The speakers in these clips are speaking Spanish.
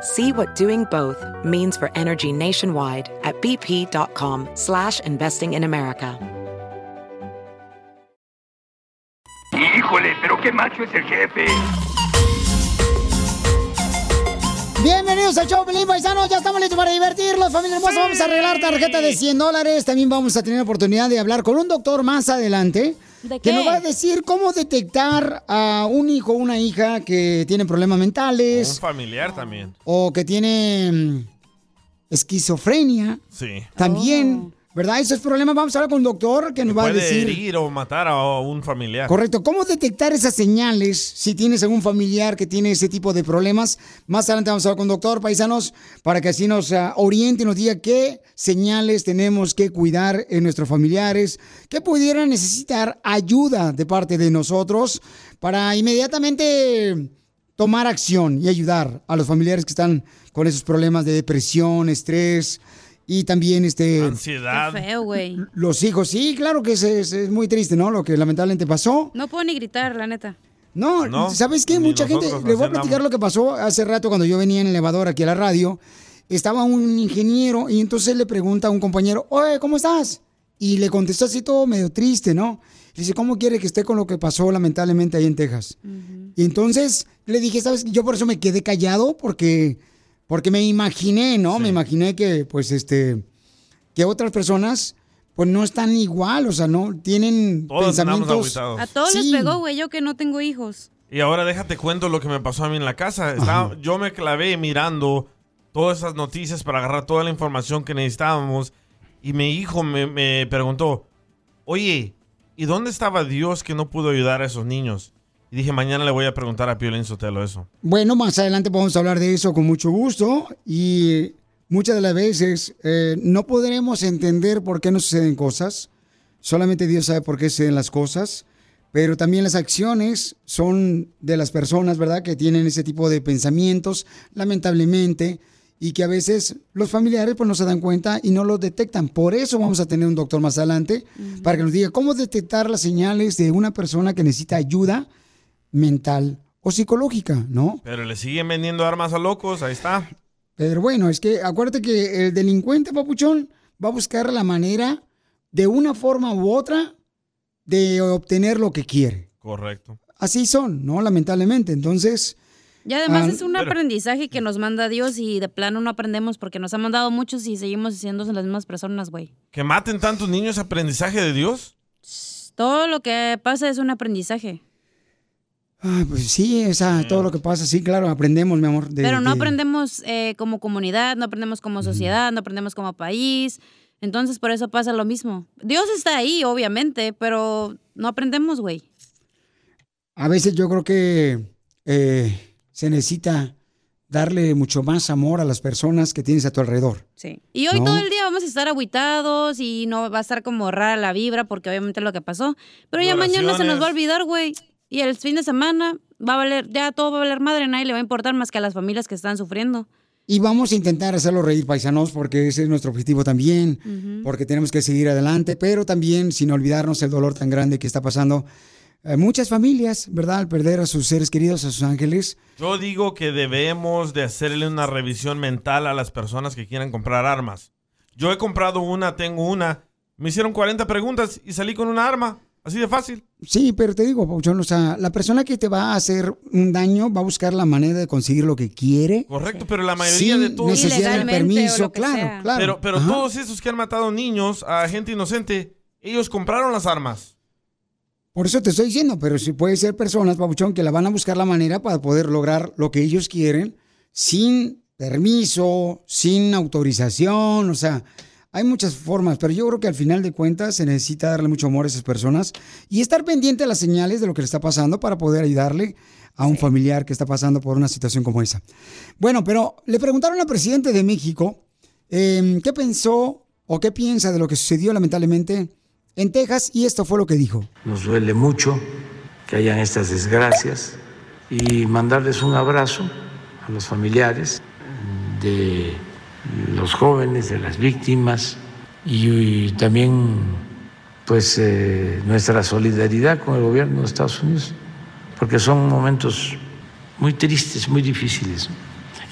See what doing both means for energy nationwide at bp.com slash investing in America. Híjole, pero qué macho es el jefe. Bienvenidos al show, Pelín Paisano. Ya estamos listos para divertirlos, familia hermosa. Vamos a arreglar tarjeta de 100 dólares. También vamos a tener oportunidad de hablar con un doctor más adelante. ¿De Que nos va a decir cómo detectar a un hijo o una hija que tiene problemas Un mentales familiar también. o que tiene mm, esquizofrenia. Sí. También, ¿verdad? Esos problemas. Vamos a hablar con un doctor que nos va a Puede decir. herir o matar a un familiar. Correcto. ¿Cómo detectar esas señales si tienes algún familiar que tiene ese tipo de problemas? Más adelante vamos a hablar con un doctor, paisanos, para que así nos ah, oriente y nos diga qué señales tenemos que cuidar en nuestros familiares, que pudieran necesitar ayuda de parte de nosotros para inmediatamente tomar acción y ayudar a los familiares que están con esos problemas de depresión, estrés y también este Ansiedad. Qué feo, güey. los hijos. Sí, claro que es, es- es muy triste, ¿no? Lo que lamentablemente pasó. No puedo ni gritar, la neta. No, No, ¿sabes qué? Mucha gente, les voy a platicar lo que pasó hace rato cuando yo venía en el elevador aquí a la radio. Estaba un ingeniero y entonces le pregunta a un compañero, oye, ¿cómo estás? Y le contestó así todo medio triste, ¿no? Le dice, ¿cómo quiere que esté con lo que pasó lamentablemente ahí en Texas? Y entonces le dije, ¿sabes? Yo por eso me quedé callado porque, porque me imaginé, ¿no? Me imaginé que, pues, este, que otras personas, pues, no están igual, o sea, no tienen Todos pensamientos. A todos Sí. les pegó, güey. Yo que no tengo hijos. Y ahora déjate cuento lo que me pasó a mí en la casa. Estaba- yo me clavé mirando todas esas noticias para agarrar toda la información que necesitábamos. Y mi hijo me, me preguntó, oye, ¿y dónde estaba Dios que no pudo ayudar a esos niños? Y dije, mañana le voy a preguntar a Piolín Sotelo eso. Bueno, más adelante podemos hablar de eso con mucho gusto y muchas de las veces eh, no podremos entender por qué nos suceden cosas. Solamente Dios sabe por qué suceden las cosas, pero también las acciones son de las personas, ¿verdad? Que tienen ese tipo de pensamientos, lamentablemente, y que a veces los familiares pues no se dan cuenta y no los detectan. Por eso vamos a tener un doctor más adelante para que nos diga cómo detectar las señales de una persona que necesita ayuda mental o psicológica, ¿no? Pero le siguen vendiendo armas a locos, ahí está. Pero bueno, es que acuérdate que el delincuente, papuchón, va a buscar la manera, de una forma u otra, de obtener lo que quiere. Correcto. Así son, ¿no? Lamentablemente. Entonces, Y además Ah, es un pero- aprendizaje que nos manda Dios y de plano no aprendemos porque nos ha mandado muchos y seguimos siendo las mismas personas, güey. ¿Que maten tantos niños aprendizaje de Dios? Todo lo que pasa es un aprendizaje. Ah, pues sí, esa, todo lo que pasa, sí, claro, aprendemos, mi amor. de- Pero no de- aprendemos eh, como comunidad, no aprendemos como sociedad, no aprendemos como país. Entonces por eso pasa lo mismo. Dios está ahí, obviamente, pero no aprendemos, güey. A veces yo creo que eh, se necesita darle mucho más amor a las personas que tienes a tu alrededor. Sí. Y hoy No. todo el día vamos a estar aguitados y no va a estar como rara la vibra porque obviamente es lo que pasó. Pero ya mañana se nos va a olvidar, güey. Y el fin de semana va a valer, ya todo va a valer madre, nadie le va a importar más que a las familias que están sufriendo. Y vamos a intentar hacerlo reír, paisanos, porque ese es nuestro objetivo también, porque tenemos que seguir adelante, pero también sin olvidarnos el dolor tan grande que está pasando eh, muchas familias, ¿verdad? Al perder a sus seres queridos, a sus ángeles. Yo digo que debemos de hacerle una revisión mental a las personas que quieran comprar armas. Yo he comprado una, tengo una. Me hicieron 40 preguntas y salí con una arma. Así de fácil. Sí, pero te digo, Pauchón, o sea, la persona que te va a hacer un daño va a buscar la manera de conseguir lo que quiere. Correcto, pero la mayoría sin de todos... necesidad de permiso, claro, sea. claro. Pero, pero Ajá. todos esos que han matado niños, a gente inocente, Ellos compraron las armas. Por eso te estoy diciendo, pero si puede ser personas, Papuchón, que la van a buscar la manera para poder lograr lo que ellos quieren sin permiso, sin autorización, o sea, hay muchas formas, pero yo creo que al final de cuentas se necesita darle mucho amor a esas personas y estar pendiente de las señales de lo que le está pasando para poder ayudarle a un familiar que está pasando por una situación como esa. Bueno, pero le preguntaron al presidente de México eh, qué pensó o qué piensa de lo que sucedió lamentablemente en Texas y esto fue lo que dijo. Nos duele mucho que hayan estas desgracias y mandarles un abrazo a los familiares de los jóvenes, de las víctimas y, también pues eh, nuestra solidaridad con el gobierno de Estados Unidos, porque son momentos muy tristes, muy difíciles.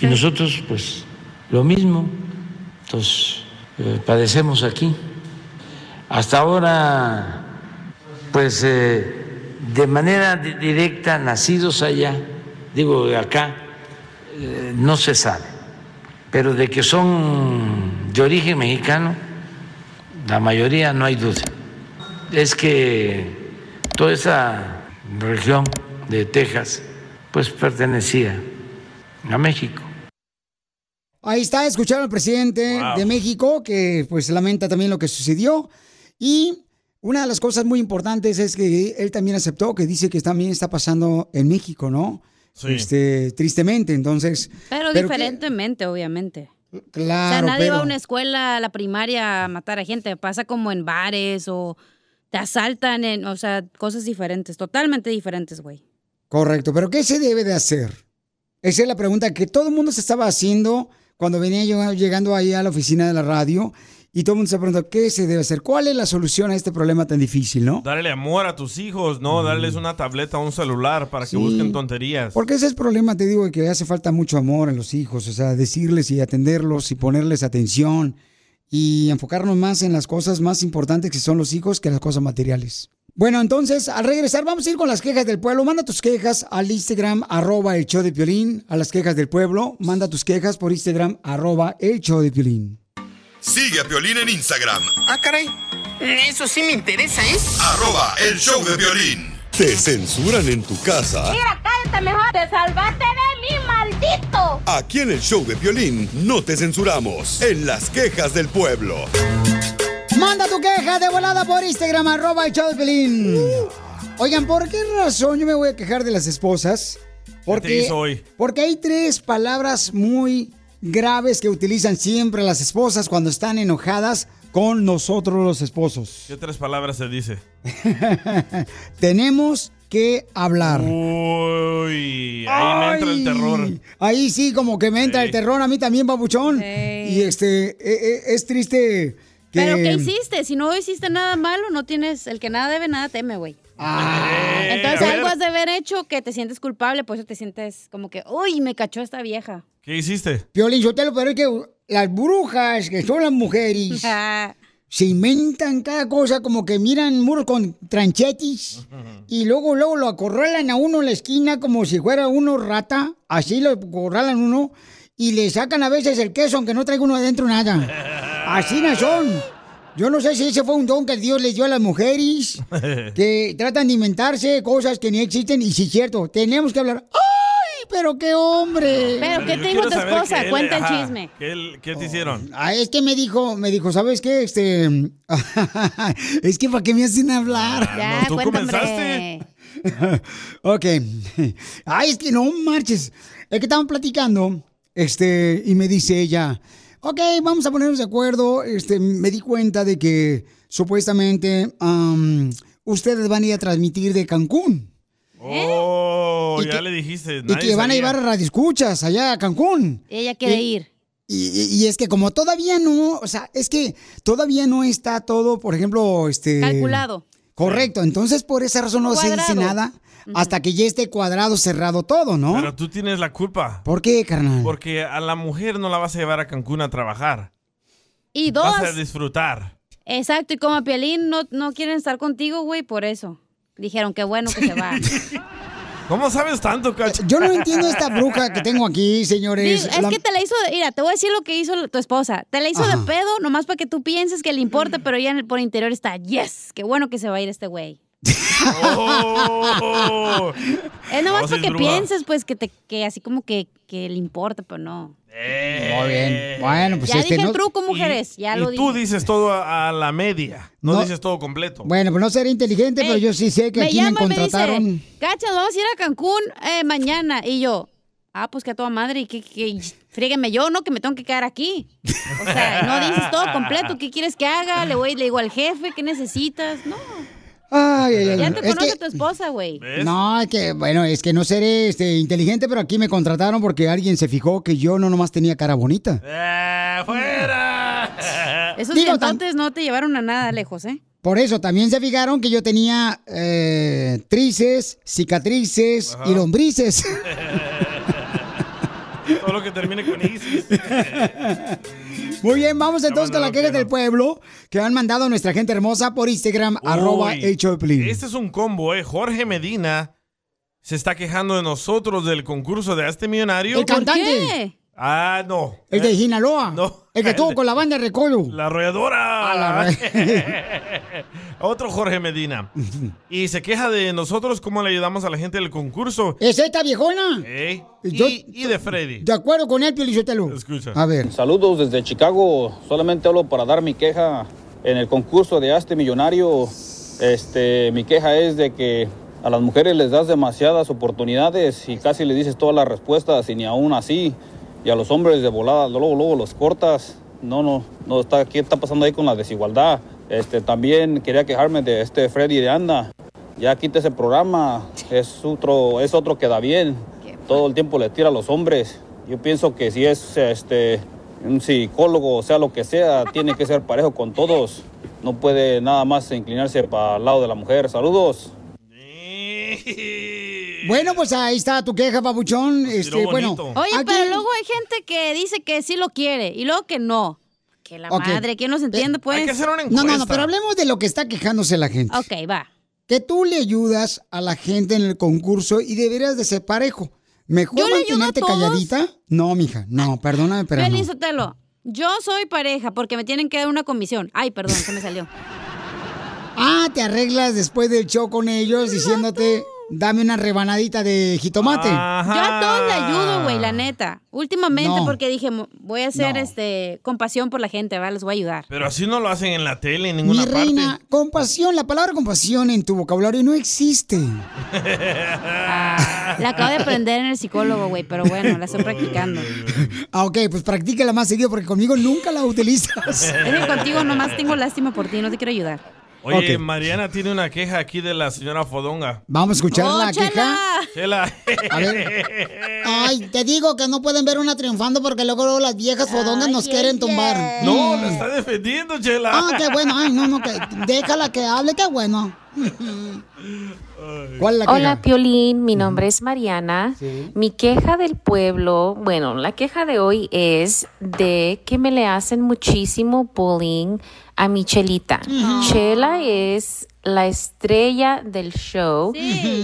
Y nosotros pues lo mismo, entonces eh, padecemos aquí. Hasta ahora pues eh, de manera directa, nacidos allá, digo acá, no se sabe, pero de que son de origen mexicano, la mayoría no hay duda. Es que toda esa región de Texas, pues pertenecía a México. Ahí está, escucharon al presidente Wow. de México que pues lamenta también lo que sucedió y una de las cosas muy importantes es que él también aceptó que dice que también está pasando en México, ¿no? Sí. Este, tristemente, entonces. Pero, que- diferentemente, obviamente. claro, o sea, nadie va a pero- una escuela, a la primaria, a matar a gente. Pasa como en bares o te asaltan, en, o sea, cosas diferentes, totalmente diferentes, güey. Correcto, pero ¿qué se debe de hacer? Esa es la pregunta que todo el mundo se estaba haciendo cuando venía yo llegando ahí a la oficina de la radio y todo el mundo se preguntó, ¿qué se debe hacer? ¿Cuál es la solución a este problema tan difícil, no? Darle amor a tus hijos, no darles una tableta o un celular para que busquen tonterías. Porque ese es el problema, te digo, que hace falta mucho amor en los hijos, o sea, decirles y atenderlos y ponerles atención y enfocarnos más en las cosas más importantes que son los hijos que las cosas materiales. Bueno, entonces, al regresar, vamos a ir con las quejas del pueblo. Manda tus quejas al Instagram, arroba el show de Piolín, a las quejas del pueblo. Manda tus quejas por Instagram, arroba el show de Piolín. Sigue a Piolín en Instagram, Ah, caray. Eso sí me interesa, ¿eh? arroba el show de violín. ¿Te censuran en tu casa? cállate mejor. Te salvaste de mí, maldito. Aquí en el show de violín no te censuramos. En las quejas del pueblo. Manda tu queja de volada por Instagram, arroba el show de Piolín. Oigan, ¿por qué razón yo me voy a quejar de las esposas? Porque, hizo hoy? porque hay tres palabras muy graves que utilizan siempre las esposas cuando están enojadas con nosotros los esposos. ¿Qué tres palabras se dice? Tenemos que hablar. Uy, ahí me entra el terror. Ahí sí, como que me entra Sí. el terror a mí también, babuchón. Y este, e- e- es triste que... Pero ¿qué hiciste? Si no hiciste nada malo, no tienes... El que nada debe, nada teme, güey. Eh, Entonces a ver, algo has de haber hecho que te sientes culpable, por eso te sientes como que, uy, me cachó esta vieja. ¿Qué hiciste? Piolín, yo te lo pero es que las brujas, que son las mujeres, se inventan cada cosa como que miran muros con tranchetis y luego, luego lo acorralan a uno en la esquina como si fuera uno rata, así lo acorralan uno y le sacan a veces el queso aunque no traiga uno adentro nada. Así no son. Yo no sé si ese fue un don que Dios les dio a las mujeres que tratan de inventarse cosas que ni existen y sí es cierto, tenemos que hablar. ¡Ay, pero qué hombre! Pero, ¿qué te dijo tu esposa? él- Cuenta el chisme. ¿Qué, él- qué te hicieron? Ah, es que me dijo, me dijo, ¿sabes qué? Este, es que para qué me hacen hablar. Ya, no, tú cuenta, comenzaste. ok. Ay, es que no marches. Es que estaban platicando, este, y me dice ella, ok, vamos a ponernos de acuerdo. Este, me di cuenta de que supuestamente am, ustedes van a ir a transmitir de Cancún. Oh, Y ya que- le dijiste. Y que van a llevar a Radio Escuchas allá a Cancún. Ella quiere Y- ir. Y, es que como todavía no, o sea, es que todavía no está todo, por ejemplo, este... Calculado. Correcto, entonces por esa razón no se dice nada hasta que ya esté cuadrado, cerrado todo, ¿no? Pero tú tienes la culpa. ¿Por qué, carnal? Porque a la mujer no la vas a llevar a Cancún a trabajar. Y dos, Vas a disfrutar. exacto, y como a Piolín no, no quieren estar contigo, güey, por eso. Dijeron, qué bueno que se va. ¿Cómo sabes tanto, Cacha? Yo no entiendo esta bruja que tengo aquí, señores. Digo, es La- que te la hizo, de- mira, te voy a decir lo que hizo tu esposa. Te la hizo Ajá. de pedo nomás para que tú pienses que le importa, pero ya en el- por interior está, yes, qué bueno que se va a ir este güey. Oh. Es nomás No, para que pienses, pues, que te, que así como que, que le importa, pero no. Muy bien. Bueno, pues ya este dije no. el truco, mujeres, ya y lo tú dije. dices todo a, a la media, no, No. dices todo completo. Bueno, pues no seré inteligente, pero yo sí sé que me aquí me llama me contrataron. dice, Cacha, nos vamos a ir a Cancún eh, mañana. Y yo, ah, pues que a toda madre, y que, que frígueme yo, ¿no? Que me tengo que quedar aquí. O sea, no dices todo completo. ¿Qué quieres que haga? Le voy, le digo al jefe, ¿qué necesitas? No. Ay, ay, ay. Ya te Es conoce que- tu esposa, güey. No, es que, bueno, es que no seré este, inteligente, pero aquí me contrataron porque alguien se fijó que yo no nomás tenía cara bonita. ¡Eh, fuera! Esos Digo, no te llevaron a nada lejos, ¿eh? Por eso también se fijaron que yo tenía eh, trices, cicatrices y lombrices. todo lo que termine con Isis. Muy bien, vamos entonces con la queja del pueblo que han mandado a nuestra gente hermosa por Instagram, arroba Uy, de Piolín. Este es un combo, ¿eh? Jorge Medina se está quejando de nosotros del concurso de este millonario. El cantante. Ah, no. El de Sinaloa. No. El que estuvo con la banda de Recolo. La arrolladora. A la Otro Jorge Medina. Y se queja de nosotros cómo le ayudamos a la gente del concurso. ¿Es esta viejona? Yo- y, y de Freddy. De acuerdo con él, Piolichotelo. Escucha. A ver. Saludos desde Chicago. Solamente hablo para dar mi queja en el concurso de Hazte Millonario. Este, mi queja es de que a las mujeres les das demasiadas oportunidades y casi les dices todas las respuestas y ni aún así. Y a los hombres de volada, luego, luego los cortas. No, no, no está, ¿qué está pasando ahí con la desigualdad? Este, también quería quejarme de este Freddy de Anda. Ya quita ese programa, es otro, es otro que da bien. Todo el tiempo le tira a los hombres. Yo pienso que si es este un psicólogo, o sea lo que sea, tiene que ser parejo con todos. No puede nada más inclinarse para el lado de la mujer. Saludos. Bueno, pues ahí está tu queja, papuchón. Este, bueno, Oye, aquí- pero luego hay gente que dice que sí lo quiere y luego que no. Que la madre, ¿quién nos entiende, pues? No, no, no, pero hablemos de lo que está quejándose la gente. Ok, va. Que tú le ayudas a la gente en el concurso y deberías de ser parejo. Mejor Yo le ayudo a mantenerte todos. calladita. No, mija, no, perdóname, pero no. Piolín Sotelo, yo soy pareja porque me tienen que dar una comisión. Ay, perdón, se me salió. Ah, te arreglas después del show con ellos diciéndote, dame una rebanadita de jitomate. Yo a todos le ayudo, güey, la neta. Últimamente No. porque dije, voy a hacer este compasión por la gente, ¿va? Les voy a ayudar. Pero así no lo hacen en la tele, en Mi ninguna reina, compasión, la palabra compasión en tu vocabulario no existe. parte. La acabo de aprender en el psicólogo, güey, pero bueno, la estoy practicando. Ah, ok, pues practícala más seguido porque conmigo nunca la utilizas. Es que contigo nomás tengo lástima por ti, no te quiero ayudar. Oye. Mariana tiene una queja aquí de la señora Fodonga. Vamos a escuchar ¡Oh, la Chela! queja. Chela. A ver. Ay, te digo que no pueden ver una triunfando porque luego, luego las viejas fodongas nos quieren tumbar. No, Mm. la está defendiendo, Chela. Ah, qué bueno. Ay, no, no, que déjala que hable, qué bueno. ¿Cuál es la queja? Hola Piolín, mi nombre es Mariana. Mi queja del pueblo, bueno, la queja de hoy es de que me le hacen muchísimo bullying a mi Chelita. Chela es la estrella del show,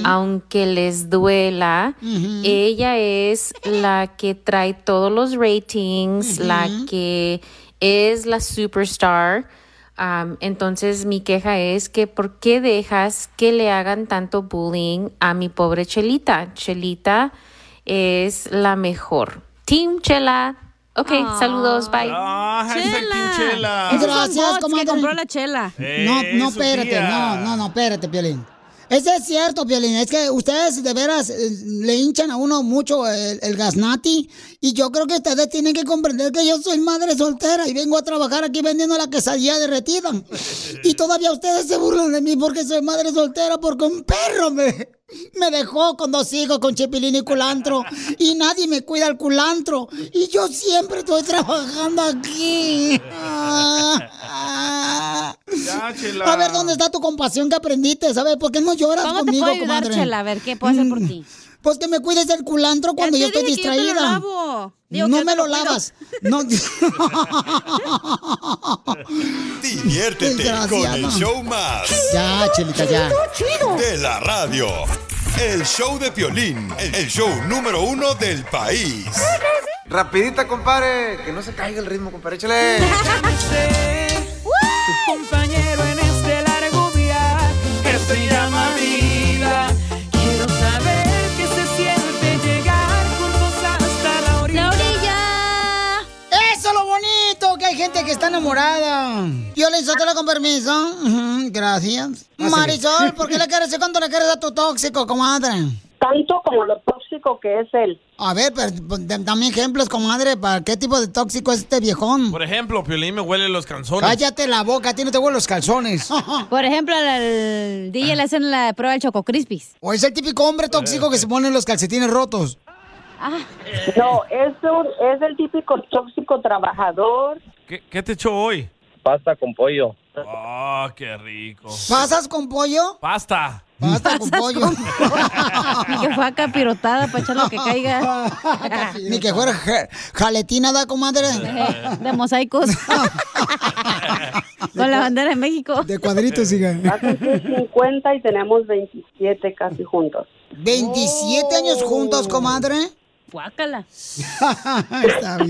aunque les duela. Ella es la que trae todos los ratings, la que es la superstar. Am, entonces mi queja es que ¿por qué dejas que le hagan tanto bullying a mi pobre Chelita? Chelita es la mejor. Team Chela. Ok, saludos, bye. Ah, Chela. Son Gracias, comadre. compró la chela. No, no, su espérate, tía. no, no, no, espérate, Piolín. Eso es cierto, Piolín, es que ustedes de veras eh, le hinchan a uno mucho el, el gaznati y yo creo que ustedes tienen que comprender que yo soy madre soltera y vengo a trabajar aquí vendiendo la quesadilla derretida. Y todavía ustedes se burlan de mí porque soy madre soltera porque un perro me, me dejó con dos hijos, con chipilín y culantro. Y nadie me cuida el culantro. Y yo siempre estoy trabajando aquí. Ya, Chela. A ver, ¿dónde está tu compasión que aprendiste? ¿Sabes? ¿Por qué no lloras ¿Cómo te conmigo, puedo ayudar, comadre? Chela? A ver, ¿qué puedo hacer por ti? Pues que me cuides el culantro cuando yo te estoy que yo te lo distraída. lavo. Digo no me te lo, lavas. No. Diviértete con el show más. ya, Chelita, ya. De la radio. el show de Piolín, el show número uno del país. Rapidita, compadre, que no se caiga el ritmo, compadre, échale. Compañero en este largo viaje que se llama vida. Quiero saber qué se siente llegar juntos hasta la orilla. ¡La orilla! ¡Eso es lo bonito! Que hay gente que está enamorada. Yo le insotelo con permiso. Gracias. Marisol, ¿por qué le quieres cuando le quieres a tu tóxico, comadre? Tanto como lo tóxico que es él. A ver, pero pues, dame ejemplos, comadre, ¿para qué tipo de tóxico es este viejón? Por ejemplo, Piolín me huele los calzones. Cállate la boca, a ti no te huelen los calzones. Por ejemplo, al, DJ le hacen la prueba del Choco Crispis. O es el típico hombre tóxico que se pone los calcetines rotos. No, es, un- es el típico tóxico trabajador. ¿Qué, qué te echó hoy? Pasta con pollo. Oh, qué rico. ¿Pasas con pollo? Pasta. Pasta con pollo. Ni que fue a capirotada para echar lo que caiga. Ni que fuera ja- jaletina, ¿da, comadre? De mosaicos. Con la bandera de México. De cuadritos, hija. Hace 50 y tenemos 27 casi juntos. ¿27 años juntos, comadre? Guácala. Está bien.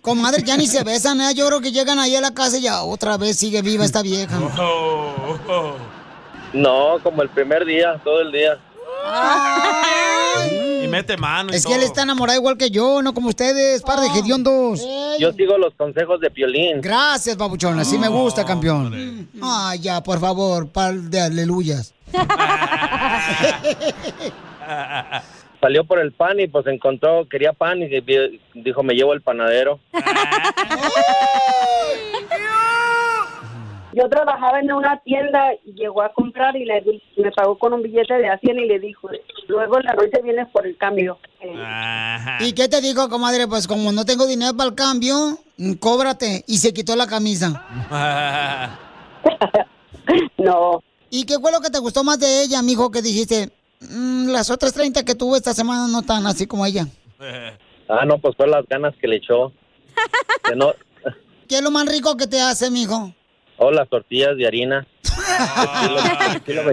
Comadre, ya ni se besan, ¿eh? Yo creo que llegan ahí a la casa y ya otra vez sigue viva esta vieja. No, como el primer día, todo el día. Y mete mano y Es que él está enamorado igual que yo, no como ustedes, par de hediondos. Yo sigo los consejos de Piolín. Gracias, babuchón, así me gusta, campeón. Ay, ya, por favor, par de aleluyas. Salió por el pan y pues encontró, quería pan y dijo, me llevo el panadero. Yo trabajaba en una tienda y llegó a comprar y le me pagó con un billete de a 100 y le dijo, luego en la noche vienes por el cambio. ¿Y qué te digo, comadre? Pues como no tengo dinero para el cambio, mm, cóbrate. Y se quitó la camisa. no. ¿Y qué fue lo que te gustó más de ella, mijo, que dijiste? "Mm, las otras 30 que tuve esta semana no tan así como ella. Ah, no, pues fue las ganas que le echó. Que no, ¿Qué es lo más rico que te hace, mijo? oh, las tortillas de harina.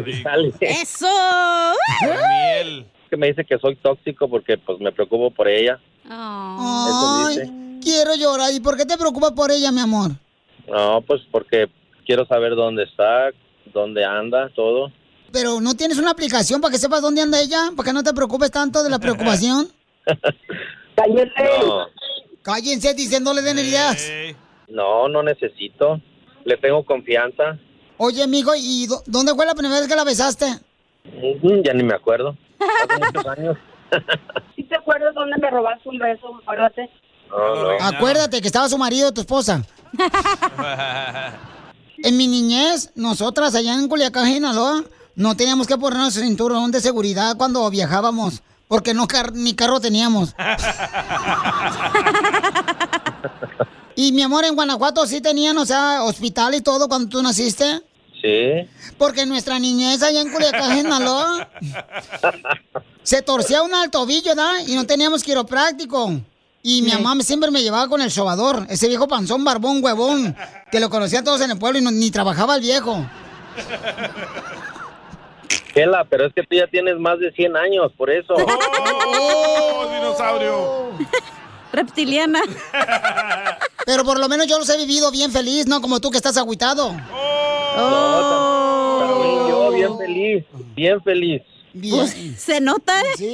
Vegetal. ¡Eso! Que me dice que soy tóxico porque pues me preocupo por ella. Eso dice. Ay, quiero llorar. ¿Y por qué te preocupas por ella, mi amor? No, pues porque quiero saber dónde está, dónde anda, todo. Pero ¿no tienes una aplicación para que sepas dónde anda ella? ¿Para que no te preocupes tanto de la preocupación? No, Cállense, diciéndole de ideas. no, no necesito. Le tengo confianza. Oye, mijo, ¿y dó- dónde fue la primera vez que la besaste? Ujú, Ya ni me acuerdo. Hace muchos años. ¿Sí te acuerdas dónde me robaste un beso? Acuérdate. No, no. Acuérdate que estaba su marido, tu esposa. En mi niñez, nosotras allá en Culiacán, Sinaloa, no teníamos que ponernos cinturón de seguridad cuando viajábamos, porque no car- ni carro teníamos. Y mi amor, en Guanajuato sí tenían, o sea, hospital y todo cuando tú naciste. Sí. Porque nuestra niñez allá en Culiacán, Sinaloa, se torcía un al tobillo, ¿da? Y no teníamos quiropráctico. Y mi mamá siempre me llevaba con el sobador, ese viejo panzón, barbón, huevón, que lo conocían todos en el pueblo y no- ni trabajaba el viejo. Kela, pero es que tú ya tienes más de 100 años, por eso. ¡Oh, dinosaurio! Reptiliana. Pero por lo menos yo los he vivido bien feliz, ¿no? Como tú que estás agüitado. También yo, bien feliz, bien feliz. Bien. ¿Se nota? Sí.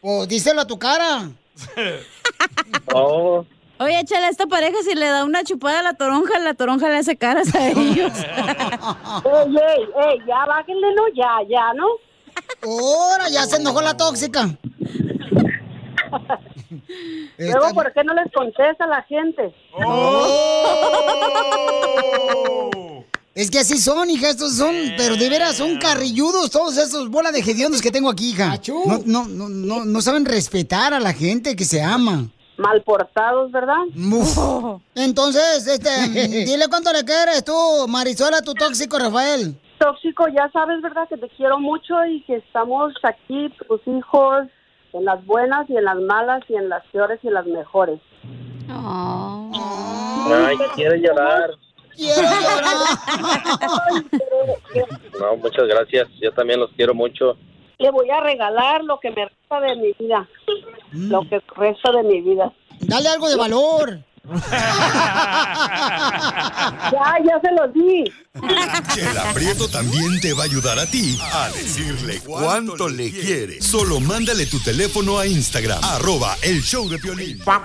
Pues díselo a tu cara. Oh, Oye, échale a esta pareja si le da una chupada a la toronja, la toronja le hace caras a ellos. Ey, ey, ey, ya bájenle, ¿no? Ya, ya, ¿no? Ahora ya se enojó la tóxica. Luego, ¿por qué no les contesta a la gente? Es que así son, hija, estos son, pero de veras son carrilludos todos esos bolas de hediondos que tengo aquí, hija. No, no, no, no, no saben respetar a la gente que se ama. Mal portados, ¿verdad? Uf. Entonces, este, dile cuánto le quieres tú, Marisol, a tu tóxico Rafael. Tóxico, ya sabes, ¿verdad? Que te quiero mucho y que estamos aquí, tus hijos, en las buenas y en las malas y en las peores y en las mejores. ay, quiero llorar. Quiero No, muchas gracias. Yo también los quiero mucho. Le voy a regalar lo que me resta de mi vida. Lo que resta de mi vida. Dale algo de valor. Ya, ya se lo di. Chela Prieto también te va a ayudar a ti a decirle cuánto le quiere. Solo mándale tu teléfono a Instagram, arroba el show de Piolín. ¡Ya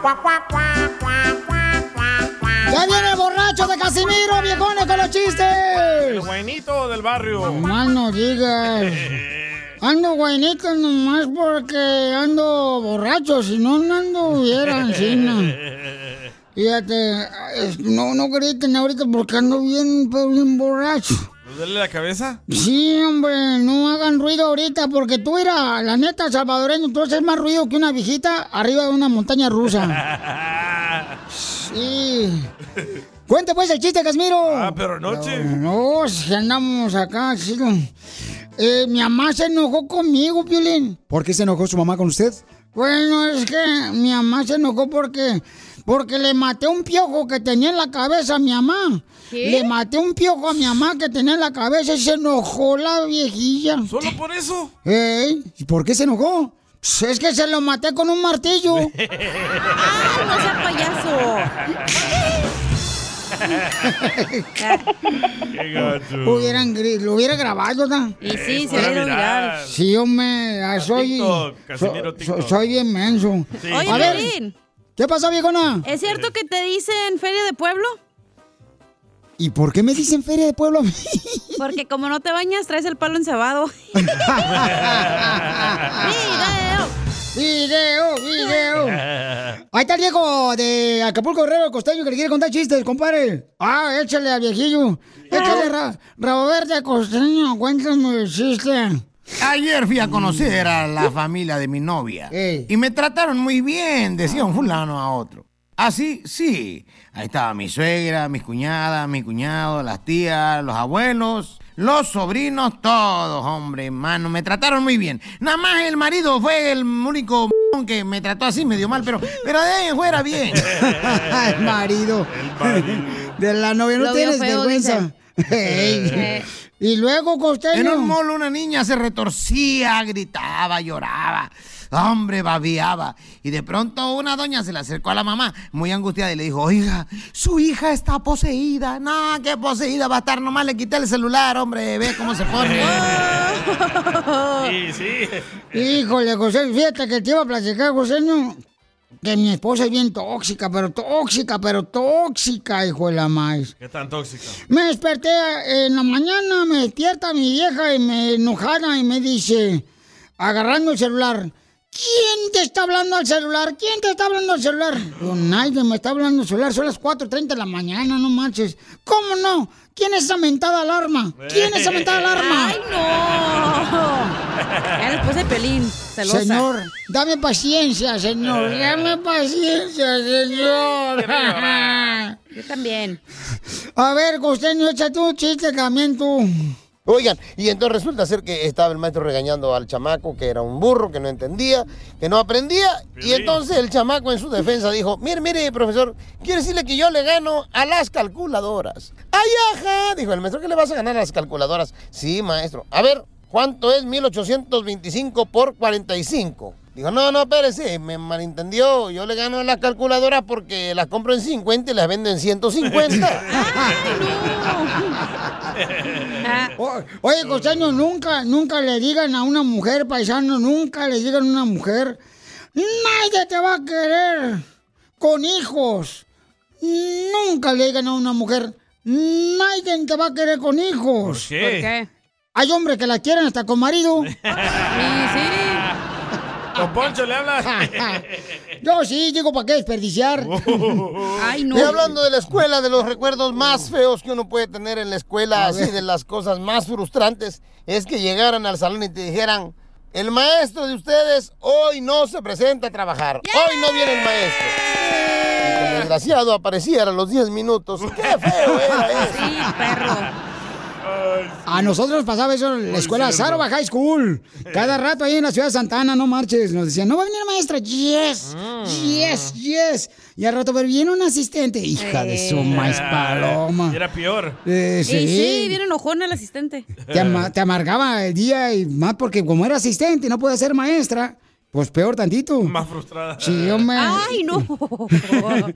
viene el borracho de Casimiro, viejones, con los El chistes! buenito del barrio. Más no digas. Ando guainito nomás porque ando borracho, si no, no anduviera encima. Fíjate, no, no griten ahorita porque ando bien, pero bien borracho. ¿No duele la cabeza? Sí, hombre, no hagan ruido ahorita porque tú era, la neta, salvadoreño, tú haces más ruido que una viejita arriba de una montaña rusa. Sí. Cuente pues el chiste, Casimiro. Ah, pero anoche. No, si andamos acá, chico. Eh, mi mamá se enojó conmigo, Piolín. ¿Por qué se enojó su mamá con usted? Bueno, es que mi mamá se enojó porque, porque le maté un piojo que tenía en la cabeza a mi mamá. ¿Qué? Le maté un piojo a mi mamá que tenía en la cabeza y se enojó la viejilla. ¿Solo por eso? ¿Eh? ¿Y por qué se enojó? Pues es que se lo maté con un martillo. ¡Ay, no sea payaso! Qué gacho. Hubieran, lo hubiera grabado, ¿no? Y sí, se mirar. viral. Sí, hombre, ah, soy, TikTok, so- soy bien menso. Sí. Oye, A ver, ¿qué pasó, viejona? ¿es cierto que te dicen feria de pueblo? ¿Y por qué me dicen feria de pueblo a mí? Porque como no te bañas, traes el palo encebado. Video, ¡Video! video. Ahí está el viejo de Acapulco Guerrero Costeño que le quiere contar chistes, compadre. Ah, échale al viejillo. Échale, Ra Verde Costeño, cuéntame el chiste. Ayer fui a conocer a la familia de mi novia Ey. y me trataron muy bien, decía un fulano a otro. ¿Ah, sí? Sí. Ahí estaba mi suegra, mis cuñadas, mi cuñado, las tías, los abuelos, los sobrinos, todos, hombre, mano. Me trataron muy bien. Nada más el marido fue el único que me trató así medio mal, pero, pero de ahí fuera bien. el marido. De la novia, no Lo tienes feo, vergüenza. Y luego, Costeño. En un mall una niña se retorcía, gritaba, lloraba. Hombre, babiaba. Y de pronto una doña se le acercó a la mamá, muy angustiada, y le dijo, oiga, su hija está poseída. No, qué poseída va a estar, nomás le quité el celular, hombre, ve cómo se pone. Sí, sí. Híjole, José, fíjate que te iba a platicar, Joséño, que mi esposa es bien tóxica, pero tóxica, pero tóxica, hijo de la maíz. ¿Qué tan tóxica? Me desperté en la mañana, me despierta mi vieja y me enojada y me dice, agarrando el celular, ¿quién te está hablando al celular? ¿Quién te está hablando al celular? Digo, nadie me está hablando al celular, son las 4.30 de la mañana, no manches. ¿Cómo no? ¿Quién es esa mentada alarma? ¿Quién es esa mentada alarma? ¡Ay, no! Ya después de Pelín, celosa. Señor, dame paciencia, señor. Dame paciencia, señor. Yo también. A ver, Costeño, échate un chiste también tú. Oigan, y entonces resulta ser que estaba el maestro regañando al chamaco, que era un burro, que no entendía, que no aprendía, y entonces el chamaco en su defensa dijo, mire, mire, profesor, quiere decirle que yo le gano a las calculadoras. ¡Ay, ajá! Dijo el maestro, ¿qué le vas a ganar a las calculadoras? Sí, maestro. A ver, ¿cuánto es 1825 por 45? Dijo, no, no, espérese, me malentendió. Yo le gano a las calculadoras porque las compro en 50 y las vendo en 150. O- Oye, Costeño, nunca, nunca le digan a una mujer, paisano, nunca le digan a una mujer, nadie te va a querer con hijos. Nunca le digan a una mujer, nadie te va a querer con hijos. ¿Por qué? ¿Por qué? Hay hombres que la quieren hasta con marido. Don Poncho, ¿le hablas? Yo sí, digo, ¿para qué desperdiciar? Ay, Y hablando de la escuela, de los recuerdos más feos que uno puede tener en la escuela, así de las cosas más frustrantes, es que llegaran al salón y te dijeran, el maestro de ustedes hoy no se presenta a trabajar, hoy no viene el maestro. Y que el desgraciado apareciera a los 10 minutos. ¡Qué feo era eso! Sí, perro. A nosotros nos pasaba eso en la escuela Sarova High School. Cada rato ahí en la ciudad de Santana, no marches. Nos decían, no va a venir la maestra. Yes, yes, yes. Y al rato, pero viene un asistente. Hija de su maíz paloma. Era peor. Eh, Y sí. sí, viene enojón el asistente. Te, ama- te amargaba el día y más porque como era asistente y no puede ser maestra, pues peor tantito. Más frustrada. Sí, hombre. Ay, no.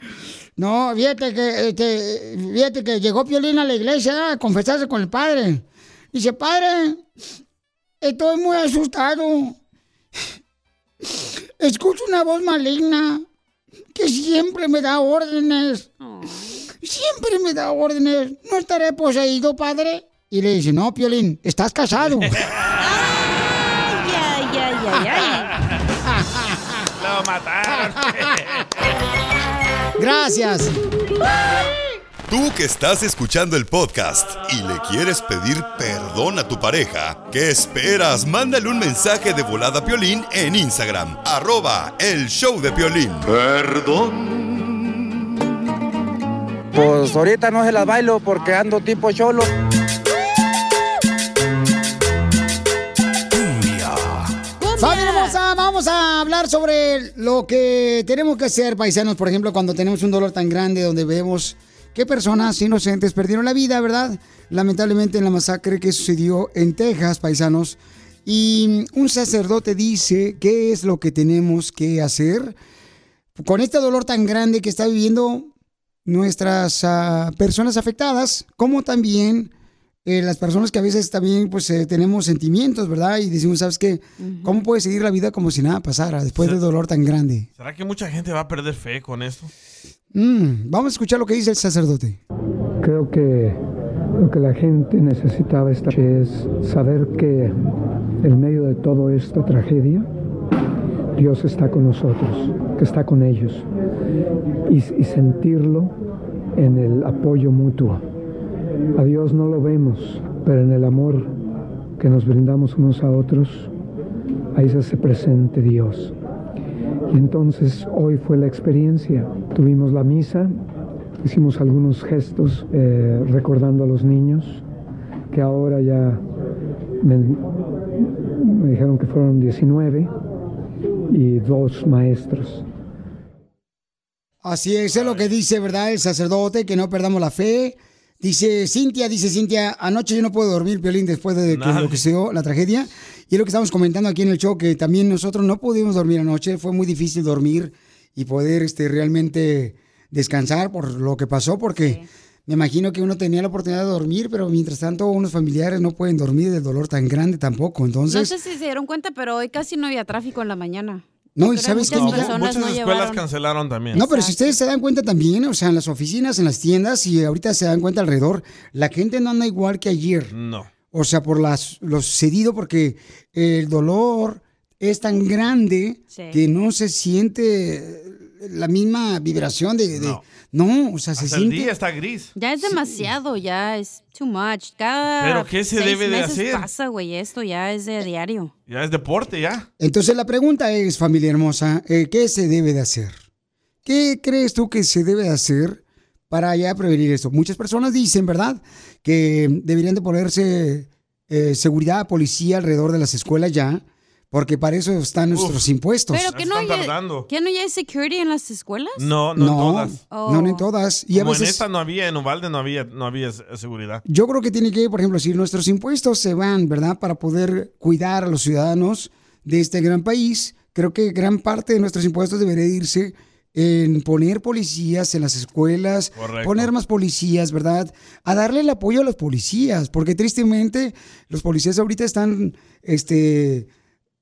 No, fíjate que, este, fíjate que llegó Piolín a la iglesia a confesarse con el padre. Dice, padre, estoy muy asustado. Escucho una voz maligna que siempre me da órdenes. Siempre me da órdenes. ¿No estaré poseído, padre? Y le dice, no, Piolín, estás casado. Lo mataron. Gracias. Tú que estás escuchando el podcast y le quieres pedir perdón a tu pareja, ¿qué esperas? Mándale un mensaje de volada a Piolín en Instagram, arroba el show de Piolín. Perdón. Pues ahorita no se las bailo porque ando tipo cholo. Vamos a hablar sobre lo que tenemos que hacer, paisanos, por ejemplo, cuando tenemos un dolor tan grande donde vemos que personas inocentes perdieron la vida, ¿verdad? Lamentablemente en la masacre que sucedió en Texas, paisanos. Y un sacerdote dice qué es lo que tenemos que hacer con este dolor tan grande que está viviendo nuestras ah, personas afectadas, como también eh, las personas que a veces también pues eh, tenemos sentimientos, ¿verdad? Y decimos, ¿sabes qué? ¿Cómo puedes seguir la vida como si nada pasara después del dolor tan grande? ¿Será que mucha gente va a perder fe con esto? Mm, vamos a escuchar lo que dice el sacerdote. Creo que lo que la gente necesitaba esta noche es saber que en medio de toda esta tragedia, Dios está con nosotros, que está con ellos, y, y sentirlo en el apoyo mutuo. A Dios no lo vemos, pero en el amor que nos brindamos unos a otros, ahí se hace presente Dios. Entonces hoy fue la experiencia. Tuvimos la misa, hicimos algunos gestos eh, recordando a los niños, que ahora ya me, me dijeron que fueron 19 y dos maestros. Así es, es lo que dice, ¿verdad? El sacerdote, que no perdamos la fe. Dice Cintia, dice Cintia, anoche yo no puedo dormir, Piolín, después de que lo que se dio, la tragedia. Y es lo que estamos comentando aquí en el show, que también nosotros no pudimos dormir anoche. Fue muy difícil dormir y poder este, realmente descansar por lo que pasó, porque me imagino que uno tenía la oportunidad de dormir, pero mientras tanto unos familiares no pueden dormir del dolor tan grande tampoco. No Entonces, sé si se dieron cuenta, pero hoy casi no había tráfico en la mañana. No, y ¿sabes personas Muchas no escuelas llevaron. cancelaron también. No, pero si ustedes se dan cuenta también, o sea, en las oficinas, en las tiendas, y ahorita se dan cuenta alrededor, la gente no anda igual que ayer. No. O sea, por las, lo sucedido, porque el dolor es tan grande Sí. que no se siente la misma vibración de... de- No. no. o sea, se Hasta el siente... día está gris. Ya es demasiado, ya es too much. Cada ¿Pero qué se seis debe de meses hacer? pasa, güey, esto ya es de diario. Ya es deporte, ya. Entonces la pregunta es, familia hermosa, eh, ¿qué se debe de hacer? ¿Qué crees tú que se debe de hacer para ya prevenir esto? Muchas personas dicen, ¿verdad?, que deberían de ponerse eh, seguridad, policía alrededor de las escuelas ya, porque para eso están nuestros impuestos. Pero que no, hay, que no ya hay security en las escuelas. No, no, en todas. Oh. no, no en todas. Y a Como en esta no había, en Uvalde no había, no había seguridad. Yo creo que tiene que, por ejemplo, si nuestros impuestos se van, ¿verdad? Para poder cuidar a los ciudadanos de este gran país, creo que gran parte de nuestros impuestos debería irse en poner policías en las escuelas, Correcto. poner más policías, ¿verdad? A darle el apoyo a los policías, porque tristemente los policías ahorita están, este,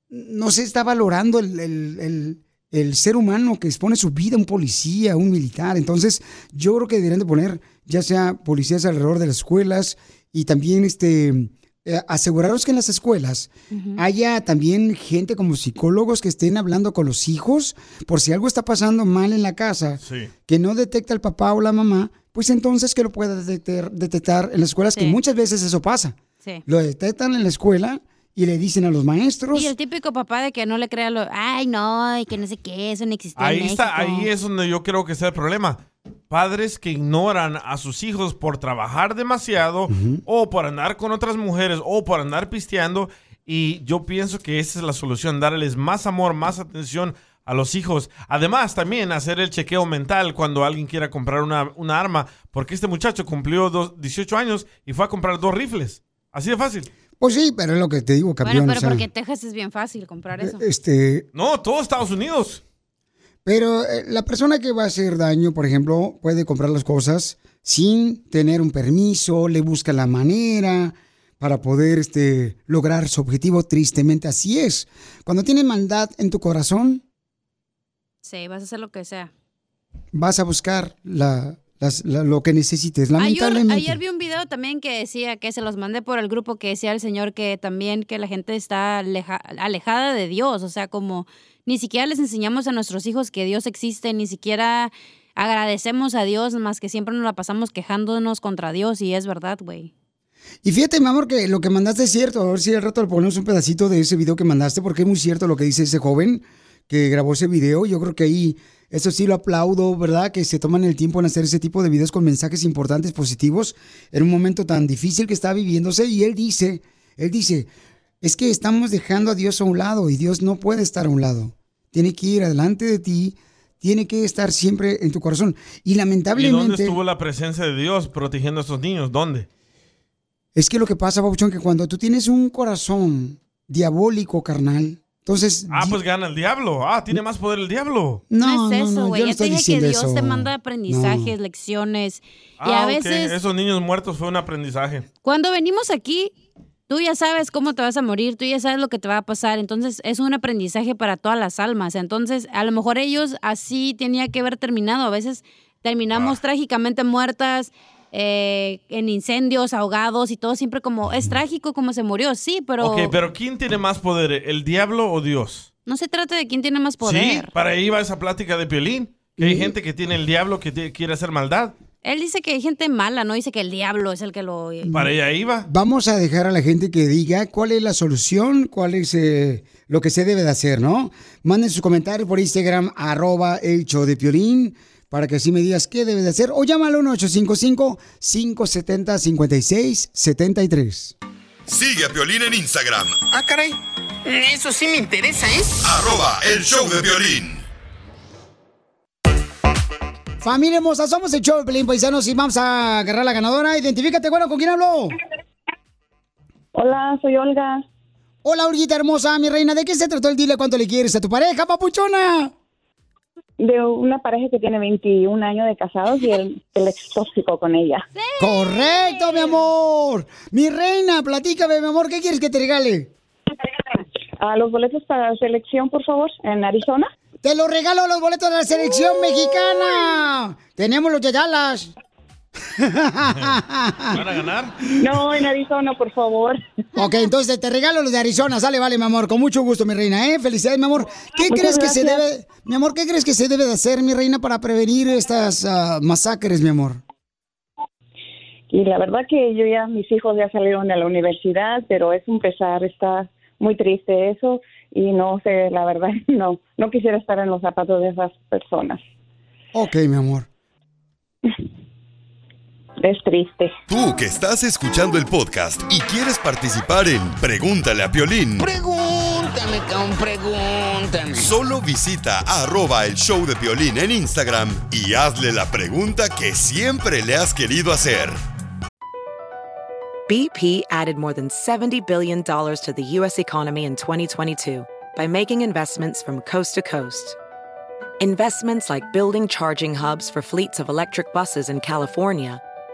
no se está valorando el, el- el- el ser humano que expone su vida, un policía, un militar. Entonces, yo creo que deberían de poner ya sea policías alrededor de las escuelas y también este eh, aseguraros que en las escuelas haya también gente como psicólogos que estén hablando con los hijos por si algo está pasando mal en la casa Sí. que no detecta el papá o la mamá, pues entonces que lo pueda detectar, detectar en las escuelas, que muchas veces eso pasa. Sí. Lo detectan en la escuela y le dicen a los maestros. Y el típico papá de que no le crea lo, ay no, y que no sé qué, eso no existe en Ahí está, México". ahí es donde yo creo que está el problema. padres que ignoran a sus hijos por trabajar demasiado o por andar con otras mujeres o por andar pisteando. Y yo pienso que esa es la solución, darles más amor, más atención a los hijos. Además, también hacer el chequeo mental cuando alguien quiera comprar una, una arma, porque este muchacho cumplió dos- 18 años y fue a comprar dos rifles. Así de fácil. Pues sí, pero es lo que te digo, campeón. Bueno, o pero sea, porque en Texas es bien fácil comprar eso. este, No, todo Estados Unidos. Pero eh, la persona que va a hacer daño, por ejemplo, puede comprar las cosas sin tener un permiso, le busca la manera para poder este, lograr su objetivo. Tristemente así es. Cuando tienes maldad en tu corazón, Sí, vas a hacer lo que sea. vas a buscar la- las- la- lo que necesites. Ayer, Lamentablemente. ayer vi un video también que decía que se los mandé por el grupo que decía el señor que también que la gente está aleja- alejada de Dios, o sea, como ni siquiera les enseñamos a nuestros hijos que Dios existe, ni siquiera agradecemos a Dios, más que siempre nos la pasamos quejándonos contra Dios y es verdad, güey. Y fíjate, mi amor, que lo que mandaste es cierto. A ver si al rato le ponemos un pedacito de ese video que mandaste, porque es muy cierto lo que dice ese joven que grabó ese video. Yo creo que ahí, eso sí lo aplaudo, ¿verdad? Que se toman el tiempo en hacer ese tipo de videos con mensajes importantes, positivos, en un momento tan difícil que está viviéndose. Y él dice, él dice, es que estamos dejando a Dios a un lado y Dios no puede estar a un lado. Tiene que ir adelante de ti, tiene que estar siempre en tu corazón. Y ¿Y lamentablemente... dónde estuvo la presencia de Dios protegiendo a estos niños? ¿Dónde? Es que lo que pasa, Pabuchón, que cuando tú tienes un corazón diabólico, carnal, entonces... Ah, pues gana el diablo. Ah, tiene más poder el diablo. No, No es no, eso, no, güey. yo no ya te estoy dije que Dios te manda aprendizajes, lecciones. y Ah, a ok. veces, Esos niños muertos fue un aprendizaje. cuando venimos aquí, tú ya sabes cómo te vas a morir, tú ya sabes lo que te va a pasar. Entonces, es un aprendizaje para todas las almas. Entonces, a lo mejor ellos así tenía que haber terminado. A veces terminamos trágicamente muertas. Eh, en incendios, ahogados y todo siempre como es trágico como se murió, sí, pero Ok, pero ¿quién tiene más poder, el diablo o Dios? no se trata de quién tiene más Sí, poder. para ahí va esa plática de Piolín. Que hay gente que tiene el diablo que te- quiere hacer maldad. Él dice que hay gente mala, no dice que el diablo es el que lo Para allá iba. Vamos a dejar a la gente que diga cuál es la solución, cuál es eh, lo que se debe de hacer, ¿no? Manden sus comentarios por Instagram, arroba el show de Piolín, para que así me digas qué debe de hacer. O llámalo al 1-855-570-5673. Sigue a Piolín en Instagram, Ah, caray. Eso sí me interesa, ¿eh? arroba el show de violín. Familia hermosa, somos el show de Piolín Paisanos y vamos a agarrar a la ganadora. Identifícate, bueno, ¿con quién hablo? Hola, soy Olga. Hola, Olguita hermosa, mi reina. ¿De qué se trató el dile cuánto le quieres a tu pareja, papuchona? De una pareja que tiene 21 años de casados y el, el ex tóxico con ella. Correcto, mi amor. Mi reina, platícame, mi amor, ¿qué quieres que te regale? A los boletos para la selección, por favor, en Arizona. Te lo regalo los boletos de la selección mexicana. Tenemos los de Dallas. ¿Van a ganar? No, en Arizona, por favor. Ok, entonces te regalo los de Arizona. Sale, vale, mi amor. Con mucho gusto, mi reina, ¿eh? Felicidades, mi amor. ¿Qué Muchas crees que se debe, mi amor, qué crees que se debe de hacer, mi reina, para prevenir estas ah, masacres, mi amor? Y la verdad que yo ya, mis hijos ya salieron de la universidad, pero es un pesar, está muy triste eso y no sé, la verdad, no, no quisiera estar en los zapatos de esas personas. Ok, mi amor. Es triste. Tú que estás escuchando el podcast y quieres participar en Pregúntale a Piolín, Pregúntame, cabrón, pregúntame. solo visita arroba el show de Piolín en Instagram y hazle la pregunta que siempre le has querido hacer. BP added more than $70 billion to the U.S. economy in 2022 by making investments from coast to coast. Investments like building charging hubs for fleets of electric buses in California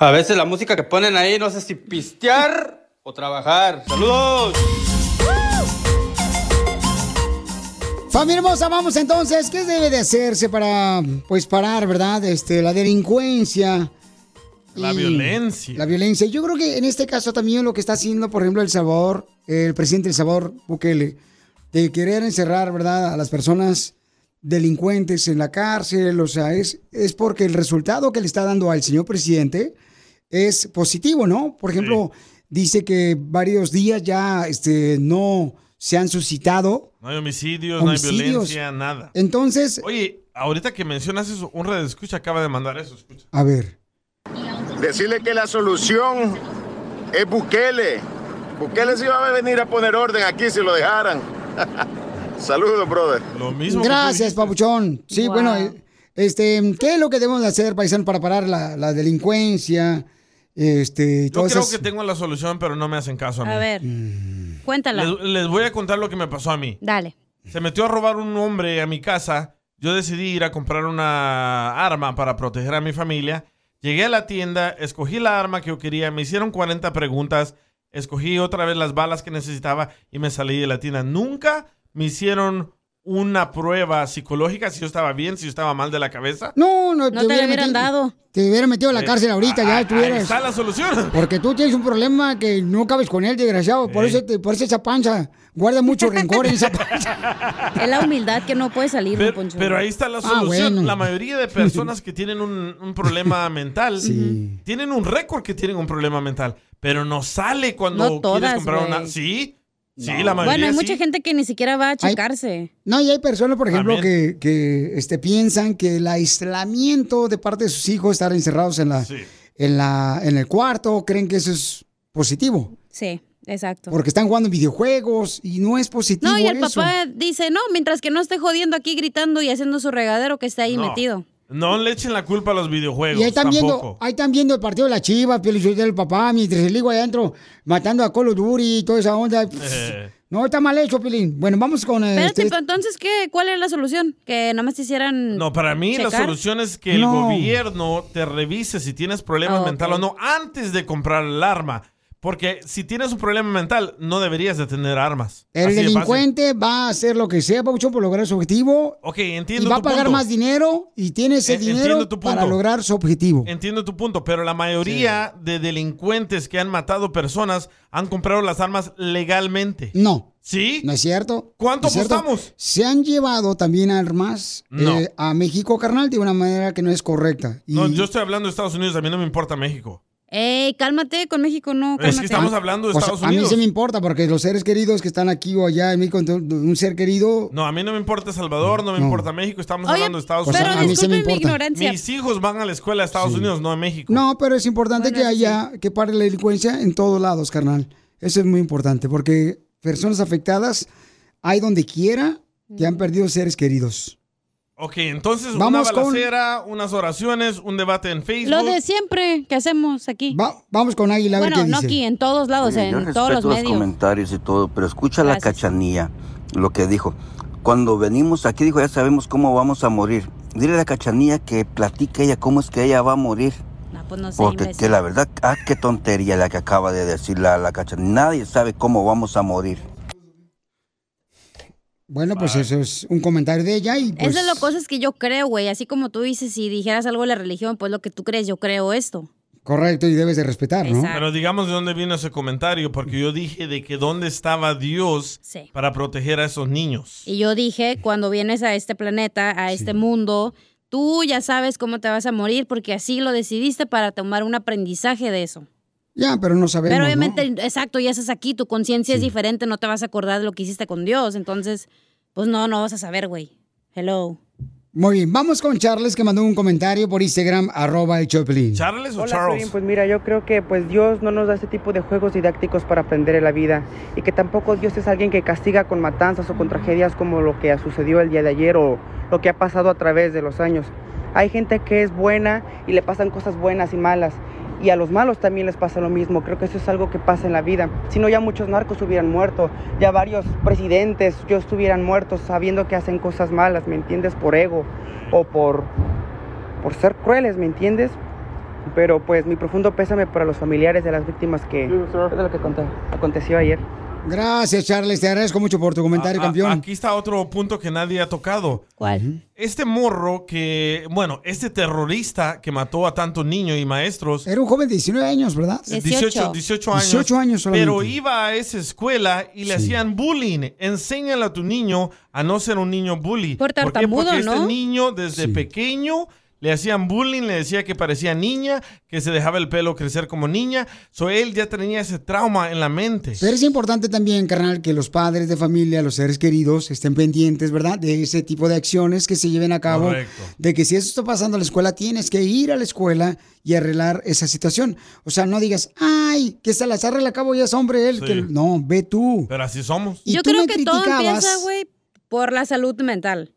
A veces la música que ponen ahí no sé si pistear o trabajar. ¡Saludos! Familia hermosa, vamos entonces, ¿qué debe de hacerse para, pues, parar, verdad, este, la delincuencia? La violencia. La violencia. Yo creo que en este caso también lo que está haciendo, por ejemplo, El Salvador, el presidente del Salvador, Bukele, de querer encerrar, ¿verdad?, a las personas delincuentes en la cárcel, o sea, es, es porque el resultado que le está dando al señor presidente es positivo, ¿no? Por ejemplo, dice que varios días ya este, no se han suscitado. No hay homicidios, no hay violencia, nada. Entonces, Oye, ahorita que mencionas eso, un red escucha acaba de mandar eso. Escucha. a ver. Decirle que la solución es Bukele. Bukele sí va a venir a poner orden aquí si lo dejaran. Saludos, brother. Lo Gracias, Papuchón. Sí, Wow. bueno, este, ¿qué es lo que debemos de hacer, paisano, para parar la, la delincuencia? Este, y Yo creo esas- que tengo la solución, pero no me hacen caso a mí. A ver, Mm. cuéntala. Les, les voy a contar lo que me pasó a mí. Dale. Se metió a robar un hombre a mi casa. Yo decidí ir a comprar una arma para proteger a mi familia. Llegué a la tienda, escogí la arma que yo quería, me hicieron 40 preguntas, escogí otra vez las balas que necesitaba y me salí de la tienda. Nunca me hicieron una prueba psicológica si yo estaba bien, si yo estaba mal de la cabeza. No, no, No te la hubieran dado. Te hubieran metido a la Eh, cárcel ahorita, ah, ya ahí estuvieras. está la solución. Porque tú tienes un problema que no cabes con él, desgraciado. Por, eso, te- por eso esa panza guarda mucho rencor en esa panza. Es la humildad que no puede salir, don Poncho. Pero ahí está la Ah, solución. bueno. La mayoría de personas que tienen un, un problema mental tienen un récord que tienen un problema mental, pero no sale cuando No quieres comprar una. güey. Sí, sí, la mayoría. Bueno, hay sí. mucha gente que ni siquiera va a checarse. No, y hay personas, por ejemplo, También. que, que este, piensan que el aislamiento de parte de sus hijos, estar encerrados en, la, en, la, en el cuarto, creen que eso es positivo. Sí, exacto. Porque están jugando videojuegos y no es positivo No, y el eso. papá dice, no, mientras que no esté jodiendo aquí gritando y haciendo su regadero que esté ahí No. metido. No le echen la culpa a los videojuegos. Y ahí están, viendo, tampoco. ahí están viendo el partido de la Chiva, del papá, mientras el hijo allá adentro matando a Colo Duri y toda esa onda. Eh, No, está mal hecho, Pilín. Bueno, vamos con... eh, Espérate, este- pero entonces, ¿qué? ¿cuál es la solución? Que nada más te hicieran No, para mí la solución es que el No. gobierno te revise si tienes problemas Ah, ok. mentales o no antes de comprar el arma. Porque si tienes un problema mental, no deberías de tener armas. El Así de fácil. delincuente va a hacer lo que sea, Pabuchón, por lograr su objetivo. Ok, Y entiendo va a pagar punto. más dinero y tiene ese dinero para lograr su objetivo. Entiendo tu punto, pero la mayoría de delincuentes que han matado personas han comprado las armas legalmente. No. ¿Sí? ¿No es cierto? ¿Cuánto ¿No es cierto? apostamos? Se han llevado también armas No. eh, a México, carnal, de una manera que no es correcta. Y No, yo estoy hablando de Estados Unidos, a mí no me importa México. Ey, cálmate, con México no, cálmate. Es que estamos hablando de O sea, Estados a mí Unidos. sí me importa porque los seres queridos que están aquí o allá en México, un ser querido... No, a mí no me importa Salvador, no me No. importa México, estamos Oye, hablando de Estados Unidos. a mí sí me mi importa. ignorancia. Mis hijos van a la escuela de Estados Unidos, no a México. No, pero es importante que haya, que pare la delincuencia en todos lados, carnal. Eso es muy importante porque personas afectadas hay donde quiera que han perdido seres queridos. Ok, entonces Vamos una con- balacera, unas oraciones, un debate en Facebook. Lo de siempre que hacemos aquí. vamos con Águila a ver Bueno, qué no dice. aquí, en todos lados, Oye, yo en todos los respeto los medios. comentarios y todo, pero escucha la Gracias. cachanilla, lo que dijo. Cuando venimos aquí, dijo, ya sabemos cómo vamos a morir. Dile a la cachanilla que platique ella cómo es que ella va a morir. No, pues no sé, Porque imbécil. que la verdad, ah, qué tontería la que acaba de decir la, la cachanilla. Nadie sabe cómo vamos a morir. Bueno, pues eso es un comentario de ella y pues... Esas son las cosas que yo creo, güey. Así como tú dices, si dijeras algo de la religión, pues lo que tú crees, yo creo esto. Correcto, y debes de respetar, ¿no? Pero digamos de dónde vino ese comentario, porque yo dije de que dónde estaba Dios Sí. para proteger a esos niños. Y yo dije, cuando vienes a este planeta, a este mundo, tú ya sabes cómo te vas a morir porque así lo decidiste para tomar un aprendizaje de eso. Ya, pero no sabemos, Pero ¿no? obviamente, exacto, ya estás aquí, tu conciencia es diferente, no te vas a acordar de lo que hiciste con Dios. Entonces, pues no, no vas a saber, güey. Hello. Muy bien, vamos con Charles que mandó un comentario por Instagram, arroba el Choplin. ¿Charles o Hola, Piolín. Pues mira, yo creo que pues Dios no nos da este tipo de juegos didácticos para aprender en la vida y que tampoco Dios es alguien que castiga con matanzas o con tragedias como lo que sucedió el día de ayer o lo que ha pasado a través de los años. Hay gente que es buena y le pasan cosas buenas y malas y a los malos también les pasa lo mismo. Creo que eso es algo que pasa en la vida. Si no, ya muchos narcos hubieran muerto, ya varios presidentes ya estuvieran muertos sabiendo que hacen cosas malas, ¿me entiendes? Por ego o por, por ser crueles, ¿me entiendes? Pero pues mi profundo pésame para los familiares de las víctimas que es de lo que aconteció ayer. Gracias, Charles. Te agradezco mucho por tu comentario, A- campeón. Aquí está otro punto que nadie ha tocado. ¿Cuál? Este morro que, bueno, este terrorista que mató a tantos niños y maestros. Era un joven de 19 años, ¿verdad? 18, 18 años. 18 años solamente. Pero iba a esa escuela y le hacían bullying. Enséñale a tu niño a no ser un niño bully. Por qué? Porque ¿no? este niño desde pequeño le hacían bullying, le decía que parecía niña, que se dejaba el pelo crecer como niña. So él ya tenía ese trauma en la mente. Pero es importante también, carnal, que los padres de familia, los seres queridos, estén pendientes, ¿verdad? De ese tipo de acciones que se lleven a cabo. Correcto. De que si eso está pasando en la escuela, tienes que ir a la escuela y arreglar esa situación. O sea, no digas, ay, que Salazar le acabo ya es hombre él. Sí. Que... No, ve tú. Pero así somos. Y Yo tú creo me que todo criticabas- empieza, güey, por la salud mental.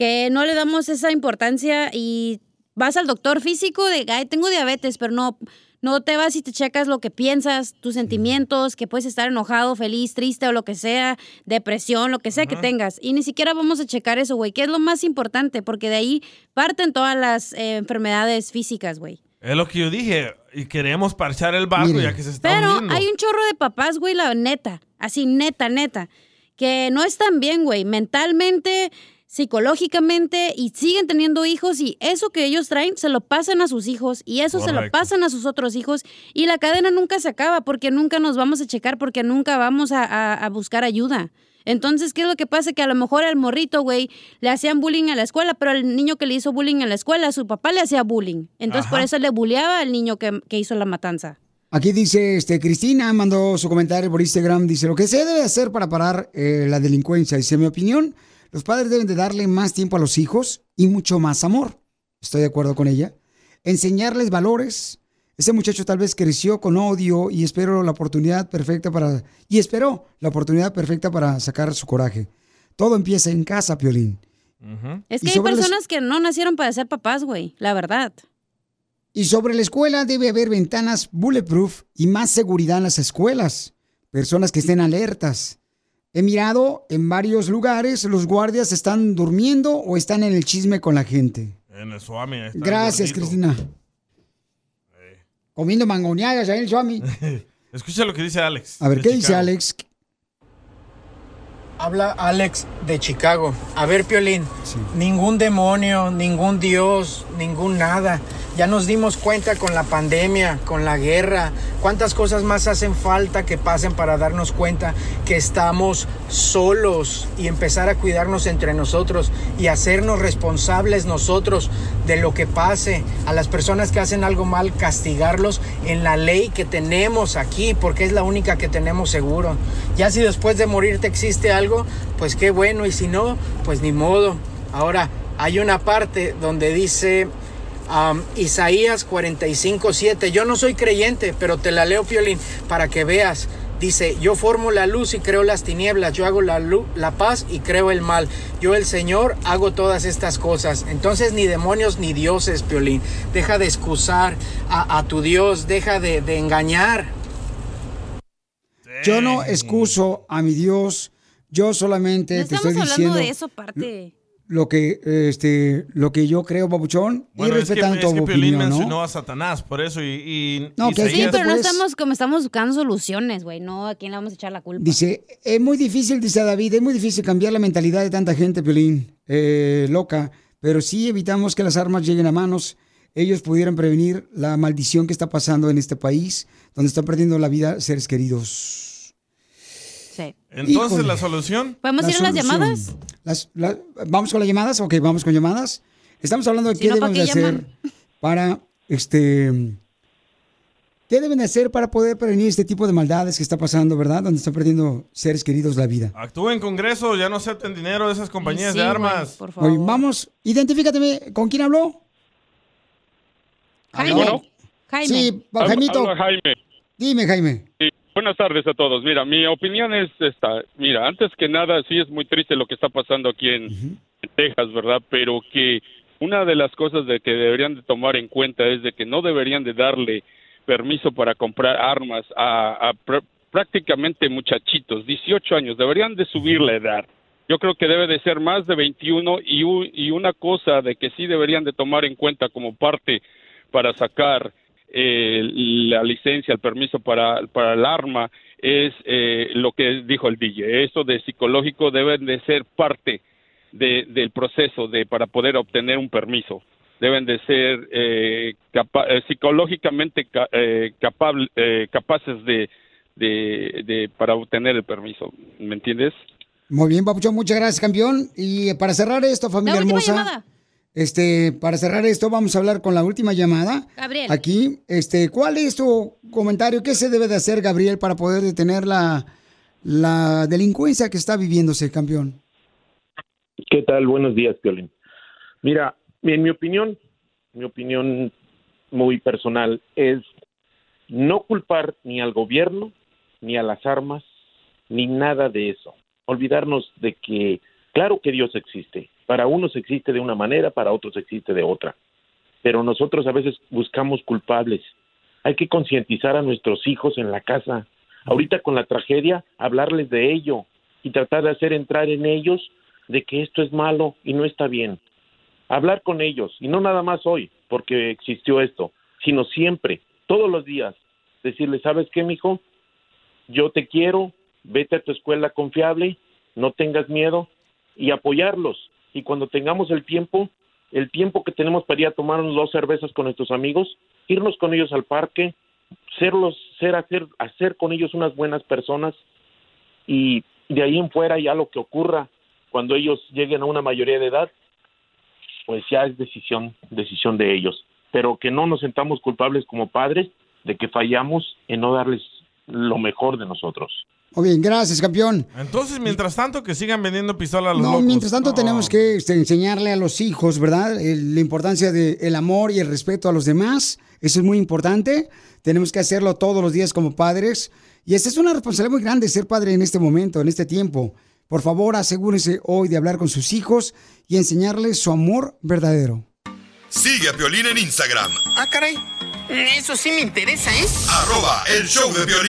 Que no le damos esa importancia y vas al doctor físico de, ay, tengo diabetes, pero no, no te vas y te checas lo que piensas, tus sentimientos, que puedes estar enojado, feliz, triste o lo que sea, depresión, lo que sea que tengas. Y ni siquiera vamos a checar eso, güey, que es lo más importante, porque de ahí parten todas las eh, enfermedades físicas, güey. Es lo que yo dije. Y queremos parchar el barco Mire. ya que se está Pero hundiendo. hay un chorro de papás, güey, la neta, así neta, neta, que no están bien, güey, mentalmente, psicológicamente y siguen teniendo hijos y eso que ellos traen se lo pasan a sus hijos y eso se lo pasan a sus otros hijos y la cadena nunca se acaba porque nunca nos vamos a checar, porque nunca vamos a, a- a buscar ayuda. Entonces, ¿qué es lo que pasa? Que a lo mejor al morrito, güey, le hacían bullying en la escuela, pero el niño que le hizo bullying en la escuela, su papá le hacía bullying. Entonces, por eso le bulleaba al niño que, que hizo la matanza. Aquí dice, este, Cristina mandó su comentario por Instagram, dice, lo que se debe hacer para parar eh, la delincuencia, dice, mi opinión, los padres deben de darle más tiempo a los hijos y mucho más amor. Estoy de acuerdo con ella. Enseñarles valores. Ese muchacho tal vez creció con odio y espero la oportunidad perfecta para... Y esperó la oportunidad perfecta para sacar su coraje. Todo empieza en casa, Piolín. Es que hay los- personas que no nacieron para ser papás, güey, la verdad. Y sobre la escuela debe haber ventanas bulletproof y más seguridad en las escuelas. Personas que estén alertas. He mirado en varios lugares, los guardias están durmiendo o están en el chisme con la gente. En el el Gracias. Cristina. Comiendo mangoneadas ahí el Swami. Escucha lo que dice Alex. A ver, ¿qué dice. Alex? Habla Alex de Chicago. A ver, Piolín, ningún demonio, ningún dios, ningún nada. Ya nos dimos cuenta con la pandemia, con la guerra, cuántas cosas más hacen falta que pasen para darnos cuenta que estamos solos y empezar a cuidarnos entre nosotros y hacernos responsables nosotros de lo que pase. A las personas que hacen algo mal, castigarlos en la ley que tenemos aquí, porque es la única que tenemos seguro. Ya si después de morirte existe algo, pues qué bueno, y si no, pues ni modo. Ahora, hay una parte donde dice um, Isaías 45, 7. Yo no soy creyente, pero te la leo, Piolín, para que veas. Dice, yo formo la luz y creo las tinieblas, yo hago la, luz, la paz y creo el mal. Yo el Señor hago todas estas cosas. Entonces ni demonios ni dioses, Piolín. Deja de excusar a, a tu Dios, deja de, de engañar. Yo no excuso a mi Dios, yo solamente No te estamos estoy hablando diciendo de eso, aparte. Lo que este lo que yo creo, babuchón, Bueno, y es que, respetando es tu que Piolín opinión, mencionó ¿no? a Satanás, por eso. Y, y No, que hay Sí, pero no estamos como estamos buscando soluciones, güey. No, ¿a quién le vamos a echar la culpa? Dice, es muy difícil, dice David, es muy difícil cambiar la mentalidad de tanta gente, Piolín, eh, loca, pero sí evitamos que las armas lleguen a manos. Ellos pudieran prevenir la maldición que está pasando en este país, donde están perdiendo la vida seres queridos. Sí. Entonces, Híjole. la solución. ¿Podemos La ir a las solución. llamadas? Las- la- ¿Vamos con las llamadas? Ok, vamos con llamadas. Estamos hablando de Si qué no, ¿para debemos de hacer llaman? para, este, qué deben de hacer para poder prevenir este tipo de maldades que está pasando, ¿verdad? Donde están perdiendo seres queridos la vida. Actúen en Congreso, ya no acepten dinero de esas compañías Sí, de güey, armas. por favor. Oye, vamos, identifícate, ¿con quién habló? Jaime. ¿Aló? Jaime. Sí, Jaimito. habla Jaime. Dime, Jaime. Sí, Buenas tardes a todos. Mira, mi opinión es esta. Mira, antes que nada, sí es muy triste lo que está pasando aquí en, en Texas, ¿verdad? Pero que una de las cosas de que deberían de tomar en cuenta es de que no deberían de darle permiso para comprar armas a, a pr- prácticamente muchachitos, 18 años. Deberían de subir la edad. Yo creo que debe de ser más de 21 y, y una cosa de que sí deberían de tomar en cuenta como parte para sacar eh, la licencia, el permiso para, para el arma, es eh, lo que dijo el DJ. Esto de psicológico deben de ser parte de, del proceso de para poder obtener un permiso. Deben de ser eh, capa- eh, psicológicamente ca- eh, capable- eh, capaces de, de, de para obtener el permiso. ¿Me entiendes? Muy bien, Papuchón, muchas gracias, campeón. Y para cerrar esto, familia hermosa. llamada. Este, para cerrar esto, vamos a hablar con la última llamada. Gabriel. Aquí, este, ¿cuál es tu comentario? ¿Qué se debe de hacer, Gabriel, para poder detener la, la delincuencia que está viviéndose, campeón? ¿Qué tal? Buenos días, Piolín. Mira, en mi opinión, mi opinión muy personal es no culpar ni al gobierno, ni a las armas, ni nada de eso. Olvidarnos de que, claro que Dios existe. Para unos existe de una manera, para otros existe de otra. Pero nosotros a veces buscamos culpables. Hay que concientizar a nuestros hijos en la casa. Ahorita con la tragedia, hablarles de ello y tratar de hacer entrar en ellos de que esto es malo y no está bien. Hablar con ellos, y no nada más hoy, porque existió esto, sino siempre, todos los días, decirles, ¿sabes qué, mijo? Yo te quiero, vete a tu escuela confiable, no tengas miedo, y apoyarlos. Y cuando tengamos el tiempo, el tiempo que tenemos para ir a tomarnos dos cervezas con nuestros amigos, irnos con ellos al parque, serlos, ser, hacer, hacer con ellos unas buenas personas, y de ahí en fuera ya lo que ocurra cuando ellos lleguen a una mayoría de edad, pues ya es decisión, decisión de ellos. Pero que no nos sentamos culpables como padres de que fallamos en no darles lo mejor de nosotros. Muy bien, gracias, campeón. Entonces, mientras tanto, que sigan vendiendo pistola a los No, locos. mientras tanto tenemos que este, enseñarle a los hijos, ¿verdad? El- la importancia del amor y el respeto a los demás. Eso es muy importante. Tenemos que hacerlo todos los días como padres. Y esta es una responsabilidad muy grande ser padre en este momento, en este tiempo. Por favor, asegúrense hoy de hablar con sus hijos y enseñarles su amor verdadero. Sigue a Piolín en Instagram, Ah, caray. Eso sí me interesa, ¿eh? arroba el show de Piolín.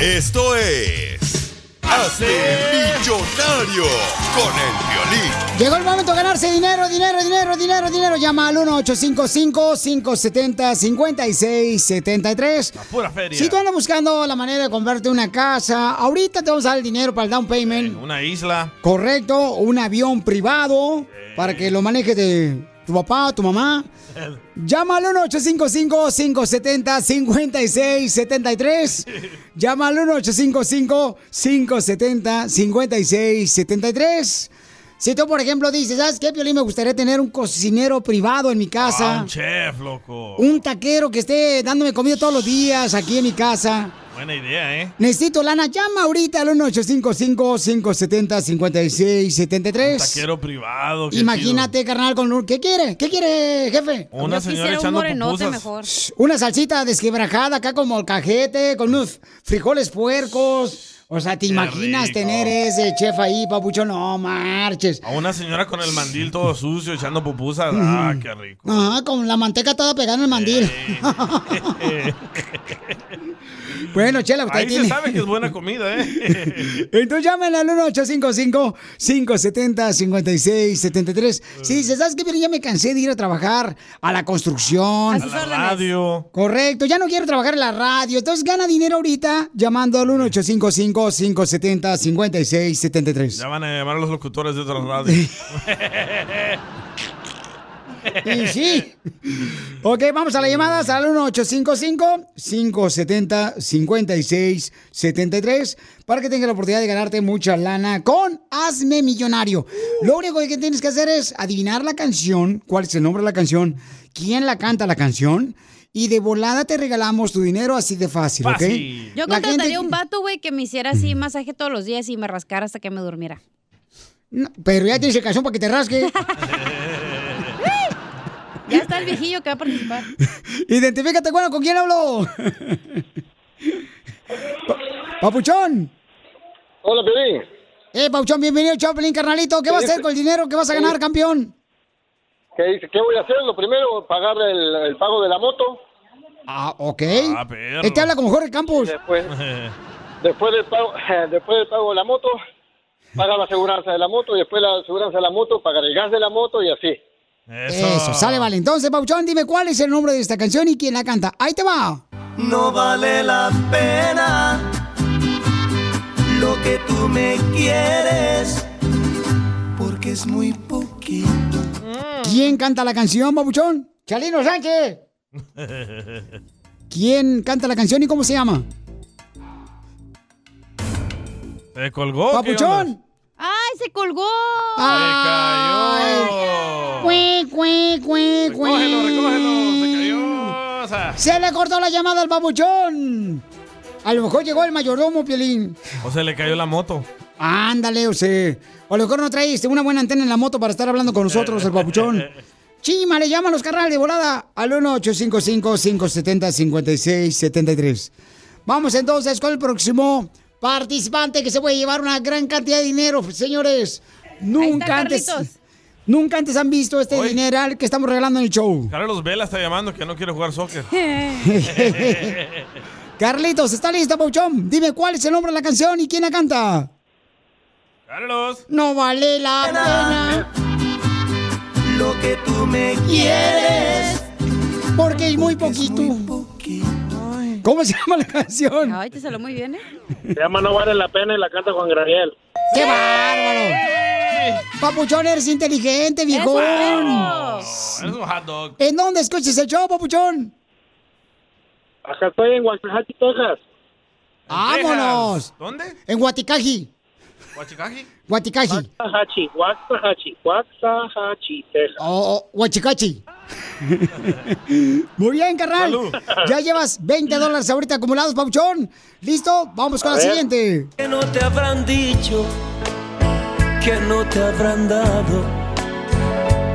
Esto es. Hazte millonario con el violín. Llegó el momento de ganarse dinero, dinero, dinero, dinero, dinero. Llama al 1-855-570-5673. Pura feria. Si tú andas buscando la manera de comprarte una casa, ahorita te vamos a dar el dinero para el down payment. Una isla. Correcto, un avión privado para que lo maneje de tu papá, tu mamá. Llama al 1-855-570-5673. Llama al 1-855-570-5673. Si tú, por ejemplo, dices, ¿sabes qué, Piolín? Me gustaría tener un cocinero privado en mi Ah, casa. un chef, loco. un taquero que esté dándome comida todos los días aquí en mi casa. Buena idea, ¿eh? Necesito lana. Llama ahorita al 1-855-570-5673. Taquero privado. qué Imagínate, carnal, con un... ¿Qué quiere? ¿Qué quiere, jefe? Una Yo señora un echando pupusas. mejor. Una salsita desquebrajada acá como el cajete, con unos frijoles puercos. O sea, ¿te imaginas rico. tener ese chef ahí, papucho? No marches. A una señora con el mandil todo sucio echando pupusas. Ah, qué rico. Ajá, con la manteca toda pegada en el mandil. bueno, chela, usted Ahí tiene... se sabe que es buena comida, ¿eh? Entonces llamen al 1-855-570-5673. Si dices, ¿sabes qué? Pero ya me cansé de ir a trabajar a la construcción. A sus A la órdenes. radio. Correcto, ya no quiero trabajar en la radio. Entonces gana dinero ahorita llamando al 1-855-570-5673. Ya van a llamar a los locutores de otras radios. Y sí. Ok, vamos a las llamadas al 1855-570-5673 para que tengas la oportunidad de ganarte mucha lana con Hazme Millonario. Lo único que tienes que hacer es adivinar la canción, cuál es el nombre de la canción, quién la canta la canción y de volada te regalamos tu dinero así de fácil, ¿ok? Yo contrataría gente- un vato, güey, que me hiciera así masaje todos los días y me rascara hasta que me durmiera. Pero ya tienes el calzón para que te rasque. Ya está el viejillo que va a participar. Identifícate, bueno, ¿con quién hablo? Pa- Papuchón. Hola, Piolín. Eh, Papuchón, bienvenido, Choplin, carnalito. ¿Qué vas a hacer con el dinero que vas a ganar, campeón? ¿Qué, dice? ¿Qué voy a hacer? Lo primero, pagar el, el pago de la moto. Ah, ok. Ah, perro. Este habla como Jorge Campos. Después, después, del pago, después del pago de la moto, pagar la aseguranza de la moto. Y después la aseguranza de la moto, pagar el gas de la moto y así. Eso. sale, vale. Entonces, Papuchón, dime cuál es el nombre de esta canción y quién la canta. Ahí te va. No vale la pena lo que tú me quieres, porque es muy poquito. ¿Quién canta la canción, Papuchón? Chalino Sánchez. ¿Quién canta la canción y cómo se llama? Se colgó. Papuchón. ¡Ay, se colgó! Cue, cue, cue, cue. Recógelo, recógelo, se cayó. o sea. Se le cortó la llamada al babuchón. A lo mejor llegó el mayordomo, Piolín. O se le cayó la moto. Ándale, o sea. O a lo mejor no traíste una buena antena en la moto para estar hablando con nosotros, el babuchón. Chima, le llaman los carnales de volada al 1-855-570-5673. Vamos entonces con el próximo participante que se puede llevar una gran cantidad de dinero, señores. Nunca antes. Carlitos. Nunca antes han visto este dineral que estamos regalando en el show. Carlos Vela está llamando que no quiere jugar soccer. Carlitos, ¿está lista, Pauchón? Dime cuál es el nombre de la canción y quién la canta. Carlos. No vale la pena Lo que tú me quieres. porque es muy poquito. ¿Cómo se llama la canción? Ay, te salió muy bien, ¿eh? Se llama No vale la pena y la canta Juan Gabriel. ¡Qué bárbaro! Papuchón, eres inteligente, viejón. Eres un hot dog. ¿En dónde escuchas el show, Papuchón? Acá estoy en Waxahachie, Texas. ¡Vámonos! ¿Dónde? En Guaticaji. ¿Huachicaji? Guaticaji. Waxahachie, Waxahachie, Waxahachie, Texas. Oh, oh, Huachicachi. Muy bien, carnal. Salud. Ya llevas 20 dólares ahorita acumulados, Papuchón. ¿Listo? Vamos con A la ver. siguiente. Que no te habrán dicho, que no te habrán dado.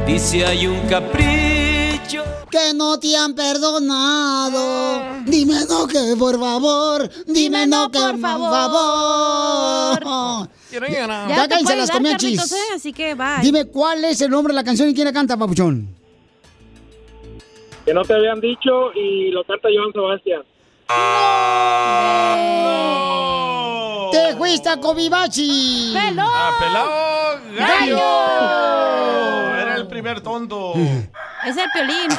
Dice hay un capricho. Que no te han perdonado. Dime no que por favor. Dime no que por favor. Ya, Ya puede las. Carlitos, ¿eh? Así que va. Dime cuál es el nombre de la canción y quién la canta, Papuchón. Que no te habían dicho y lo canta Joan Sebastián. Te fuiste a Covibachi. ¡Pelón! Ah, pelado gallo. ¡Gallo! Era el primer tonto. Es el piolín.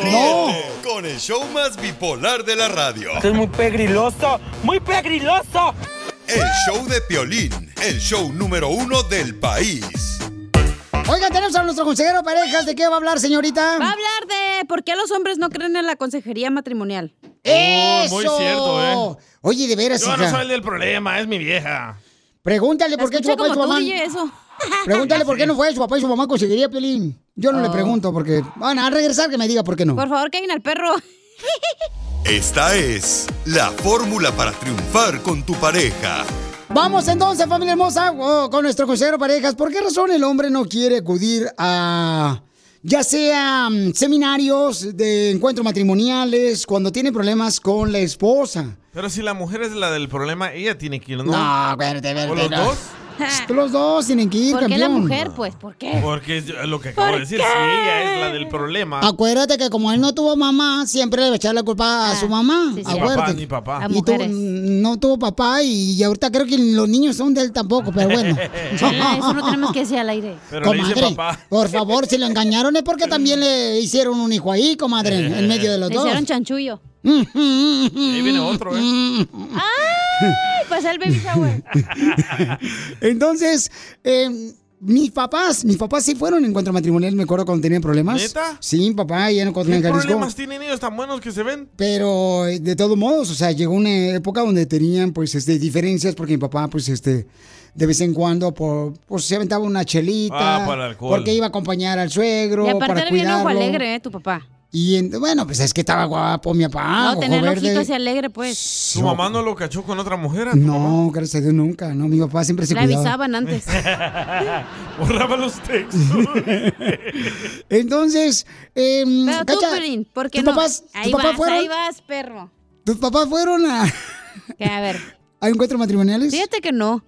Ríete Con el show más bipolar de la radio. es muy pegriloso, muy pegriloso. El show de Piolín, el show número uno del país. Oigan, tenemos a nuestro consejero de parejas. ¿De qué va a hablar, señorita? Va a hablar de por qué los hombres no creen en la consejería matrimonial. ¡Eso! muy cierto, ¿eh? Oye, de veras, Yo no soy el del problema, es mi vieja. Pregúntale por qué tu papá y tú, mamá. Eso. Pregúntale por qué no fue su papá y su mamá conseguiría Piolín. Yo no le Oh. pregunto porque. Bueno, al regresar que me diga por qué no. Por favor, caigan al perro. Esta es la fórmula para triunfar con tu pareja. Vamos entonces, familia hermosa, oh, con nuestro consejero parejas. ¿Por qué razón el hombre no quiere acudir a ya sea mm, seminarios de encuentros matrimoniales cuando tiene problemas con la esposa? Pero si la mujer es la del problema, ella tiene que ir, ¿no? No, espérate, espérate. ¿O los no. dos? Los dos tienen que ir, ¿Por qué la mujer, pues? ¿Por qué? Porque es lo que acabo ¿Por de decir, qué? si ella es la del problema. Acuérdate que como él no tuvo mamá, siempre le va a echar la culpa a su mamá. Ni Acuérdate. papá, ni papá. A Y tú, no tuvo papá y ahorita creo que los niños son de él tampoco, pero bueno. Ah, eso no tenemos que decir al aire. Pero le dice Comadre, papá. por favor, si lo engañaron es porque también le hicieron un hijo ahí, comadre, en medio de los Le dos. hicieron chanchullo. Ahí viene otro, ¿eh? ¡Ay, para hacer el baby shower. Entonces, eh, mis papás, mis papás sí fueron en encuentro matrimonial, me acuerdo cuando tenían problemas. ¿Neta? Sí, mi papá, ya en ¿Qué Ocotlán, Jalisco. problemas tienen ellos tan buenos que se ven? Pero eh, de todos modos, o sea, llegó una época donde tenían pues este diferencias porque mi papá pues este de vez en cuando por, pues se aventaba una chelita Ah, por alcohol. porque iba a acompañar al suegro Y aparte para era bien ojo cuidarlo. alegre, ¿eh? Tu papá. Y en- bueno, pues es que estaba guapo mi papá, no, tener el verde. ojito así alegre, pues. ¿Su mamá no lo cachó con otra mujer? a tu No, gracias a Dios nunca, no, mi papá siempre se Le cuidaba. avisaban antes. Borraba los textos. Entonces, eh, Pero tú, Cacha, Piolín, ¿por qué ¿tus no? papás, ahí tus papás vas, fueron, ahí vas, perro. tus papás fueron a, Que, a ver, a encuentros matrimoniales? fíjate que no.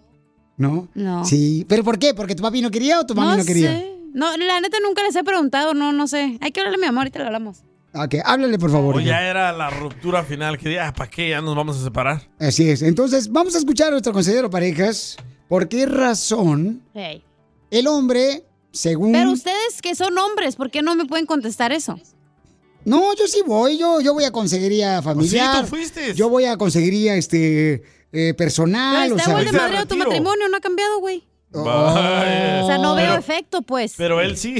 ¿No? No. Sí, pero ¿por qué? ¿Porque tu papi no quería o tu mami no, quería? sé. No, la neta nunca les he preguntado, no, no sé. Hay que hablarle a mi amor, ahorita le hablamos. Ok, háblale por favor. O hija. ya era la ruptura final que ya, ¿para qué? Ya nos vamos a separar. Así es. Entonces, vamos a escuchar a nuestro consejero parejas. ¿Por qué razón Hey. el hombre, según... Pero ustedes que son hombres, ¿por qué no me pueden contestar eso? No, yo sí voy. Yo, yo voy a conseguiría familiar. Sí, tú fuiste. Yo voy a conseguiría este, eh, personal. Pero o está sea, igual de madreado tu matrimonio, no ha cambiado, güey. Vaya. O sea, no veo Pero- efecto, pues. Pero él sí.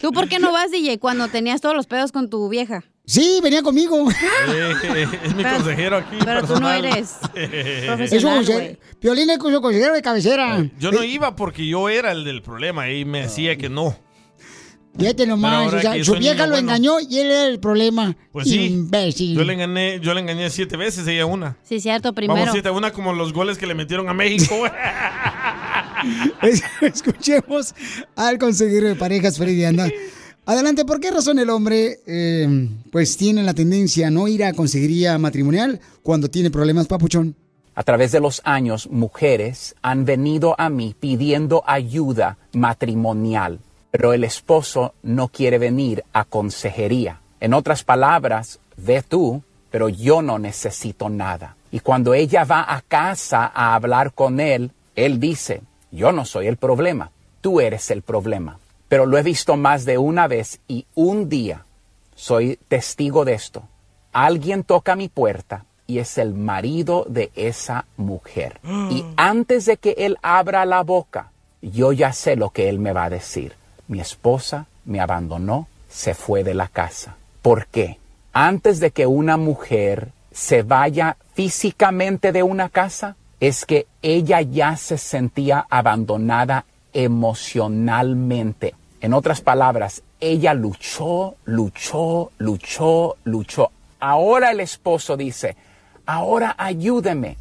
¿Tú por qué no vas, DJ, cuando tenías todos los pedos con tu vieja? Sí, venía conmigo. Eh, es mi Pero- consejero aquí. pero tú no eres Es un conse- Piolín es su consejero de cabecera. Yo no iba porque yo era el del problema y me decía que no. Fíjate nomás, o sea, su vieja lo bueno. engañó y él era el problema. Pues sí. Imbécil. Yo le engañé, yo le engañé siete veces, ella una. Sí, cierto, primero. Vamos siete a una como los goles que le metieron a México. Es- Escuchemos al consejero de parejas, Freddy Anda. Adelante, ¿por qué razón el hombre eh, pues tiene la tendencia a no ir a conseguiría matrimonial cuando tiene problemas, papuchón? A través de los años, mujeres han venido a mí pidiendo ayuda matrimonial, pero el esposo no quiere venir a consejería. En otras palabras, ve tú, pero yo no necesito nada. Y cuando ella va a casa a hablar con él, él dice, yo no soy el problema, tú eres el problema. Pero lo he visto más de una vez y un día soy testigo de esto. Alguien toca mi puerta y es el marido de esa mujer. Y antes de que él abra la boca, yo ya sé lo que él me va a decir. Mi esposa me abandonó, se fue de la casa. ¿Por qué? Antes de que una mujer se vaya físicamente de una casa, es que ella ya se sentía abandonada emocionalmente. En otras palabras, ella luchó, luchó, luchó, luchó. Ahora el esposo dice, ahora ayúdeme.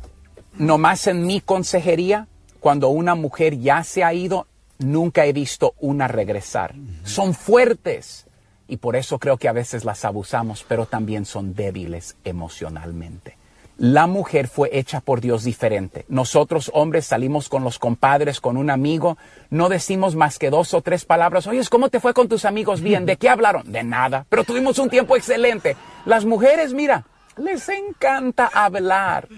Nomás en mi consejería, cuando una mujer ya se ha ido, nunca he visto una regresar. Son fuertes y por eso creo que a veces las abusamos, pero también son débiles emocionalmente. La mujer fue hecha por Dios diferente. Nosotros hombres salimos con los compadres, con un amigo, no decimos más que dos o tres palabras. Oye, ¿cómo te fue con tus amigos? Bien, ¿de qué hablaron? De nada, pero tuvimos un tiempo excelente. Las mujeres, mira, les encanta hablar.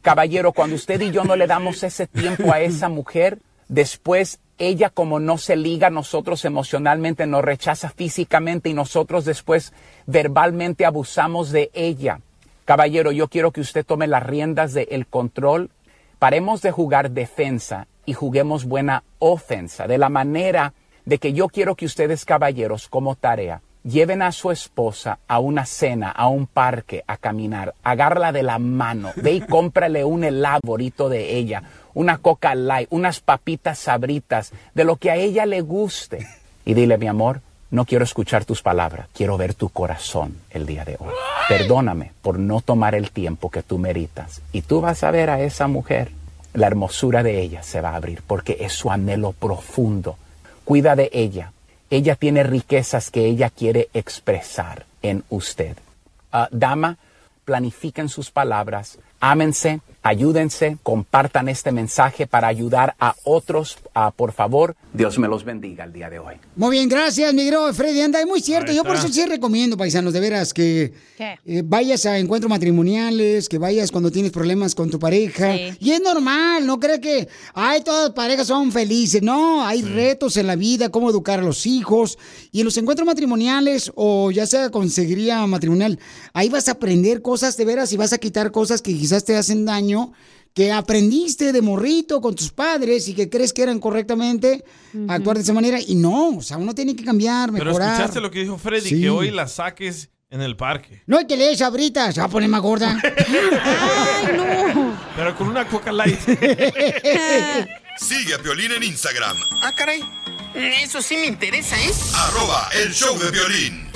Caballero, cuando usted y yo no le damos ese tiempo a esa mujer, después ella como no se liga a nosotros emocionalmente, nos rechaza físicamente y nosotros después verbalmente abusamos de ella. Caballero, yo quiero que usted tome las riendas del control. Paremos de jugar defensa y juguemos buena ofensa, de la manera de que yo quiero que ustedes, caballeros, como tarea, lleven a su esposa a una cena, a un parque, a caminar, agárrala de la mano, ve y cómprale un helado favorito de ella, una coca light, unas papitas sabritas, de lo que a ella le guste. Y dile, mi amor, no quiero escuchar tus palabras, quiero ver tu corazón el día de hoy. Perdóname por no tomar el tiempo que tú meritas. Y tú vas a ver a esa mujer, la hermosura de ella se va a abrir porque es su anhelo profundo. Cuida de ella. Ella tiene riquezas que ella quiere expresar en usted. Ah, dama, planifiquen sus palabras, ámense, Ayúdense, compartan este mensaje para ayudar a otros. Ah, por favor, Dios me los bendiga el día de hoy. Muy bien, gracias, mi querido Freddy. Anda, es muy cierto. Yo por eso sí recomiendo, paisanos, de veras, que eh, vayas a encuentros matrimoniales, que vayas cuando tienes problemas con tu pareja. Y es normal, no crees que, ay, todas las parejas son felices. No, hay retos en la vida, cómo educar a los hijos. Y en los encuentros matrimoniales, o ya sea conseguiría matrimonial, ahí vas a aprender cosas de veras y vas a quitar cosas que quizás te hacen daño que aprendiste de morrito con tus padres y que crees que eran correctamente actuar de esa manera y no, o sea, uno tiene que cambiar, Pero mejorar. escuchaste lo que dijo Freddy, Sí. que hoy la saques en el parque. No hay que leer sabritas, se va a poner más gorda. Pero con una coca light. Sigue a Piolín en Instagram, Ah, caray. Eso sí me interesa, ¿eh? arroba el show de violín.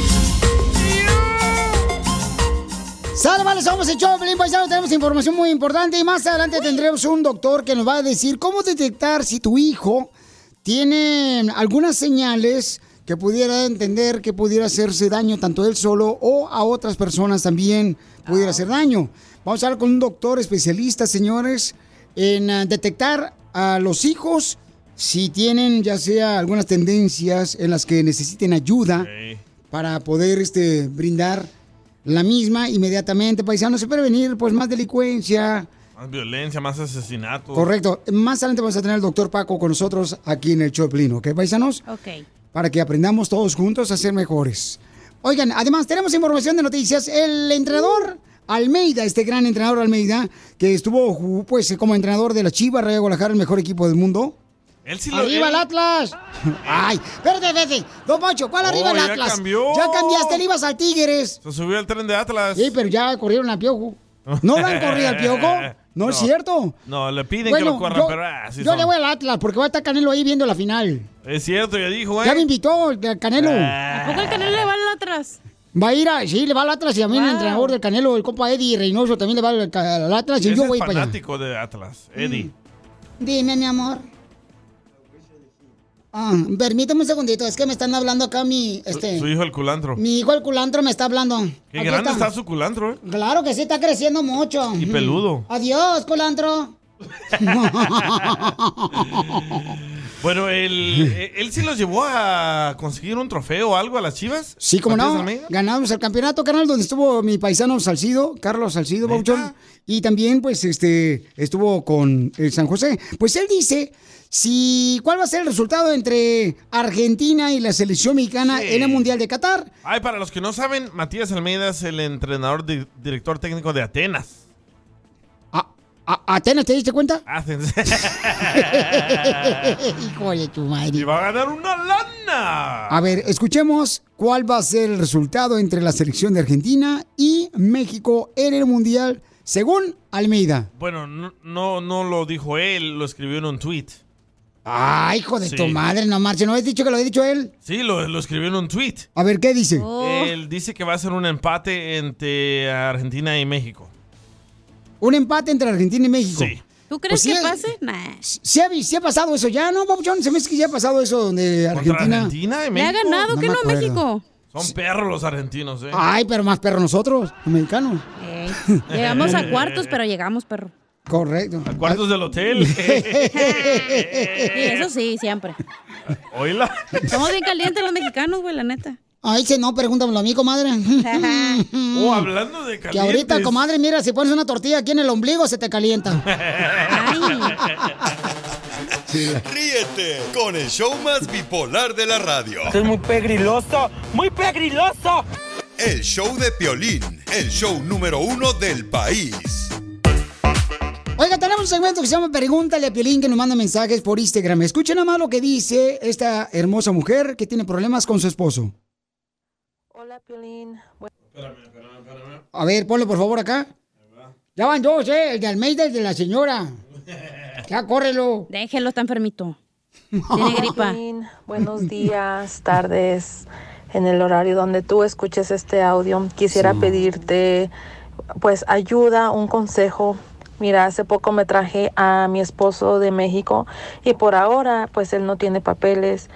Sale, vale, somos el show, Pelín Paisano, tenemos información muy importante y más adelante tendremos un doctor que nos va a decir cómo detectar si tu hijo tiene algunas señales que pudiera entender que pudiera hacerse daño tanto él solo o a otras personas también pudiera hacer daño. Vamos a hablar con un doctor especialista, señores, en ah, detectar a los hijos si tienen ya sea algunas tendencias en las que necesiten ayuda para poder este, brindar la misma inmediatamente, paisanos, y prevenir pues más delincuencia. Más violencia, más asesinatos. Correcto. Más adelante vamos a tener al doctor Paco con nosotros aquí en el Choplino, ¿ok, paisanos? Ok. Para que aprendamos todos juntos a ser mejores. Oigan, además tenemos información de noticias. El entrenador Almeida, este gran entrenador Almeida, que estuvo ju- pues como entrenador de la Chivas Rayo Guadalajara, el mejor equipo del mundo. Él sí lo ¡Arriba el Atlas! Ay, espérate, espérate. Don Poncho, ¿cuál Oh, arriba el ya Atlas? cambió. Ya cambiaste, le ibas al Tigres. Se subió al tren de Atlas. Sí, pero ya corrieron al Piojo. ¿No lo han corrido al Piojo? No, es cierto. No, le piden Bueno, que lo corran, yo, pero ah, sí yo son. le voy al Atlas porque va a estar Canelo ahí viendo la final. Es cierto, ya dijo, ¿eh? Ya me invitó el Canelo. Ah. ¿A poco el canal le va al atrás? Va a ir a, sí, le va al Atlas y a mí el Wow. entrenador del Canelo, el compa Eddie Reynoso, también le va al, Atlas y Ese yo es voy para allá. fanático de Atlas, Eddie. Dime, mi amor. Ah, permíteme un segundito, es que me están hablando acá mi, este, Su hijo el culantro. mi hijo el culantro me está hablando. Qué Aquí grande está. su culantro, ¿eh? Claro que sí, está creciendo mucho. Y peludo. Adiós, culantro. Bueno, él, eh, él sí los llevó a conseguir un trofeo o algo a las chivas. Sí, como no, ganamos el campeonato, canal, donde estuvo mi paisano Salcido, Carlos Salcido, Bauchón, y también, pues, este, estuvo con el San José. Pues él dice, si, ¿cuál va a ser el resultado entre Argentina y la selección mexicana Sí. en el Mundial de Qatar? Ay, para los que no saben, Matías Almeida es el entrenador, di- director técnico de Atenas. ¿A- ¿Atenas te diste cuenta? Athens. Hijo de tu madre. y va a ganar una lana. A ver, escuchemos cuál va a ser el resultado entre la selección de Argentina y México en el Mundial, según Almeida. Bueno, no, no, no lo dijo él, lo escribió en un tweet. Ay, hijo de Sí. tu madre, no marche, ¿no has dicho que lo ha dicho él? Sí, lo, lo escribió en un tweet. A ver, ¿qué dice? Él dice que va a ser un empate entre Argentina y México. Un empate entre Argentina y México. Sí. ¿Tú crees Pues que sí, pase? Nah. ¿Sí ha, sí ha pasado eso ya, no, Papuchón? Se me hace que ya ha pasado eso donde ¿Contra Argentina... Argentina y ¿Le ha México? ganado No que me no acuerdo. México? Son perros los argentinos, ¿eh? Ay, pero más perros nosotros, los mexicanos. Llegamos a cuartos, pero llegamos, perro. Correcto. A cuartos del hotel. Sí, eso sí, siempre. Oíla. Somos bien calientes los mexicanos, güey, la neta. Ay, si no, pregúntamelo a mí, comadre. Oh, hablando de Que calientes. ahorita, comadre, mira, si pones una tortilla aquí en el ombligo, se te calienta. Ríete con el show más bipolar de la radio. es muy pegriloso, muy pegriloso. El show de Piolín, el show número uno del país. Oiga, tenemos un segmento que se llama Pregúntale a Piolín que nos manda mensajes por Instagram. Escuchen nada más lo que dice esta hermosa mujer que tiene problemas con su esposo. Hola, Piolín. A ver, ponlo por favor acá. Ya van dos, ¿eh? El de Almeida y el de la señora. Ya, córrelo. Déjelo, está enfermito. Tiene gripa. Piolín, buenos días, tardes. En el horario donde tú escuches este audio, quisiera pedirte, pues, ayuda, un consejo. Mira, hace poco me traje a mi esposo de México y por ahora, pues, él no tiene papeles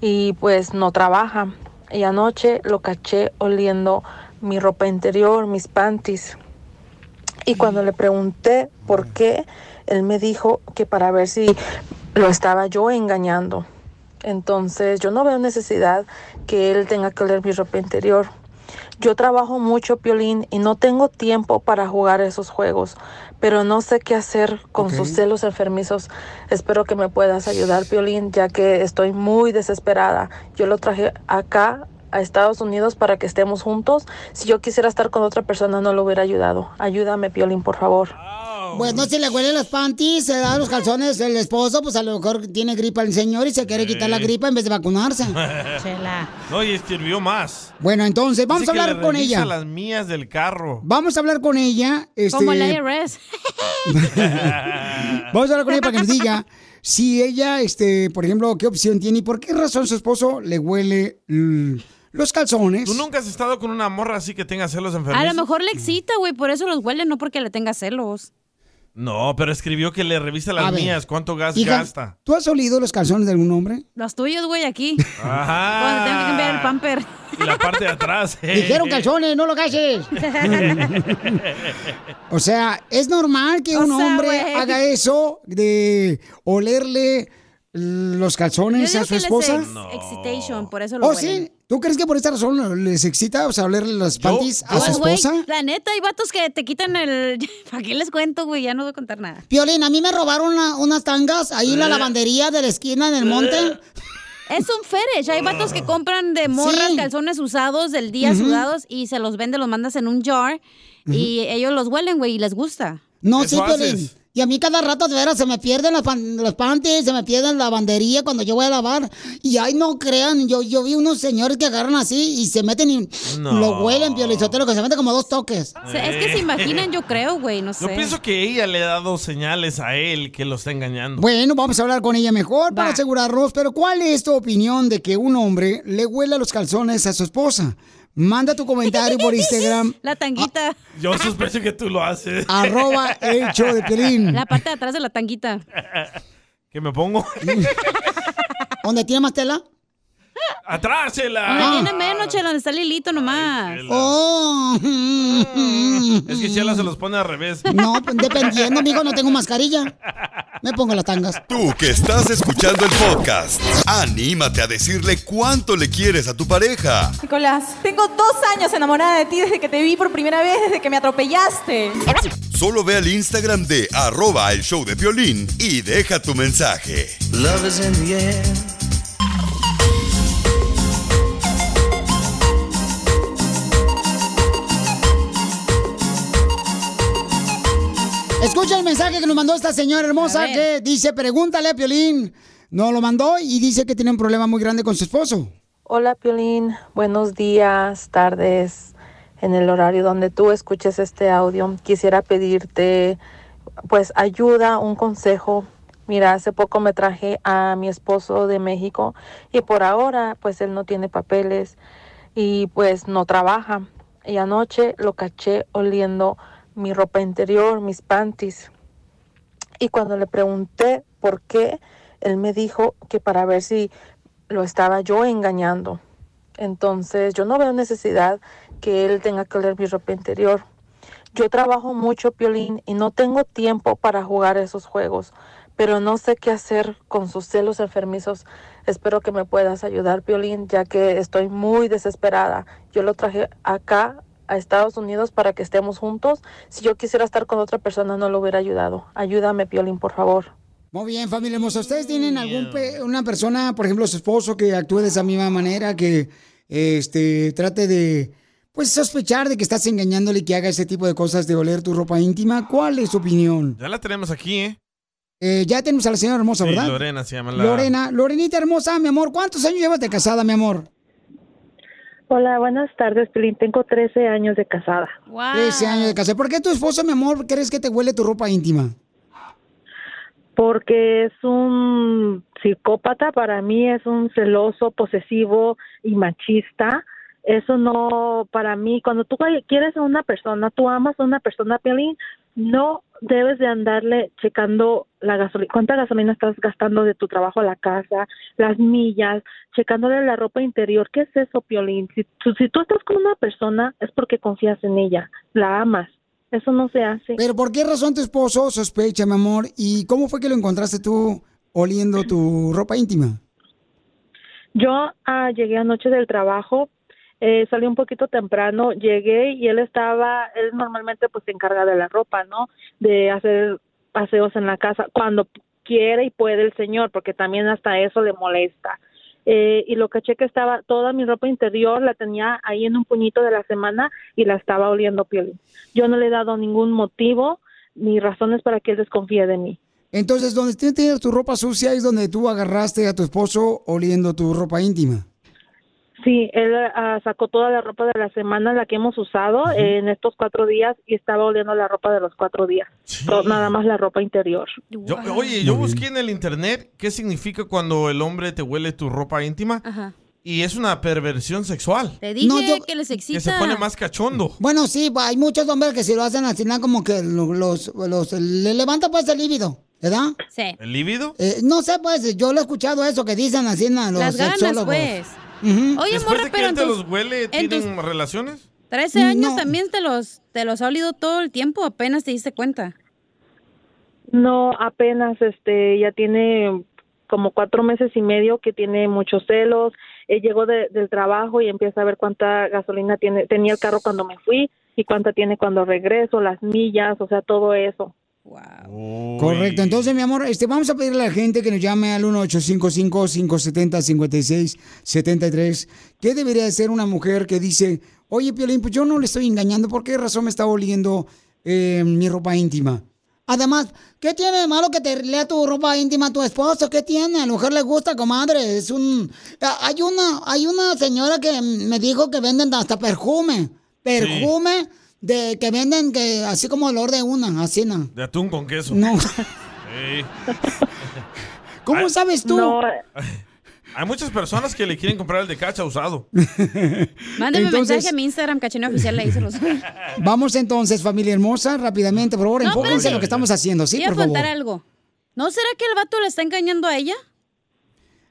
y pues no trabaja. Y anoche lo caché oliendo mi ropa interior, mis panties. Y cuando le pregunté por qué, él me dijo que para ver si lo estaba yo engañando. Entonces yo no veo necesidad que él tenga que oler mi ropa interior. Yo trabajo mucho, Piolín, y no tengo tiempo para jugar esos juegos, pero no sé qué hacer con sus celos enfermizos. Espero que me puedas ayudar, Piolín, ya que estoy muy desesperada. Yo lo traje acá a Estados Unidos para que estemos juntos. Si yo quisiera estar con otra persona, no lo hubiera ayudado. Ayúdame, Piolín, por favor. Bueno, si le huelen las panties, se da los calzones el esposo, pues a lo mejor tiene gripa el señor y se quiere quitar la gripa en vez de vacunarse. No, y escribió más. Bueno, entonces vamos Dice a que hablar le con ella. las mías del carro. Vamos a hablar con ella. Este, Como la IRS. Vamos a hablar con ella para que nos diga si ella, este, por ejemplo, qué opción tiene y por qué razón su esposo le huele los calzones. ¿Tú nunca has estado con una morra así que tenga celos A enfermizos? lo mejor le excita, güey, por eso los huele, no porque le tenga celos. No, pero escribió que le revisa A las ver. mías. ¿Cuánto gas Hija, gasta? ¿Tú has olido los calzones de algún hombre? Los tuyos, güey, aquí. Ajá. Cuando tengo que cambiar el pamper. Y la parte de atrás. Dijeron calzones, no lo calles. o sea, es normal que O un sea, hombre güey. haga eso de olerle los Yo calzones digo a su que les esposa. ex- excitation, por eso lo ¿Oh, huelen. ¿Tú crees que por esta razón les excita, o sea, olerle las panties a su esposa? la neta, hay vatos que te quitan el... ¿Para qué les cuento, güey? Ya no voy a contar nada. Piolín, a mí me robaron una- unas tangas ahí en la Eh. lavandería de la esquina en el monte. Es un fetish. Hay vatos que compran de morras Sí. calzones usados del día sudados y se los venden, los mandas en un jar y ellos los huelen, güey, y les gusta. No, sí, Piolín. Y a mí cada rato de veras se me pierden las, pan- las panties, se me pierden la lavandería cuando yo voy a lavar. Y ay, no crean, yo, yo vi unos señores que agarran así y se meten y No. lo huelen, Piolín Sotelo, que se meten como dos toques. Es que se imaginan, yo creo, güey, no sé. Yo pienso que ella le ha dado señales a él que lo está engañando. Bueno, vamos a hablar con ella mejor para asegurarnos, pero ¿cuál es tu opinión de que un hombre le huela los calzones a su esposa? Manda tu comentario por Instagram, La tanguita. Yo sospecho que tú lo haces. arroba el show de Piolín. La parte de atrás de la tanguita. ¿Qué me pongo? ¿Dónde tiene más tela? ¡Atrás, Chela! Donde tiene menos, chela, donde está Lilito nomás. Oh. Es que Chela se los pone al revés. No, pues, dependiendo, amigo, no tengo mascarilla. Me pongo las tangas. Tú que estás escuchando el podcast, anímate a decirle cuánto le quieres a tu pareja. Nicolás, tengo dos años enamorada de ti desde que te vi por primera vez, desde que me atropellaste. Solo ve al Instagram de arroba el show de violín y deja tu mensaje. Love is in the air. Escucha el mensaje que nos mandó esta señora hermosa que dice, pregúntale a Piolín. Nos lo mandó y dice que tiene un problema muy grande con su esposo. Hola Piolín, buenos días, tardes. En el horario donde tú escuches este audio, quisiera pedirte pues ayuda, un consejo. Mira, hace poco me traje a mi esposo de México y por ahora pues él no tiene papeles y pues no trabaja. Y anoche lo caché oliendo mi ropa interior, mis panties. Y cuando le pregunté por qué, él me dijo que para ver si lo estaba yo engañando. Entonces yo no veo necesidad que él tenga que oler mi ropa interior. Yo trabajo mucho, Piolín, y no tengo tiempo para jugar esos juegos, pero no sé qué hacer con sus celos enfermizos. Espero que me puedas ayudar, Piolín, ya que estoy muy desesperada. Yo lo traje acá a Estados Unidos para que estemos juntos. Si yo quisiera estar con otra persona, no lo hubiera ayudado. Ayúdame, Piolín, por favor. Muy bien, familia hermosa. ¿Ustedes tienen algún pe- una persona, por ejemplo, su esposo, que actúe de esa misma manera, que este trate de pues sospechar de que estás engañándole y que haga ese tipo de cosas de oler tu ropa íntima? ¿Cuál es su opinión? Ya la tenemos aquí, ¿eh? Eh, ya tenemos a la señora hermosa, Sí, ¿verdad? Lorena se llama la... Lorena, Lorenita hermosa, mi amor, ¿cuántos años llevas de casada, mi amor? Hola, buenas tardes, Pilín. Tengo 13 años de casada. 13 años de casada. ¿Por qué tu esposo, mi amor, crees que te huele tu ropa íntima? Porque es un psicópata, para mí es un celoso, posesivo y machista. Eso no, para mí, cuando tú quieres a una persona, tú amas a una persona, Pelín, no debes de andarle checando la gasolina, cuánta gasolina estás gastando de tu trabajo a la casa, las millas, checándole la ropa interior. ¿Qué es eso, Piolín? Si, tú- si tú estás con una persona es porque confías en ella, la amas. Eso no se hace. Pero ¿por qué razón tu esposo sospecha, mi amor? ¿Y cómo fue que lo encontraste tú oliendo tu ropa íntima? Yo ah, llegué anoche del trabajo, eh, salí un poquito temprano, llegué y él estaba, él normalmente pues se encarga de la ropa, ¿no? De hacer paseos en la casa cuando quiere y puede el señor, porque también hasta eso le molesta. Eh, y lo caché que estaba toda mi ropa interior la tenía ahí en un puñito de la semana y la estaba oliendo piel. Yo no le he dado ningún motivo ni razones para que él desconfíe de mí. Entonces, donde tienes tu ropa sucia es donde tú agarraste a tu esposo oliendo tu ropa íntima. Sí, él ah, sacó toda la ropa de la semana, la que hemos usado en estos cuatro días y estaba oliendo la ropa de los cuatro días. To- Nada más la ropa interior. Yo- oye, yo busqué en el internet qué significa cuando el hombre te huele tu ropa íntima. Y es una perversión sexual. Te dije No, yo- que les excita. Que se pone más cachondo. Bueno, sí, hay muchos hombres que si lo hacen así, nada como que lo- los, los, le levanta pues el líbido, ¿verdad? Sí. ¿El líbido? Eh, no sé, pues, yo lo he escuchado eso que dicen así na, los Las ganas, sexólogos. pues. Ujú. Oye, Después morra, de que pero él te tus los huele, tus ¿tienen relaciones? 13 años No. también te los, te los ha olido todo el tiempo, apenas te diste cuenta. No, apenas este ya tiene como cuatro meses y medio que tiene muchos celos. Él llegó de- del trabajo y empieza a ver cuánta gasolina tiene tenía el carro cuando me fui y cuánta tiene cuando regreso, las millas, o sea, todo eso. Correcto. Entonces, mi amor, este, vamos a pedirle a la gente que nos llame al 1-855-570-5673. ¿Qué debería de ser una mujer que dice, oye, Piolín, pues yo no le estoy engañando, ¿por qué razón me está oliendo eh, mi ropa íntima? Además, ¿qué tiene de malo que te lea tu ropa íntima a tu esposo? ¿Qué tiene? A la mujer le gusta, comadre. Es un... Ah, Hay una, hay una señora que me dijo que venden hasta perfume. Perfume de que venden que así como olor de una, así no. De atún con queso. No. Sí. ¿Cómo Ay. sabes tú? Hay muchas personas que le quieren comprar el de cacha usado. Mándame Entonces- mensaje a mi Instagram, cachaneo oficial, ahí se los Vamos entonces, familia hermosa, rápidamente, por favor, No, enfóquense en lo que estamos haciendo, ¿sí? Voy a Por favor. contar algo. ¿No será que el vato le está engañando a ella?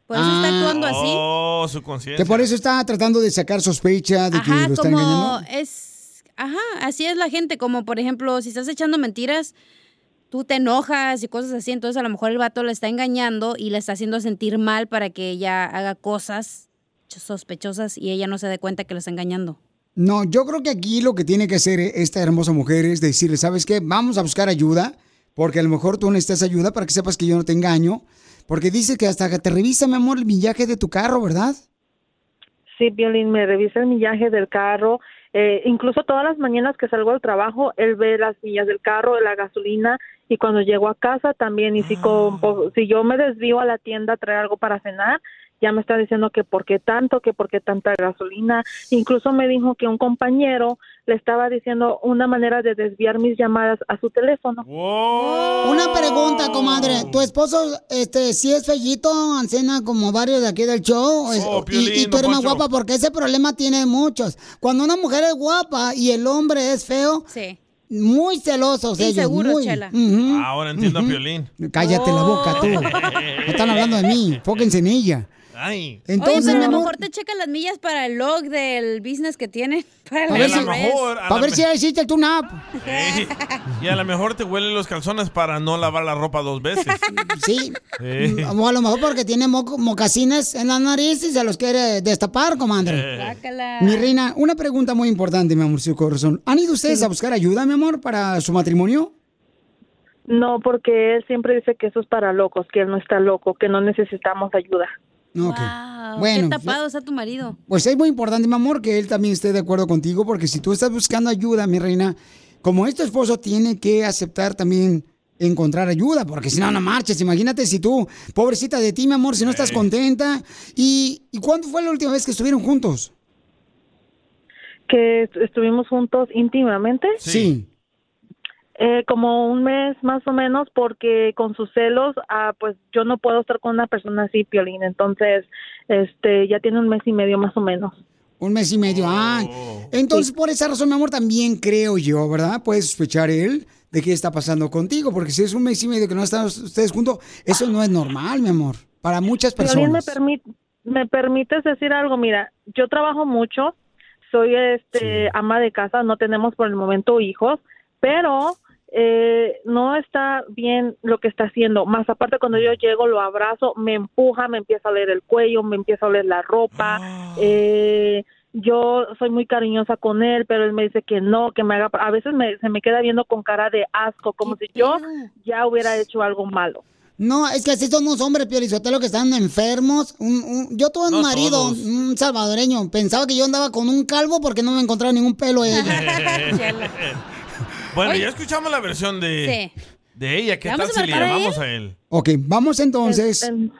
Por eso está actuando así. Oh, su conciencia. Que por eso está tratando de sacar sospecha de que Ajá, lo está como engañando. es... Ajá, así es la gente. Como, por ejemplo, si estás echando mentiras, tú te enojas y cosas así. Entonces, a lo mejor el vato le está engañando y le está haciendo sentir mal para que ella haga cosas sospechosas y ella no se dé cuenta que lo está engañando. No, yo creo que aquí lo que tiene que hacer esta hermosa mujer es decirle, ¿sabes qué? Vamos a buscar ayuda, porque a lo mejor tú necesitas ayuda para que sepas que yo no te engaño. Porque dice que hasta que te revisa, mi amor, el millaje de tu carro, ¿verdad? Sí, Violín, me revisa el millaje del carro. Eh, incluso todas las mañanas que salgo al trabajo, él ve las millas del carro, la gasolina, y cuando llego a casa también. Y si, con- po- si yo me desvío a la tienda a traer algo para cenar, ya me está diciendo que por qué tanto, que por qué tanta gasolina. Incluso me dijo que un compañero le estaba diciendo una manera de desviar mis llamadas a su teléfono. Una pregunta, comadre. ¿Tu esposo, este, sí es fellito, ancena como varios de aquí del show? Oh, y, Piolín, y tú eres más Poncho. guapa porque ese problema tiene muchos. Cuando una mujer es guapa y el hombre es feo, muy celosos ellos. Inseguros, muy. Chela. Ahora entiendo a Piolín. Cállate la boca, tú. Están hablando de mí. Fóquense en ella. Ay. Entonces, Oye, pero mi a lo mejor te checan las millas para el log del business que tiene. Para ver, si, IRS. pa' ver si ya hiciste el tune-up. Ey, Y a lo mejor te huelen los calzones para no lavar la ropa dos veces. Sí. Sí. O a lo mejor porque tiene mocasines en la nariz y se los quiere destapar, comadre. Guácala. Mi reina, una pregunta muy importante, mi amor, su corazón. ¿Han ido ustedes a buscar ayuda, mi amor, para su matrimonio? No, porque él siempre dice que eso es para locos, que él no está loco, que no necesitamos ayuda. Wow, Bueno, qué tapado está tu marido. Pues es muy importante, mi amor, que él también esté de acuerdo contigo, porque si tú estás buscando ayuda, mi reina, como este esposo tiene que aceptar también encontrar ayuda, porque si no, no marches. Imagínate si tú, pobrecita de ti, mi amor, si no estás contenta. ¿Y, ¿Y cuándo fue la última vez que estuvieron juntos? Que est- estuvimos juntos íntimamente. Sí. Eh, como un mes más o menos, porque con sus celos, ah, pues yo no puedo estar con una persona así, Piolín. Entonces, este, ya tiene un mes y medio más o menos. Un mes y medio. Ah, entonces por esa razón, mi amor, también creo yo, ¿verdad? Puede sospechar él de qué está pasando contigo, porque si es un mes y medio que no están ustedes juntos, eso no es normal, mi amor, para muchas Piolín, me, personas. permi- me permites decir algo, mira, yo trabajo mucho, soy este ama de casa, no tenemos por el momento hijos, pero eh, no está bien lo que está haciendo. Más aparte, cuando yo llego, lo abrazo, me empuja, me empieza a oler el cuello, me empieza a oler la ropa. Eh, yo soy muy cariñosa con él, pero él me dice que no, que me haga. A veces me, se me queda viendo con cara de asco, como si yo ya hubiera hecho algo malo. No, es que así son los hombres, Piolizotelo, que están enfermos. Un- un- yo tuve un No marido, todos. un salvadoreño, pensaba que yo andaba con un calvo porque no me encontraba ningún pelo en bueno, ya escuchamos la versión de, de ella. ¿Qué ¿Le tal vamos a si le llamamos a él? ok, vamos entonces. En-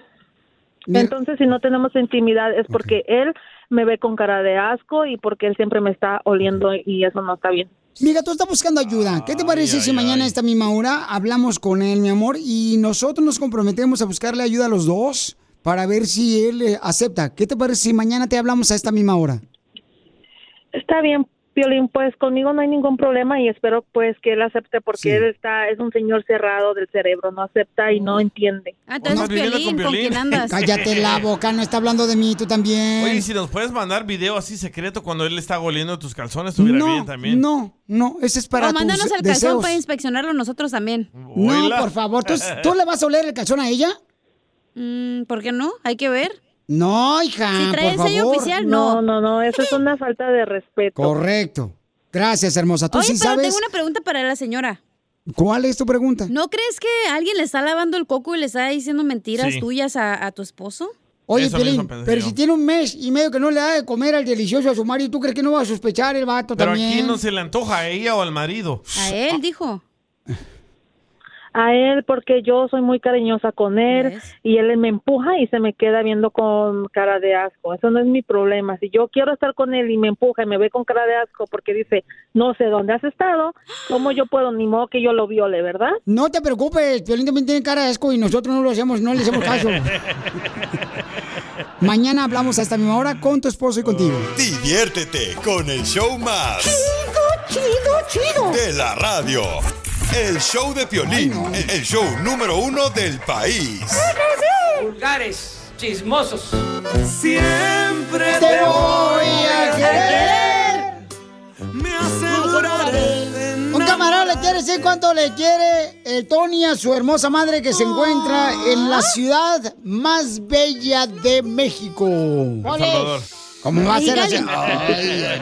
Entonces, si no tenemos intimidad es porque él me ve con cara de asco y porque él siempre me está oliendo y eso no está bien. Mira, tú estás buscando ayuda. ¿Qué te parece si mañana a esta misma hora hablamos con él, mi amor, y nosotros nos comprometemos a buscarle ayuda a los dos para ver si él eh, acepta? ¿Qué te parece si mañana te hablamos a esta misma hora? Está bien, Piolín, pues conmigo no hay ningún problema y espero pues que él acepte porque Sí. él está, es un señor cerrado del cerebro, no acepta y no entiende. Ah, entonces ¿Estás viviendo Piolín, con ¿con Piolín? quién andas? Cállate la boca, no está hablando de mí, tú también. Oye, ¿y si nos puedes mandar video así secreto cuando él está goliendo tus calzones, estuviera no, bien también. no, no, ese es para o mándanos tus el calzón deseos. para inspeccionarlo nosotros también. No, por favor, ¿tú, tú le vas a oler el calzón a ella? Mm, ¿Por qué no? Hay que ver. No, hija, Si trae por el sello favor. oficial, no. No, no, eso es una falta de respeto. Correcto. Gracias, hermosa. ¿Tú Oye, sí pero sabes tengo una pregunta para la señora. cuál es tu pregunta? ¿No crees que alguien le está lavando el coco y le está diciendo mentiras Sí. tuyas a, a tu esposo? Oye, Eso Piolín, mismo pensé pero yo. si tiene un mes y medio que no le da de comer al delicioso a su marido, ¿tú crees que no va a sospechar el vato Pero también? aquí no se le antoja a ella o al marido. A él, dijo. A él porque yo soy muy cariñosa con él y él me empuja y se me queda viendo con cara de asco. Eso no es mi problema. Si yo quiero estar con él y me empuja y me ve con cara de asco porque dice, no sé dónde has estado, ¿cómo yo puedo? Ni modo que yo lo viole, ¿verdad? No te preocupes, Piolín también tiene cara de asco y nosotros no lo hacemos, no le hacemos caso. Mañana hablamos a esta misma hora con tu esposo y contigo. Diviértete con el show más. Chido, chido, De la radio. El show de Piolín. El show número uno del país. Vulgares, chismosos. Siempre te voy a querer. Me aseguraré. Un camarada le quiere decir cuánto le quiere el Tony a su hermosa madre que se encuentra en la ciudad más bella de México. ¿Cuál es? ¿Cómo va a ser así? Ay, ay,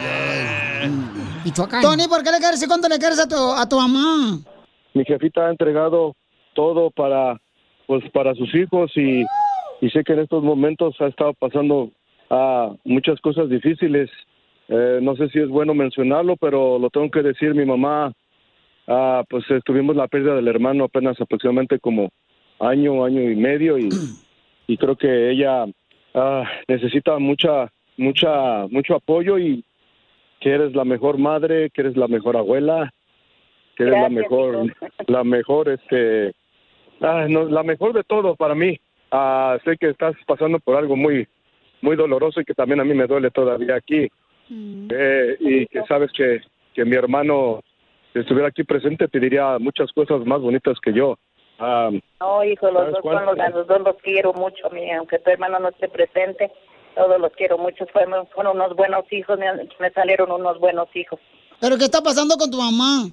ay. Tony, ¿por qué le quieres decir cuánto le quieres a tu, a tu mamá? Mi jefita ha entregado todo para pues para sus hijos y, y sé que en estos momentos ha estado pasando ah, muchas cosas difíciles. Eh, no sé si es bueno mencionarlo pero lo tengo que decir mi mamá ah, pues tuvimos la pérdida del hermano apenas aproximadamente como año año y medio y, y creo que ella ah, necesita mucha mucha mucho apoyo y que eres la mejor madre que eres la mejor abuela que eres la Gracias, mejor, la mejor, este, ah, no, la mejor de todo para mí. Ah, sé que estás pasando por algo muy, muy doloroso y que también a mí me duele todavía aquí. Eh, y que sabes que, que mi hermano, si estuviera aquí presente, te diría muchas cosas más bonitas que yo. Ah, No, hijo, los ¿Sabes dos, son los, a los dos los quiero mucho, mi, aunque tu hermano no esté presente, todos los quiero mucho. Fueron, fueron unos buenos hijos, me, me salieron unos buenos hijos. ¿Pero qué está pasando con tu mamá?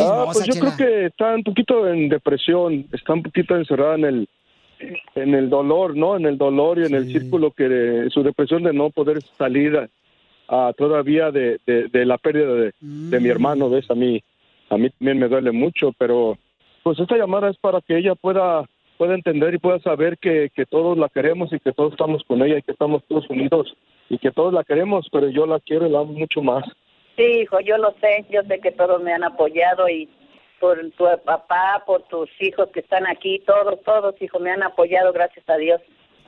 Ah, pues yo chela. creo que está un poquito en depresión, está un poquito encerrada en el en el dolor, ¿no? En el dolor y en el círculo que de- su depresión de no poder salir a- a todavía de, de, de la pérdida de, de mi hermano, ¿ves? A mí, a mí también me duele mucho, pero pues esta llamada es para que ella pueda pueda entender y pueda saber que, que todos la queremos y que todos estamos con ella y que estamos todos unidos y que todos la queremos, pero yo la quiero y la amo mucho más. Sí, hijo, yo lo sé, yo sé que todos me han apoyado y por tu papá, por tus hijos que están aquí, todos, todos, hijo, me han apoyado, gracias a Dios.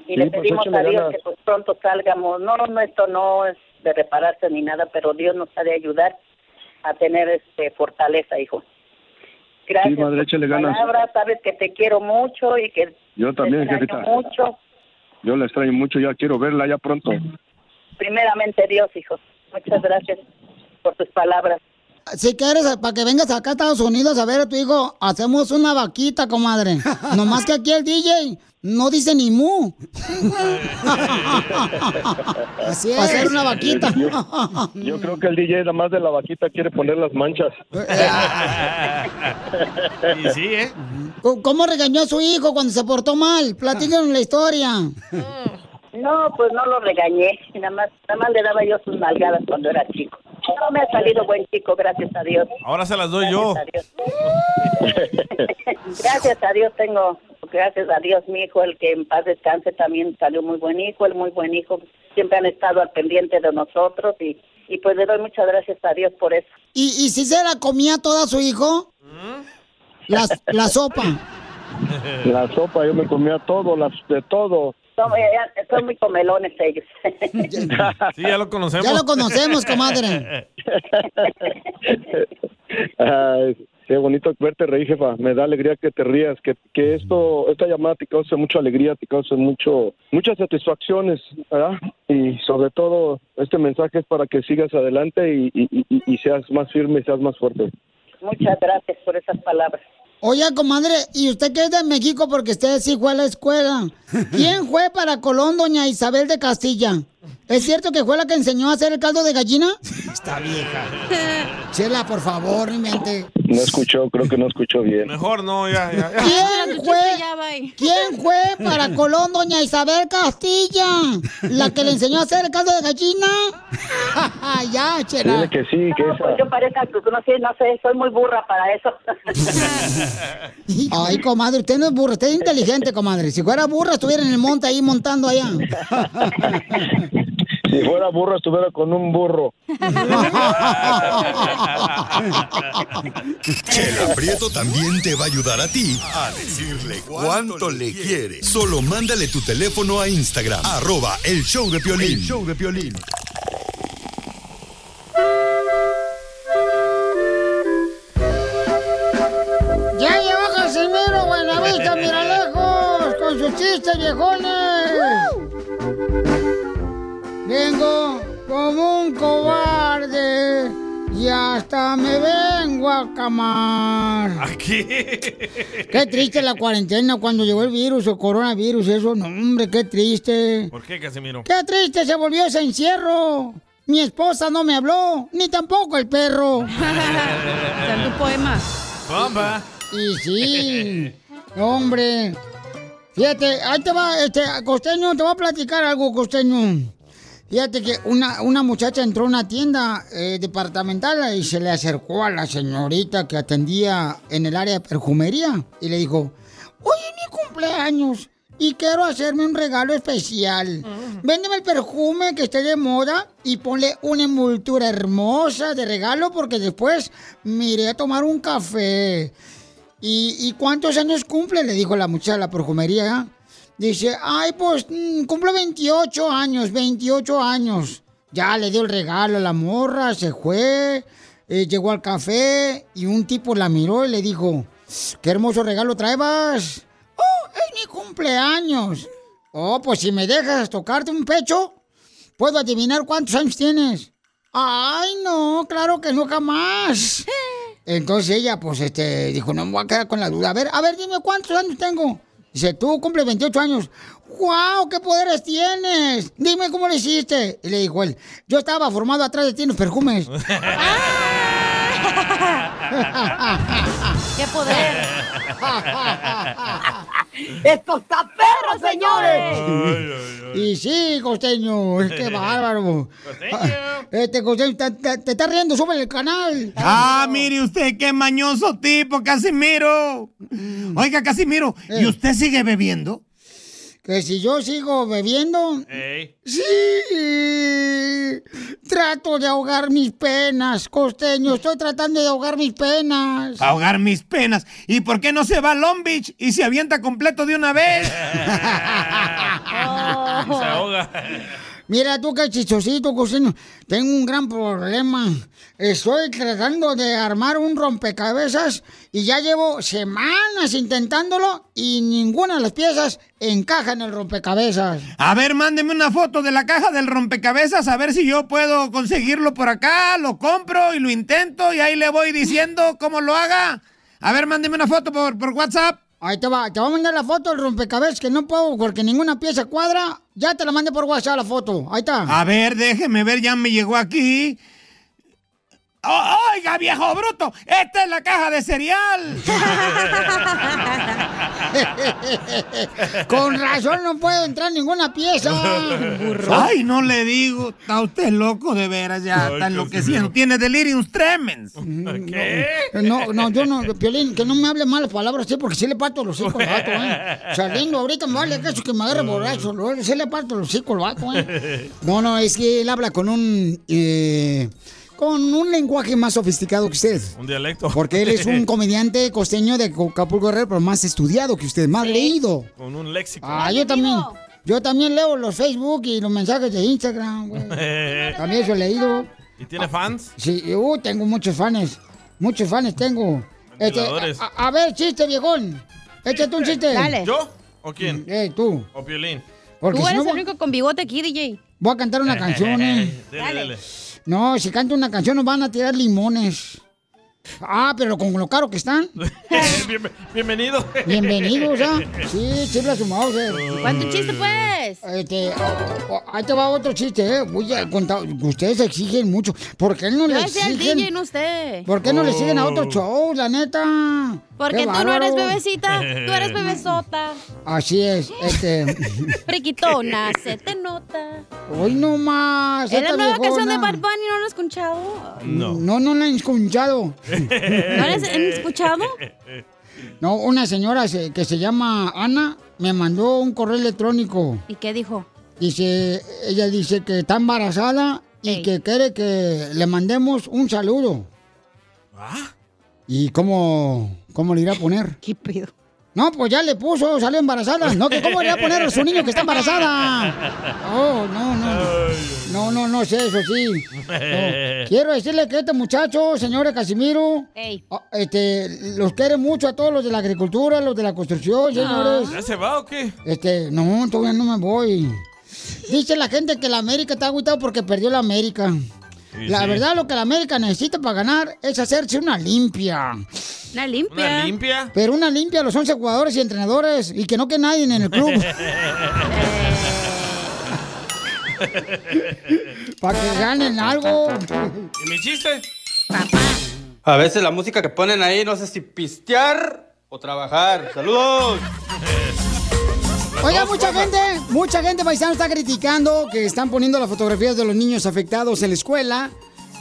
Y Sí, le pues, pedimos a Dios ganas. que pues pronto salgamos. No, no, esto no es de repararse ni nada, pero Dios nos ha de ayudar a tener este fortaleza, hijo. Gracias Sí, madre, por tus palabras, sabes que te quiero mucho y que Yo también, te extraño jefita. mucho. Yo la extraño mucho, ya quiero verla ya pronto. Primeramente Dios, hijo. Muchas gracias por tus palabras. si quieres, para que vengas acá a Estados Unidos a ver a tu hijo, hacemos una vaquita, comadre. Nomás que aquí el DJ no dice ni mu. Así es. Hacer una vaquita. Yo, yo creo que el DJ nada más de la vaquita quiere poner las manchas. Y sí, ¿eh? ¿Cómo- ¿Cómo regañó a su hijo cuando se portó mal? Platíquenos la historia. No, pues no lo regañé. Nada más, nada más le daba yo sus nalgadas cuando era chico. No me ha salido buen chico, gracias a Dios. Ahora se las doy yo. Gracias a Dios tengo, gracias a Dios mi hijo, el que en paz descanse, también salió muy buen hijo, el muy buen hijo. Siempre han estado al pendiente de nosotros y, y pues le doy muchas gracias a Dios por eso. ¿Y, y si se la comía toda su hijo? La, la sopa. La sopa, yo me comía todo, las, de todo. Son, eh, son muy comelones ellos. Sí, ya lo conocemos. Ya lo conocemos, comadre. Ay, qué bonito verte reír, jefa. Me da alegría que te rías, que, que esto, esta llamada te cause mucha alegría, te cause mucho, muchas satisfacciones, ¿verdad? Y sobre todo, este mensaje es para que sigas adelante y, y- y- y seas más firme y seas más fuerte. Muchas gracias por esas palabras. Oye, comadre, ¿y usted que es de México porque usted sí fue a la escuela? ¿Quién fue para Colón, doña Isabel de Castilla? ¿Es cierto que fue la que enseñó a hacer el caldo de gallina? Está vieja. Chela, por favor, no mente. No escuchó, creo que no escuchó bien. Mejor no, ya, ya. ya. ¿Quién fue? ¿Quién fue para Colón, doña Isabel Castilla? ¿La que le enseñó a hacer el caldo de gallina? ya, Chela. Dile que sí, que esa. Yo parezco, que no sé, no sé, soy muy burra para eso. Ay, comadre, usted no es burra, usted es inteligente, comadre. Si fuera burra, estuviera en el monte ahí montando allá. Si fuera burro, estuviera con un burro. Chela Prieto también te va a ayudar a ti a decirle cuánto le quiere. Solo mándale tu teléfono a Instagram, arroba el show de Piolín. El show de Piolín. Hasta me vengo a camar. Aquí. Qué triste la cuarentena cuando llegó el virus, el coronavirus, eso, no, hombre, qué triste. ¿Por qué, Casimiro? Qué triste se volvió ese encierro. Mi esposa no me habló, ni tampoco el perro. Tanto poema. Bomba. Y sí, hombre. Fíjate, ahí te va, este, costeño, te voy a platicar algo, costeño. Fíjate que una, una muchacha entró a una tienda eh, departamental y se le acercó a la señorita que atendía en el área de perfumería y le dijo, hoy es mi cumpleaños y quiero hacerme un regalo especial. Véndeme el perfume que esté de moda y ponle una envoltura hermosa de regalo porque después me iré a tomar un café. ¿Y, y cuántos años cumple? Le dijo la muchacha de la perfumería. Dice, ay, pues mm, cumplo 28 años, 28 años. Ya le dio el regalo a la morra, se fue, eh, llegó al café y un tipo la miró y le dijo, qué hermoso regalo traebas. Oh, es mi cumpleaños. Oh, pues si me dejas tocarte un pecho, puedo adivinar cuántos años tienes. Ay, no, claro que no jamás. Entonces ella, pues, este, dijo, no me voy a quedar con la duda. A ver, a ver, dime cuántos años tengo. Dice, tú cumples 28 años. ¡Wow! ¿Qué poderes tienes? Dime cómo lo hiciste. Y le dijo él, yo estaba formado atrás de ti en los perfumes. ¡Qué poder! ¡Esto está perro, señores! Y sí, costeño, es que bárbaro. Este costeño, te, te- te está riendo, sube el canal. Ah, mire usted, qué mañoso tipo, Casimiro. Oiga, Casimiro, ¿y usted sigue bebiendo? Que si yo sigo bebiendo, sí, trato de ahogar mis penas, costeño, estoy tratando de ahogar mis penas. Ahogar mis penas. ¿Y por qué no se va a Long Beach y se avienta completo de una vez? Se ahoga. Mira tú qué chichosito, costeño. Tengo un gran problema. Estoy tratando de armar un rompecabezas y ya llevo semanas intentándolo y ninguna de las piezas encaja en el rompecabezas. A ver, mándeme una foto de la caja del rompecabezas a ver si yo puedo conseguirlo por acá, lo compro y lo intento y ahí le voy diciendo cómo lo haga. A ver, mándeme una foto por WhatsApp. Ahí te va, te voy a mandar la foto del rompecabezas que no puedo porque ninguna pieza cuadra. Ya te la mandé por WhatsApp la foto. Ahí está. A ver, déjeme ver, ya me llegó aquí. ¡Oh, ¡Oiga, viejo bruto! ¡Esta es la caja de cereal! Con razón no puedo entrar ninguna pieza. Ay, no le digo. Está usted loco de veras, ya Ay, está enloqueciendo. Tiene delirium tremens. ¿Qué? No, no, yo no, Piolín, que no me hable malas palabras así porque sí le parto los hijos al vato, ¿eh? Saliendo ahorita me vale eso que me agarre borracho, sí le parto los hijos al vato, ¿eh? No, no, es que él habla con un, eh, con un lenguaje más sofisticado que usted. Un dialecto. Porque él es un comediante costeño de Acapulco Guerrero, pero más estudiado que usted, más leído. Con un léxico. Ah, yo también. Yo también leo los Facebook y los mensajes de Instagram, güey. También eso he leído. ¿Y tiene fans? Sí, uh, tengo muchos fans. Muchos fans tengo. Este, a, a ver, chiste, viejón. Échate un chiste. ¿Yo? ¿O quién? Eh, tú. ¿O Piolín? Porque Tú si eres no, el único con bigote aquí, DJ. voy a cantar una canción, eh. Dele, dele. No, si canto una canción nos van a tirar limones. Ah, pero con lo caro que están. Bien- bienvenido. Bienvenidos, ¿ah? Sí, chifla su mouse. ¿Cuánto chiste, pues? Este, oh, oh, ahí te va otro chiste, ¿eh? Voy a contar. Ustedes exigen mucho. ¿Por qué no Yo le decía el exigen? DJ, no usted. ¿Por qué no le siguen a otro show, la neta? Porque tú no eres bebecita, tú eres bebesota. Así es, este. Friquitona, se te nota. Hoy no más. ¿Es la nueva canción de. Bad Bunny? ¿No lo has escuchado? No. No, no la han escuchado. ¿No la has escuchado? No, una señora se- que se llama Ana me mandó un correo electrónico. ¿Y qué dijo? Dice, ella dice que está embarazada y que quiere que le mandemos un saludo. ¿Y cómo, cómo le irá a poner? ¿Qué pedo? No, pues ya le puso, salió embarazada. No, que cómo le irá a poner a su niño que está embarazada. Oh, no, no. No, no, no sé, eso sí. No. Quiero decirle que este muchacho, señores Casimiro, ah, este, los quiere mucho a todos los de la agricultura, los de la construcción, señores. ¿Ya se va o qué? Este, no, todavía no me voy. Dice la gente que la América está agüitado porque perdió la América. Sí, la sí. verdad, lo que la América necesita para ganar es hacerse una limpia. ¿Una limpia? ¿Una limpia? Pero una limpia a los 11 jugadores y entrenadores y que no quede nadie en el club. para que ganen algo. ¿Y mi chiste? A veces la música que ponen ahí no sé si pistear o trabajar. ¡Saludos! Oiga, mucha gente, mucha gente paisano está criticando que están poniendo las fotografías de los niños afectados en la escuela.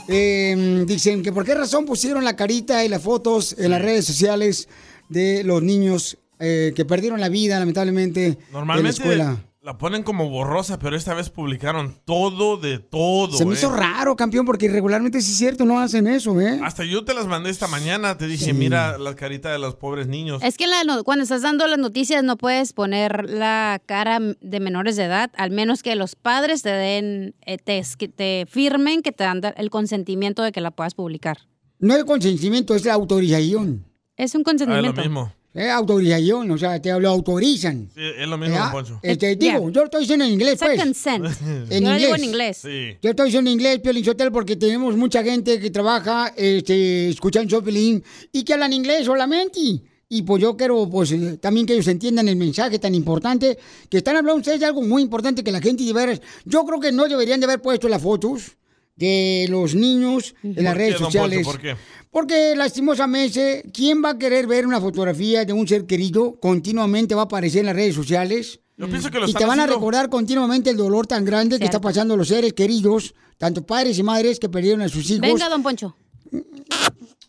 Eh, dicen que por qué razón pusieron la carita y las fotos en las redes sociales de los niños eh, que perdieron la vida, lamentablemente, en la escuela. La ponen como borrosa, pero esta vez publicaron todo de todo. Se me eh. hizo raro, campeón, porque regularmente sí es cierto, no hacen eso, ¿eh? Hasta yo te las mandé esta mañana. Te dije, Sí. mira la carita de los pobres niños. Es que la no- cuando estás dando las noticias no puedes poner la cara de menores de edad, al menos que los padres te den, eh, te, es- que te firmen que te dan el consentimiento de que la puedas publicar. No es el consentimiento, es la autorización. Es un Ah, es lo consentimiento. mismo. Es autorización, o sea, te lo autorizan. Sí, es lo mismo, don Poncho. Este, digo, yo lo estoy diciendo en inglés, pues. consent. En Yo lo inglés. digo en inglés. Sí. Yo estoy diciendo en inglés, Piolín Sotelo, porque tenemos mucha gente que trabaja, este, escuchan Piolín y que hablan inglés solamente. Y pues yo quiero, pues, eh, también que ellos entiendan el mensaje tan importante, que están hablando ustedes de algo muy importante que la gente de veras, yo creo que no deberían de haber puesto las fotos de los niños en las ¿Por redes qué, don Poncho? sociales. ¿Por qué? Porque lastimosamente, ¿quién va a querer ver una fotografía de un ser querido? Continuamente va a aparecer en las redes sociales. Yo pienso que lo y te van a recordar continuamente el dolor tan grande que está pasando los seres queridos, tanto padres y madres que perdieron a sus hijos. Venga, don Poncho.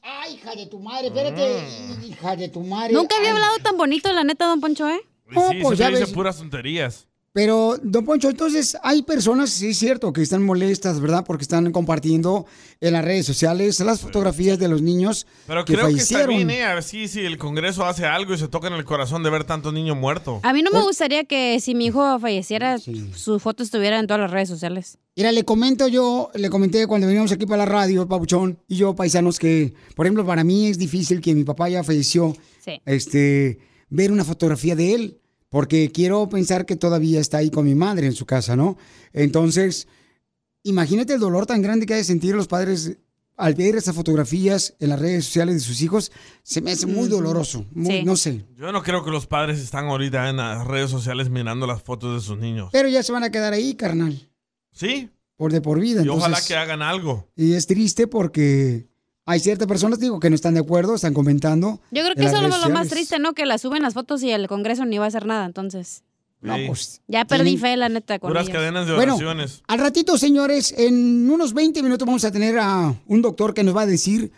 Ay, hija de tu madre, espérate, hija de tu madre. Nunca había Ay. hablado tan bonito, la neta, don Poncho, ¿eh? Sí, pues ya ves. puras tonterías. Pero, don Poncho, entonces hay personas, sí es cierto, que están molestas, ¿verdad? Porque están compartiendo en las redes sociales las fotografías de los niños Pero que creo que está fallecieron. bien, ¿eh? A ver si, si el Congreso hace algo y se toca en el corazón de ver tantos niños muertos. A mí no me gustaría que si mi hijo falleciera, su foto estuviera en todas las redes sociales. Mira, le comento yo, le comenté cuando veníamos aquí para la radio, Pabuchón, y yo, paisanos, que, por ejemplo, para mí es difícil que mi papá ya falleció, Sí. este, ver una fotografía de él, porque quiero pensar que todavía está ahí con mi madre en su casa, ¿no? Entonces, imagínate el dolor tan grande que ha de sentir los padres al ver esas fotografías en las redes sociales de sus hijos, se me hace muy doloroso, muy- no sé. Yo no creo que los padres están ahorita en las redes sociales mirando las fotos de sus niños. Pero ya se van a quedar ahí, carnal, ¿Sí? por de por vida. Y ojalá que hagan algo. Y es triste porque hay ciertas personas, digo, que no están de acuerdo, están comentando. Yo creo que eso es lo, más triste, ¿no? Que la suben las fotos y el Congreso ni va a hacer nada, entonces. No, pues, Ya perdí fe, la neta, con Puras ellos. cadenas de Bueno, oraciones. Al ratito, señores, en unos 20 minutos vamos a tener a un doctor que nos va a decir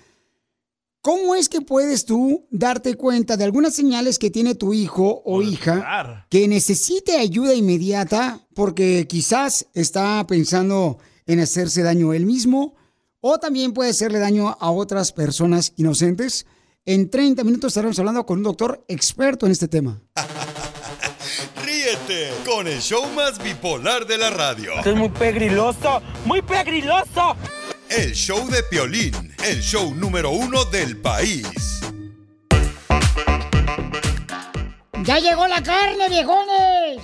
cómo es que puedes tú darte cuenta de algunas señales que tiene tu hijo o hija que necesite ayuda inmediata porque quizás está pensando en hacerse daño él mismo o también puede hacerle daño a otras personas inocentes. En 30 minutos estaremos hablando con un doctor experto en este tema. Ríete con el show más bipolar de la radio. Esto es muy pegriloso, muy pegriloso. El show de Piolín, el show número uno del país. ¡Ya llegó la carne, viejones!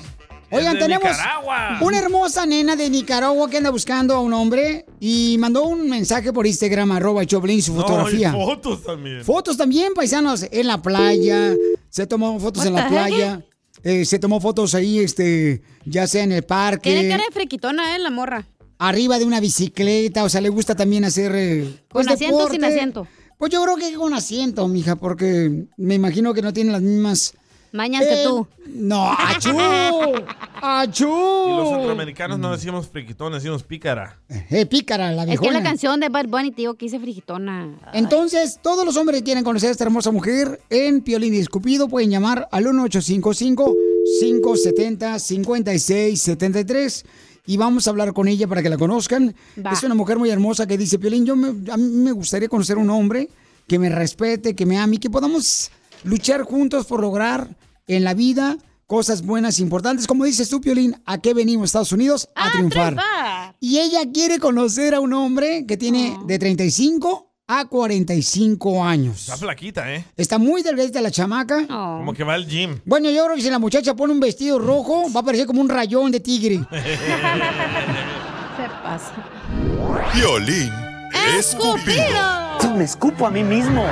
Oigan, tenemos Nicaragua. una hermosa nena de Nicaragua que anda buscando a un hombre y mandó un mensaje por Instagram, arroba Choplin, su No, fotografía. y fotos también. Fotos también, paisanos, en la playa. Se tomó fotos en la playa. eh, se tomó fotos ahí, este, ya sea en el parque. Tiene cara de friquitona, ¿eh? La morra. Arriba de una bicicleta, o sea, le gusta también hacer. eh, pues, ¿Con asiento o sin deporte. asiento? Pues yo creo que con asiento, mija, porque me imagino que no tiene las mismas. Mañas que Eh, tú. No, achú. achú. Y los centroamericanos no decimos friquitón, decimos pícara. Eh, pícara, la Es que viejona. la canción de Bad Bunny te digo que dice frigitona. Entonces, todos los hombres que quieren conocer a esta hermosa mujer en Piolín y Escupido pueden llamar al 1855-570-5673 y vamos a hablar con ella para que la conozcan. Va. Es una mujer muy hermosa que dice, Piolín, yo me- a mí me gustaría conocer un hombre que me respete, que me ame y que podamos luchar juntos por lograr en la vida cosas buenas, importantes. Como dices tú, Piolín, ¿a qué venimos, Estados Unidos? A, triunfar. Y ella quiere conocer a un hombre que tiene de 35 a 45 años. Está flaquita, ¿eh? Está muy delgadita la chamaca. Como que va al gym. Bueno, yo creo que si la muchacha pone un vestido rojo, va a parecer como un rayón de tigre. Se pasa. Piolín Escupido. Me escupo a mí mismo.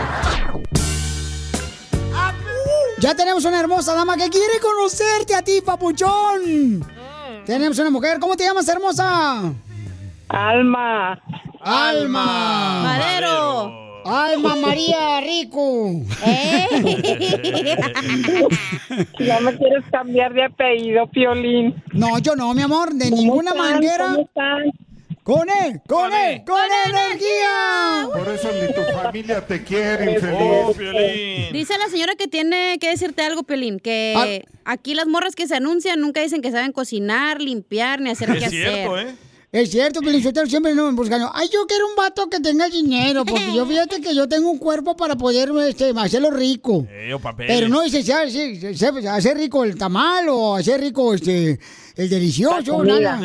Ya tenemos una hermosa dama que quiere conocerte a ti, papuchón. Tenemos una mujer. ¿Cómo te llamas, hermosa? Alma. Alma. Madero. Alma María Rico. Ya me quieres cambiar de apellido, Piolín. No, yo no, mi amor, de ninguna están? manera. ¿Cómo están? ¡Con él! ¡Con él! ¡Con energía! Por eso ni tu familia te quiere, Oh, infeliz. Dice la señora que tiene que decirte algo, Pelín, que Ah. aquí las morras que se anuncian nunca dicen que saben cocinar, limpiar, ni hacer qué hacer. ¿eh? Es cierto, Pelinsotero siempre no me buscan. Ay, yo quiero un vato que tenga dinero, porque yo fíjate que yo tengo un cuerpo para poder este, hacerlo rico. Eh. Pero no dice si hace- si- si- hacer rico el tamal o hacer rico este, el delicioso, nada.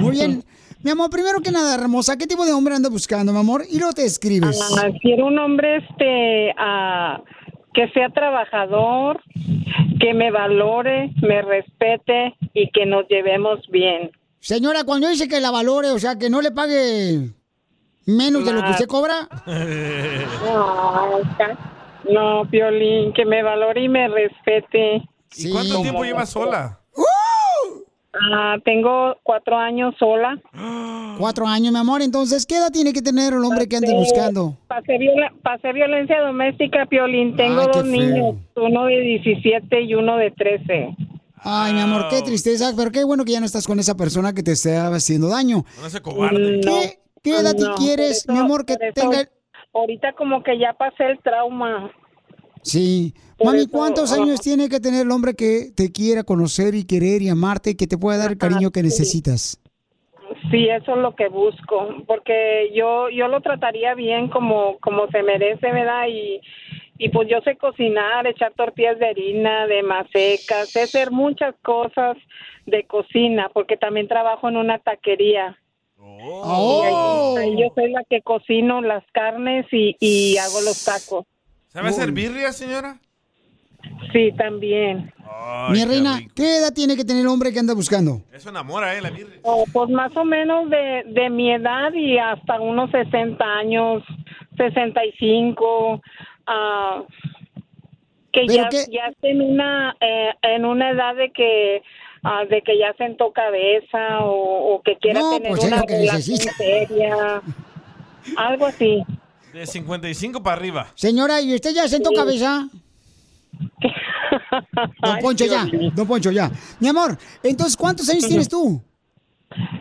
Muy bien. Mi amor, primero que nada, hermosa, ¿qué tipo de hombre anda buscando, mi amor? Y luego te escribes. Ah, quiero un hombre este ah, que sea trabajador, que me valore, me respete y que nos llevemos bien. Señora, cuando dice que la valore, o sea, que no le pague menos de lo que usted cobra. No, no, Piolín, que me valore y me respete. ¿Y cuánto tiempo llevas sola? Ah, tengo cuatro años sola. Cuatro años, mi amor. Entonces, ¿qué edad tiene que tener el hombre que ande buscando? Pasé, viola- pasé violencia doméstica, Piolín. Tengo Ay, dos niños, uno de 17 y uno de 13. Ay, mi amor, qué tristeza. Pero qué bueno que ya no estás con esa persona que te está haciendo daño. No se cobarde. ¿Qué, qué edad No, quieres, mi amor, que tenga... Ahorita como que ya pasé el trauma. Sí. Por Mami, eso, ¿cuántos años tiene que tener el hombre que te quiera conocer y querer y amarte y que te pueda dar el cariño que necesitas? Sí, eso es lo que busco, porque yo yo lo trataría bien como como se merece, ¿verdad? Y y pues yo sé cocinar, echar tortillas de harina, de macecas, sé hacer muchas cosas de cocina, porque también trabajo en una taquería. Oh. Y ahí- ahí yo soy la que cocino las carnes y, y hago los tacos. ¿Sabe hacer birria, señora? Sí, también. Ay, Mi reina. ¿qué edad tiene que tener el hombre que anda buscando? Eso enamora, ¿eh? La birria. Oh, pues más o menos de, de mi edad y hasta unos 60 años, 65, ah, que ¿Pero ya, qué? ya esté en una, eh, en una edad de que ah, de que ya sentó cabeza o, o que quiera No, tener pues es una relación seria, algo así. De 55 para arriba. Señora, ¿y usted ya sentó Sí. cabeza? Don Poncho, ya. Don Poncho, ya. Mi amor, entonces, ¿cuántos años tienes tú?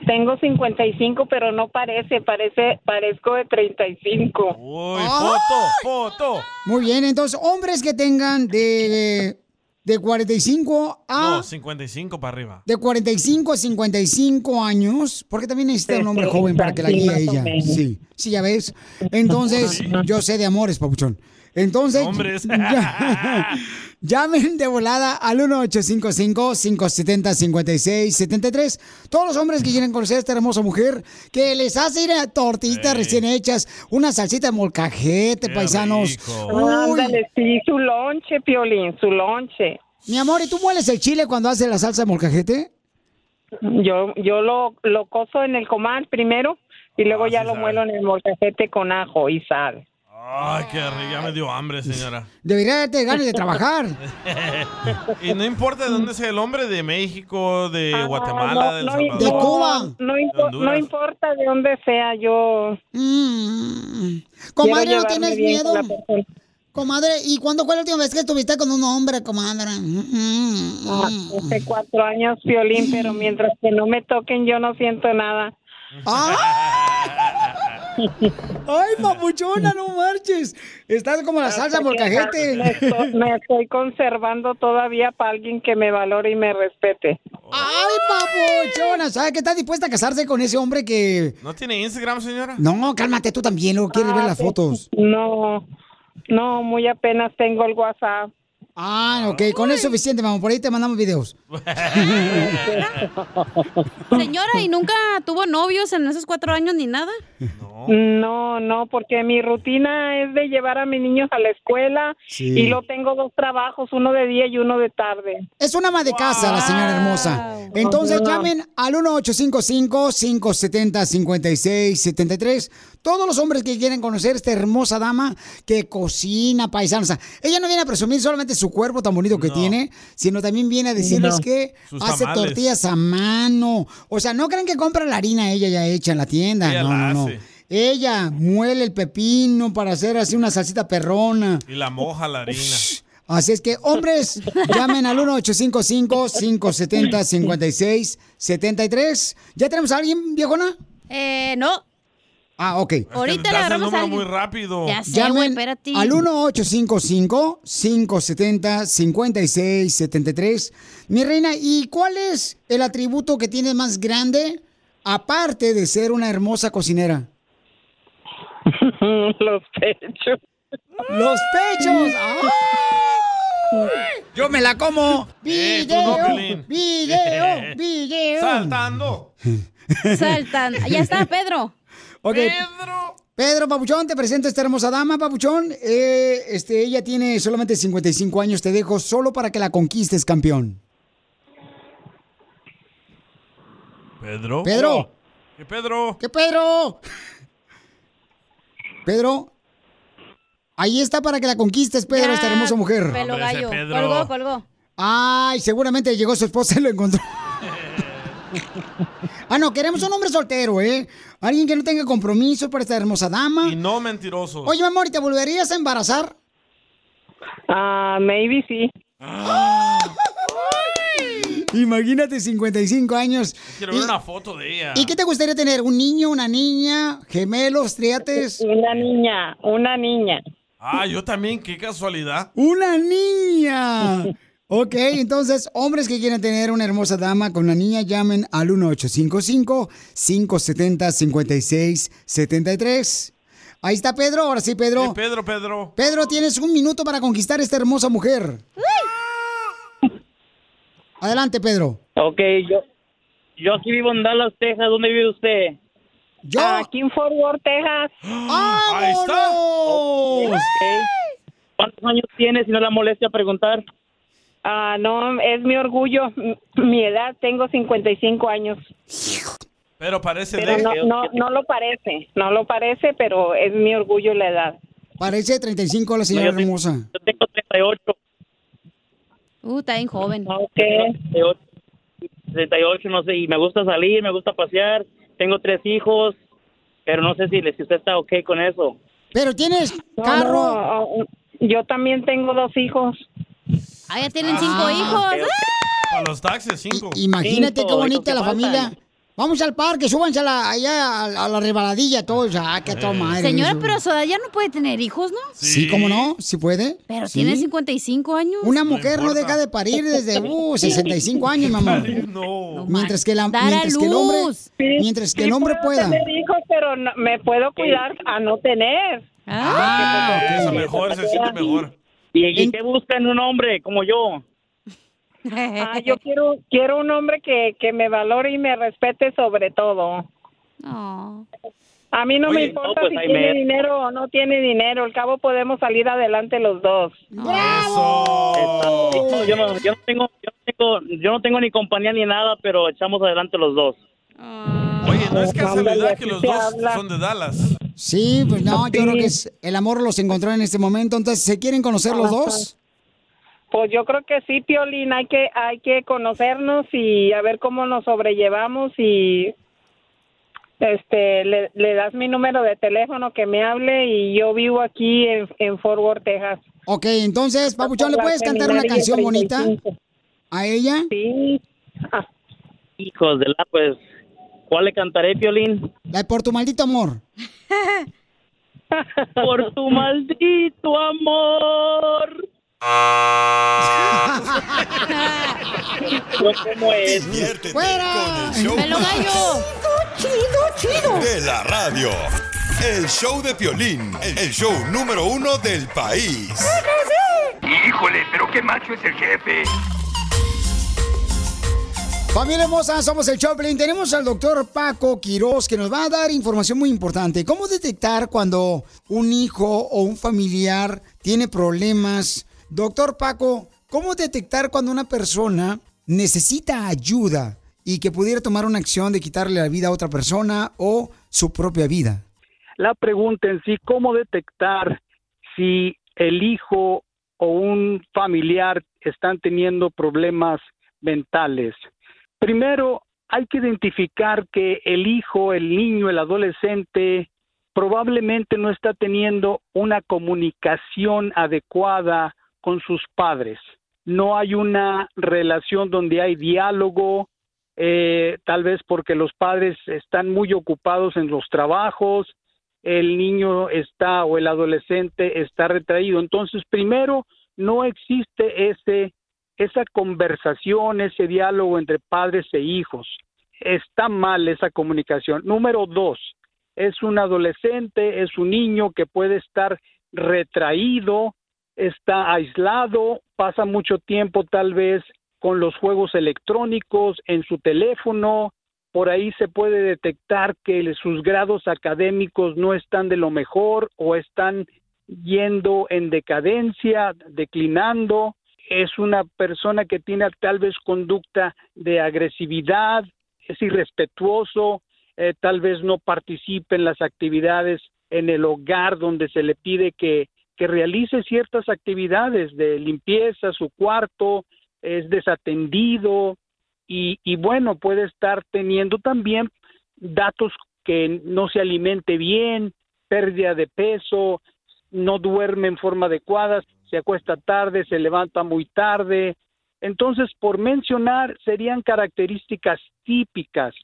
Tengo 55, pero no parece, parece, parezco de 35. Uy, foto, foto. Muy bien, entonces, hombres que tengan de, de 45 a... No, 55 para arriba. De 45 a 55 años, porque también necesita un hombre joven para que la guíe ella. Sí, sí, ya ves. Entonces, yo sé de amores, papuchón. Entonces, Hombres. ya- llamen de volada al 1855-570-5673. Todos los hombres que quieren conocer a esta hermosa mujer, que les hace ir a tortitas recién hechas, una salsita de molcajete, paisanos. Uy, Ándale, sí, su lonche, Piolín, su lonche. mi amor, ¿y tú mueles el chile cuando haces la salsa de molcajete? Yo, yo lo, lo cozo en el comal primero y Ah, luego ya lo muelo en el molcajete con ajo y sal. Ay, qué rico. Ya me dio hambre, señora. Debería darte ganas de trabajar. y no importa de dónde sea el hombre, de México, de Ah, Guatemala, no, del no, Salvador. no, No, impo- Honduras. no importa de dónde sea, yo. Mm. Comadre, ¿no tienes miedo? Comadre, ¿y cuándo fue la última vez que estuviste con un hombre, comadre? Mm, Ah, Hace cuatro años, violín, pero mientras que no me toquen, yo no siento nada. Ay, papuchona, no marches. Estás como la salsa Hasta que molcajete. Me estoy, me estoy conservando todavía para alguien que me valore y me respete. Ay, papuchona, ¿sabes que estás dispuesta a casarse con ese hombre que... ¿No tiene Instagram, señora? No, cálmate tú también, luego quieres ver las fotos. No, no, muy apenas tengo el WhatsApp. Ah, ok, con eso es suficiente, mamá. Por ahí te mandamos videos. Señora, ¿y nunca tuvo novios en esos cuatro años ni nada? No, no, porque mi rutina es de llevar a mis niños a la escuela Sí. y lo tengo dos trabajos, uno de día y uno de tarde. Es una ama de casa, la señora hermosa. Entonces Wow. llamen al 1855-570-5673. Todos los hombres que quieren conocer a esta hermosa dama que cocina sea, ella no viene a presumir solamente su cuerpo tan bonito que tiene, sino también viene a decirles No. que Sus hace tamales. tortillas a mano. O sea, no crean que compra la harina ella ya hecha en la tienda. Ella no, la no, no. hace. Ella muele el pepino para hacer así una salsita perrona. Y la moja la harina. Así es que, hombres, llamen al 1855-570-5673. ¿Ya tenemos a alguien, viejona? Eh, no. Ah, ok. Es que Ahorita le el agarramos a número muy rápido. Ya sé, güey, espérate. al 1855-570-5673. Mi reina, ¿y cuál es el atributo que tienes más grande, aparte de ser una hermosa cocinera? Los pechos. ¡Los pechos! ¡Ay! ¡Yo me la como! Eh, no, ¡Video! Piolín. ¡Video! ¡Video! Saltando. Saltan. Ya está, Pedro. Ok. Pedro. Pedro Papuchón, te presento a esta hermosa dama, Papuchón. Eh, este, ella tiene solamente 55 años. Te dejo solo para que la conquistes, campeón. Pedro. Pedro. Oh, ¿Qué Pedro? ¿Qué Pedro? Pedro. Ahí está para que la conquistes, Pedro, Ya, esta hermosa mujer. Pelo gallo. Colgó, colgó. Ay, seguramente llegó su esposa y lo encontró. ah, no, queremos un hombre soltero, ¿eh? Alguien que no tenga compromiso para esta hermosa dama. Y no mentiroso. Oye, mi amor, ¿y ¿te volverías a embarazar? Ah, maybe sí. Imagínate, 55 años. Quiero ver ¿Y, una foto de ella. ¿Y qué te gustaría tener? ¿Un niño, una niña, gemelos, triates? Una niña, una niña. Ah, yo también, qué casualidad. ¡Una niña! Ok, entonces, hombres que quieran tener una hermosa dama con una niña, llamen al 1855-570-5673. Ahí está Pedro, ahora sí, Pedro. Pedro, Pedro. Pedro, tienes un minuto para conquistar a esta hermosa mujer. Adelante, Pedro. Ok, yo, yo aquí vivo en Dallas, Texas. ¿Dónde vive usted? Yo. Aquí en Fort Worth, Texas. Ahí está. ¿Cuántos años tiene, si no la molestia preguntar? Ah, no, es mi orgullo. Mi edad, tengo 55 años. Pero parece Pero de... no, no, no lo parece, no lo parece, pero es mi orgullo la edad. Parece 35 la señora No, yo tengo- hermosa. Yo tengo 38. Uh, está bien joven. Ok. 38, 38, no sé, y me gusta salir, me gusta pasear. Tengo tres hijos, pero no sé si, si usted está ok con eso. Pero tienes carro. ah, yo también tengo dos hijos. Ah, ya tienen cinco hijos. Para los taxes, cinco. Imagínate qué bonita ¿y la familia. Vamos al parque, súbanse a la, allá a, la- a la rebaladilla todos. Ah, qué madre. Señora, eso. pero a su edad ya no puede tener hijos, ¿no? Sí, ¿cómo no? ¿Sí puede? Pero Sí. tiene 55 años. Una mujer no, deja de parir desde uh, 65 años, mamá. No. Mientras que, la, mientras que el hombre, luz. mientras que Sí el hombre puedo pueda. tener hijos, pero no- me puedo cuidar a no tener. Ah, Eso mejor, se siente mejor. ¿Y, y qué busca en un hombre como yo? Ah, yo quiero quiero un hombre que, que me valore y me respete sobre todo. A mí no me importa no, pues si tiene me- dinero o no tiene dinero. Al cabo podemos salir adelante los dos. No, yo, no, yo, no tengo, yo, no tengo, yo no tengo ni compañía ni nada, pero echamos adelante los dos. Oye, no es casualidad que los dos habla. son de Dallas. Sí, pues no, yo creo que es, el amor los encontró en este momento. Entonces, ¿se quieren conocer los dos? Pues yo creo que sí, Piolín, hay que hay que conocernos y a ver cómo nos sobrellevamos y este le, le das mi número de teléfono que me hable y yo vivo aquí en, en Fort Worth, Texas. Ok, entonces, Papuchón, ¿le puedes cantar una canción bonita a ella? Sí. Hijos de la, pues, ¿cuál le cantaré, Piolín? La de por tu maldito amor. Por tu maldito amor. Yo como es. Diviértete ¡Fuera! con el show ¡Pelo más gallo! chido, chido de la radio. El show de Piolín, el show número uno del país. Híjole, pero qué macho es el jefe. Familia hermosa, somos el Choplin. Tenemos al doctor Paco Quiroz que nos va a dar información muy importante. ¿Cómo detectar cuando un hijo o un familiar tiene problemas? Doctor Paco, ¿cómo detectar cuando una persona necesita ayuda y que pudiera tomar una acción de quitarle la vida a otra persona o su propia vida? La pregunta en sí, ¿cómo detectar si el hijo o un familiar están teniendo problemas mentales? Primero, hay que identificar que el hijo, el niño, el adolescente probablemente no está teniendo una comunicación adecuada con sus padres. No hay una relación donde hay diálogo, eh, tal vez porque los padres están muy ocupados en los trabajos, el niño está o el adolescente está retraído. Entonces, primero, no existe ese esa conversación, ese diálogo entre padres e hijos. Está mal esa comunicación. Número dos, es un adolescente, es un niño que puede estar retraído, está aislado, pasa mucho tiempo tal vez con los juegos electrónicos en su teléfono, por ahí se puede detectar que sus grados académicos no están de lo mejor o están yendo en decadencia, declinando. Es una persona que tiene tal vez conducta de agresividad, es irrespetuoso, eh, tal vez no participe en las actividades en el hogar donde se le pide que, que realice ciertas actividades de limpieza, su cuarto, es desatendido, y, y bueno, puede estar teniendo también datos que no se alimente bien, pérdida de peso, no duerme en forma adecuada, se acuesta tarde, se levanta muy tarde. Entonces, por mencionar, serían características típicas.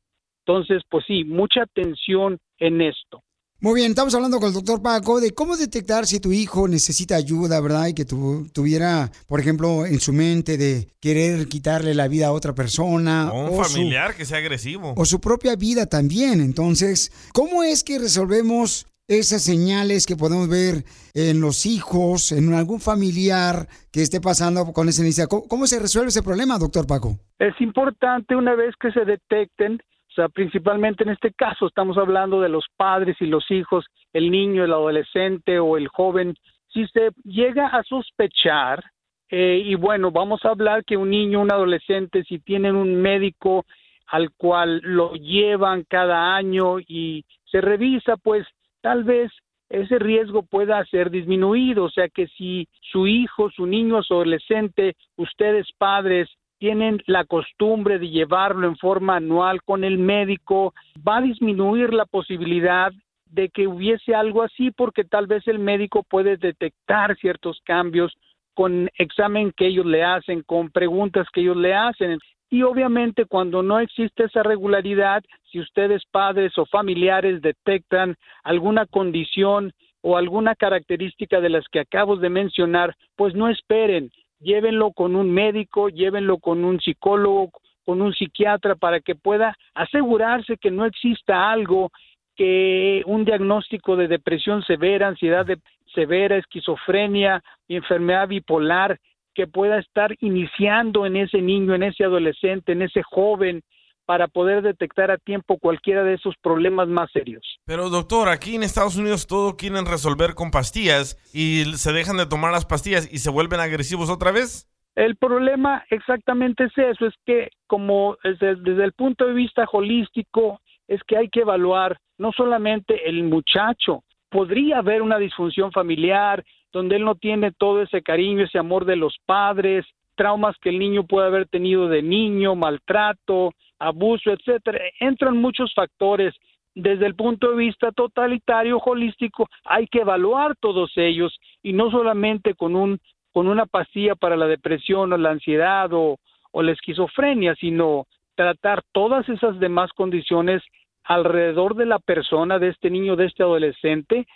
Entonces, pues sí, mucha atención en esto. Muy bien, estamos hablando con el doctor Paco de cómo detectar si tu hijo necesita ayuda, ¿verdad? Y que tu, tuviera, por ejemplo, en su mente de querer quitarle la vida a otra persona. O un o su- familiar que sea agresivo. o su propia vida también. Entonces, ¿cómo es que resolvemos esas señales que podemos ver en los hijos, en algún familiar que esté pasando con esa necesidad? ¿Cómo, cómo se resuelve ese problema, doctor Paco? Es importante una vez que se detecten, o sea, principalmente en este caso estamos hablando de los padres y los hijos, el niño, el adolescente o el joven, si se llega a sospechar, eh, y bueno, vamos a hablar que un niño, un adolescente, si tienen un médico al cual lo llevan cada año y se revisa, pues tal vez ese riesgo pueda ser disminuido, o sea que si su hijo, su niño su adolescente, ustedes padres tienen la costumbre de llevarlo en forma anual con el médico, va a disminuir la posibilidad de que hubiese algo así porque tal vez el médico puede detectar ciertos cambios con examen que ellos le hacen, con preguntas que ellos le hacen. Y obviamente cuando no existe esa regularidad, si ustedes padres o familiares detectan alguna condición o alguna característica de las que acabo de mencionar, pues no esperen, llévenlo con un médico, llévenlo con un psicólogo, con un psiquiatra para que pueda asegurarse que no exista algo que un diagnóstico de depresión severa, ansiedad severa, esquizofrenia, enfermedad bipolar, que pueda estar iniciando en ese niño, en ese adolescente, en ese joven, para poder detectar a tiempo cualquiera de esos problemas más serios. Pero doctor, aquí en Estados Unidos todo quieren resolver con pastillas y se dejan de tomar las pastillas y se vuelven agresivos otra vez. El problema exactamente es eso, es que como desde, desde el punto de vista holístico, es que hay que evaluar no solamente el muchacho, podría haber una disfunción familiar donde él no tiene todo ese cariño, ese amor de los padres, traumas que el niño puede haber tenido de niño, maltrato, abuso, etcétera. Entran muchos factores. Desde el punto de vista totalitario, holístico, hay que evaluar todos ellos y no solamente con un con una pastilla para la depresión o la ansiedad o, o la esquizofrenia, sino tratar todas esas demás condiciones alrededor de la persona, de este niño, de este adolescente,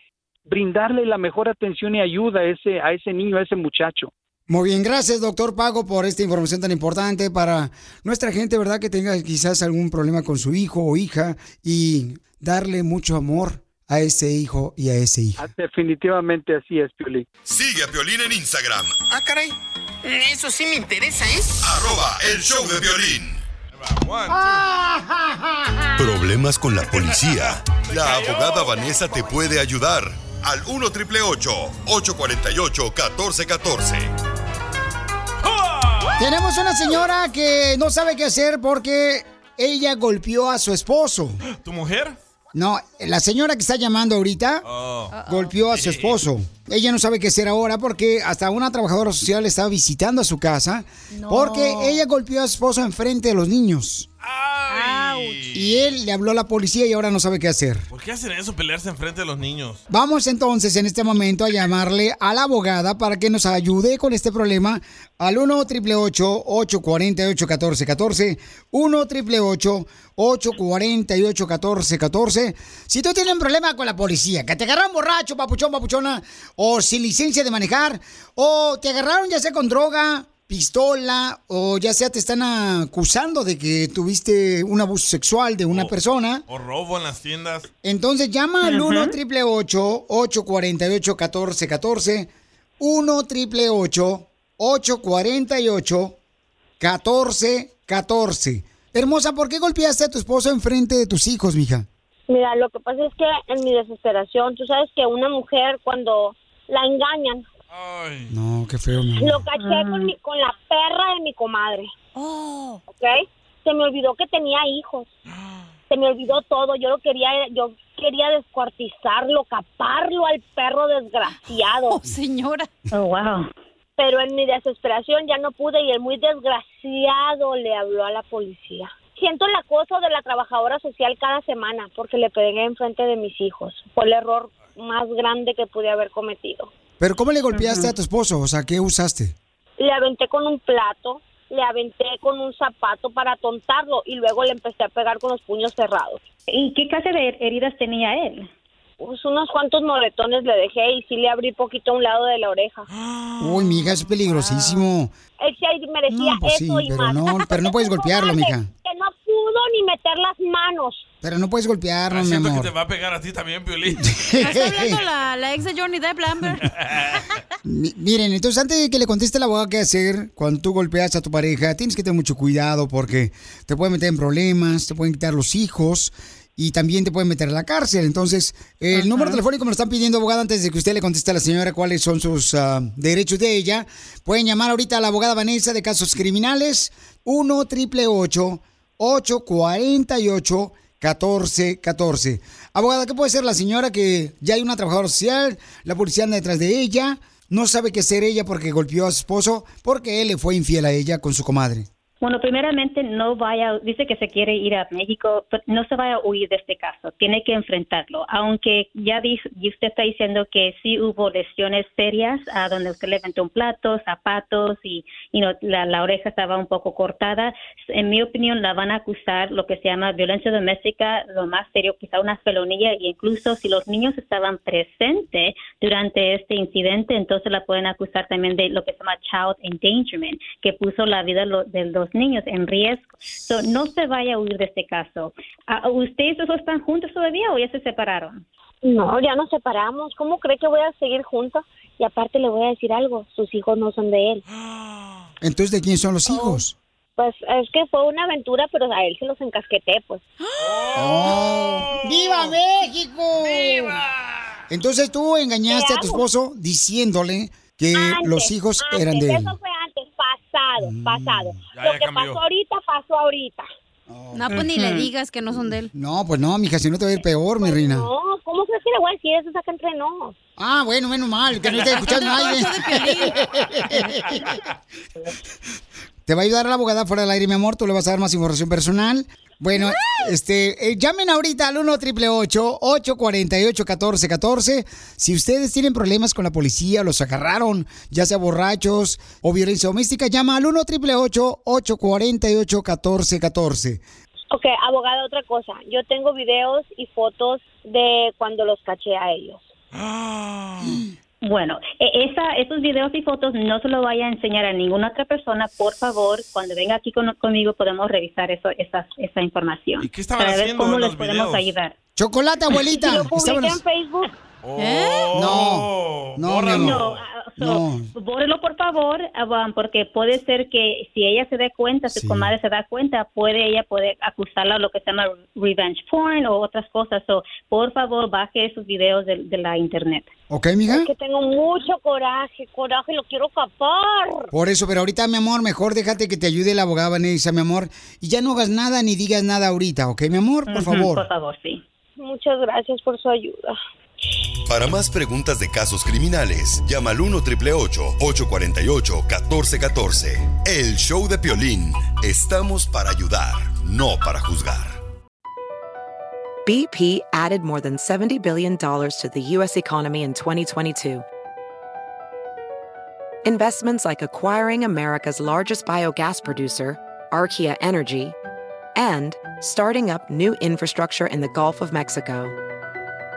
brindarle la mejor atención y ayuda a ese, a ese niño, a ese muchacho. Muy bien, gracias doctor Paco por esta información tan importante para nuestra gente, ¿verdad? Que tenga quizás algún problema con su hijo o hija y darle mucho amor a ese hijo y a ese hijo. Ah, Definitivamente así es, Piolín. Sigue a Piolín en Instagram, Ah, caray. Eso sí me interesa, ¿eh? arroba el show de violín. Problemas con la policía. La abogada Vanessa te puede ayudar. Al 1 triple 848 1414. Tenemos una señora que no sabe qué hacer porque ella golpeó a su esposo. ¿Tu mujer? No, la señora que está llamando ahorita Oh. golpeó a su esposo. Ella no sabe qué hacer ahora porque hasta una trabajadora social estaba visitando a su casa porque ella golpeó a su esposo enfrente de los niños. Y él le habló a la policía y ahora no sabe qué hacer. ¿Por qué hacen eso, pelearse enfrente de los niños? Vamos entonces en este momento a llamarle a la abogada para que nos ayude con este problema al 1 888 848 1414 1 888 848 1414 Si tú tienes un problema con la policía, que te agarraron borracho, papuchón, papuchona, o sin licencia de manejar, o te agarraron ya sea con droga, pistola, o ya sea te están acusando de que tuviste un abuso sexual de una persona, O robo en las tiendas. entonces llama al Ujú. 1 888 848 1414 1 888 848 1414 Hermosa, ¿por qué golpeaste a tu esposo enfrente de tus hijos, mija? Mira, lo que pasa es que en mi desesperación, tú sabes que una mujer cuando la engañan, No, qué feo, mi amor. lo caché con, mi, con la perra de mi comadre. Oh. ¿Ok? Se me olvidó que tenía hijos. Se me olvidó todo. Yo lo quería, yo quería descuartizarlo, caparlo al perro desgraciado. señora. Oh, wow. Pero en mi desesperación ya no pude y el muy desgraciado le habló a la policía. Siento el acoso de la trabajadora social cada semana porque le pegué enfrente de mis hijos. Fue el error más grande que pude haber cometido. Pero ¿cómo le golpeaste a tu esposo? O sea, ¿qué usaste? Le aventé con un plato, le aventé con un zapato para atontarlo y luego le empecé a pegar con los puños cerrados. ¿Y qué clase de heridas tenía él? Pues, unos cuantos moretones le dejé y sí le abrí poquito a un lado de la oreja. Uy, mija, es peligrosísimo. Él sí merecía No, pues sí, eso y pero más. no, pero no puedes golpearlo, mija. Que no pudo ni meter las manos. Pero no puedes golpearlo, mi Siento que amor. te va a pegar a ti también, Piolín. Está hablando la, la ex de Johnny Depp, la Amber. Mi- Miren, entonces antes de que le conteste la abogada qué hacer cuando tú golpeas a tu pareja, tienes que tener mucho cuidado porque te pueden meter en problemas, te pueden quitar los hijos y también te pueden meter a la cárcel. Entonces, el número telefónico me lo están pidiendo, abogada, antes de que usted le conteste a la señora cuáles son sus ah, derechos de ella. Pueden llamar ahorita a la abogada Vanessa de casos criminales 1 triple 848 1414. Abogada, ¿qué puede ser la señora que ya hay una trabajadora social, la policía anda detrás de ella, no sabe qué hacer ella porque golpeó a su esposo, porque él le fue infiel a ella con su comadre? Bueno, primeramente no vaya, dice que se quiere ir a México, pero no se vaya a huir de este caso, tiene que enfrentarlo, aunque ya dice, y usted está diciendo que sí hubo lesiones serias, a donde usted le aventó un plato, zapatos y, y no, la, oreja estaba un poco cortada, en mi opinión la van a acusar lo que se llama violencia doméstica, lo más serio, quizá una felonía, e incluso si los niños estaban presentes durante este incidente, entonces la pueden acusar también de lo que se llama child endangerment, que puso la vida de los niños en riesgo. So, no se vaya a huir de este caso. Ah, ¿Ustedes dos están juntos todavía o ya se separaron? No, ya nos separamos. ¿Cómo cree que voy a seguir juntos? Y aparte le voy a decir algo, sus hijos no son de él. Entonces, ¿de quién son los hijos? Pues es que fue una aventura, pero a él se los encasqueté, pues. Oh. ¡Viva México! Entonces tú engañaste a tu esposo diciéndole que los hijos Antes, eran de él. Eso fue pasado, pasado. Ya, Lo ya que cambió. pasó ahorita, pasó ahorita. No, pues ni le digas que no son de él. No, pues no, mija, si no te va a ir peor, mi reina. No, ¿cómo crees que le voy a decir eso? Saca entre nos. Ah, bueno, menos mal, que no esté escuchando nadie. Te va a ayudar la abogada fuera del aire, mi amor. Tú le vas a dar más información personal. Bueno, este, eh, llamen ahorita al 1 888 848 1414 Si ustedes tienen problemas con la policía, los agarraron, ya sea borrachos o violencia doméstica, llama al 1 888 848 1414 Ok, abogada, otra cosa. Yo tengo videos y fotos de cuando los caché a ellos. Bueno, e- esa, esos videos y fotos no se lo vaya a enseñar a ninguna otra persona. Por favor, cuando venga aquí con- conmigo podemos revisar eso, esa, esa información. ¿Y qué estaban para ver cómo en les los podemos ayudar. Chocolate, abuelita. Si lo publiqué Estaban- en Facebook. No, no, mi No, amor. ah, No. Bórrelo, por favor, ah, porque puede ser que si ella se da cuenta, su comadre se da cuenta, puede ella poder acusarla de lo que se llama revenge porn o otras cosas. So, por favor, baje esos videos de, de la internet. ¿Ok, mija? Es que tengo mucho coraje, coraje, lo quiero capar. Por eso, pero ahorita, mi amor, mejor déjate que te ayude la abogada Vanessa, mi amor. Y ya no hagas nada ni digas nada ahorita, ¿ok, mi amor? Por Ujú, favor. Por favor, sí. Muchas gracias por su ayuda. Para más preguntas de casos criminales, llama al 1 848 1414 El show de Piolín. Estamos para ayudar, no para juzgar. BP added more than $70 billion to the U.S. economy in 2022. Investments like acquiring America's largest biogas producer, Archaea Energy, and starting up new infrastructure in the Gulf of Mexico.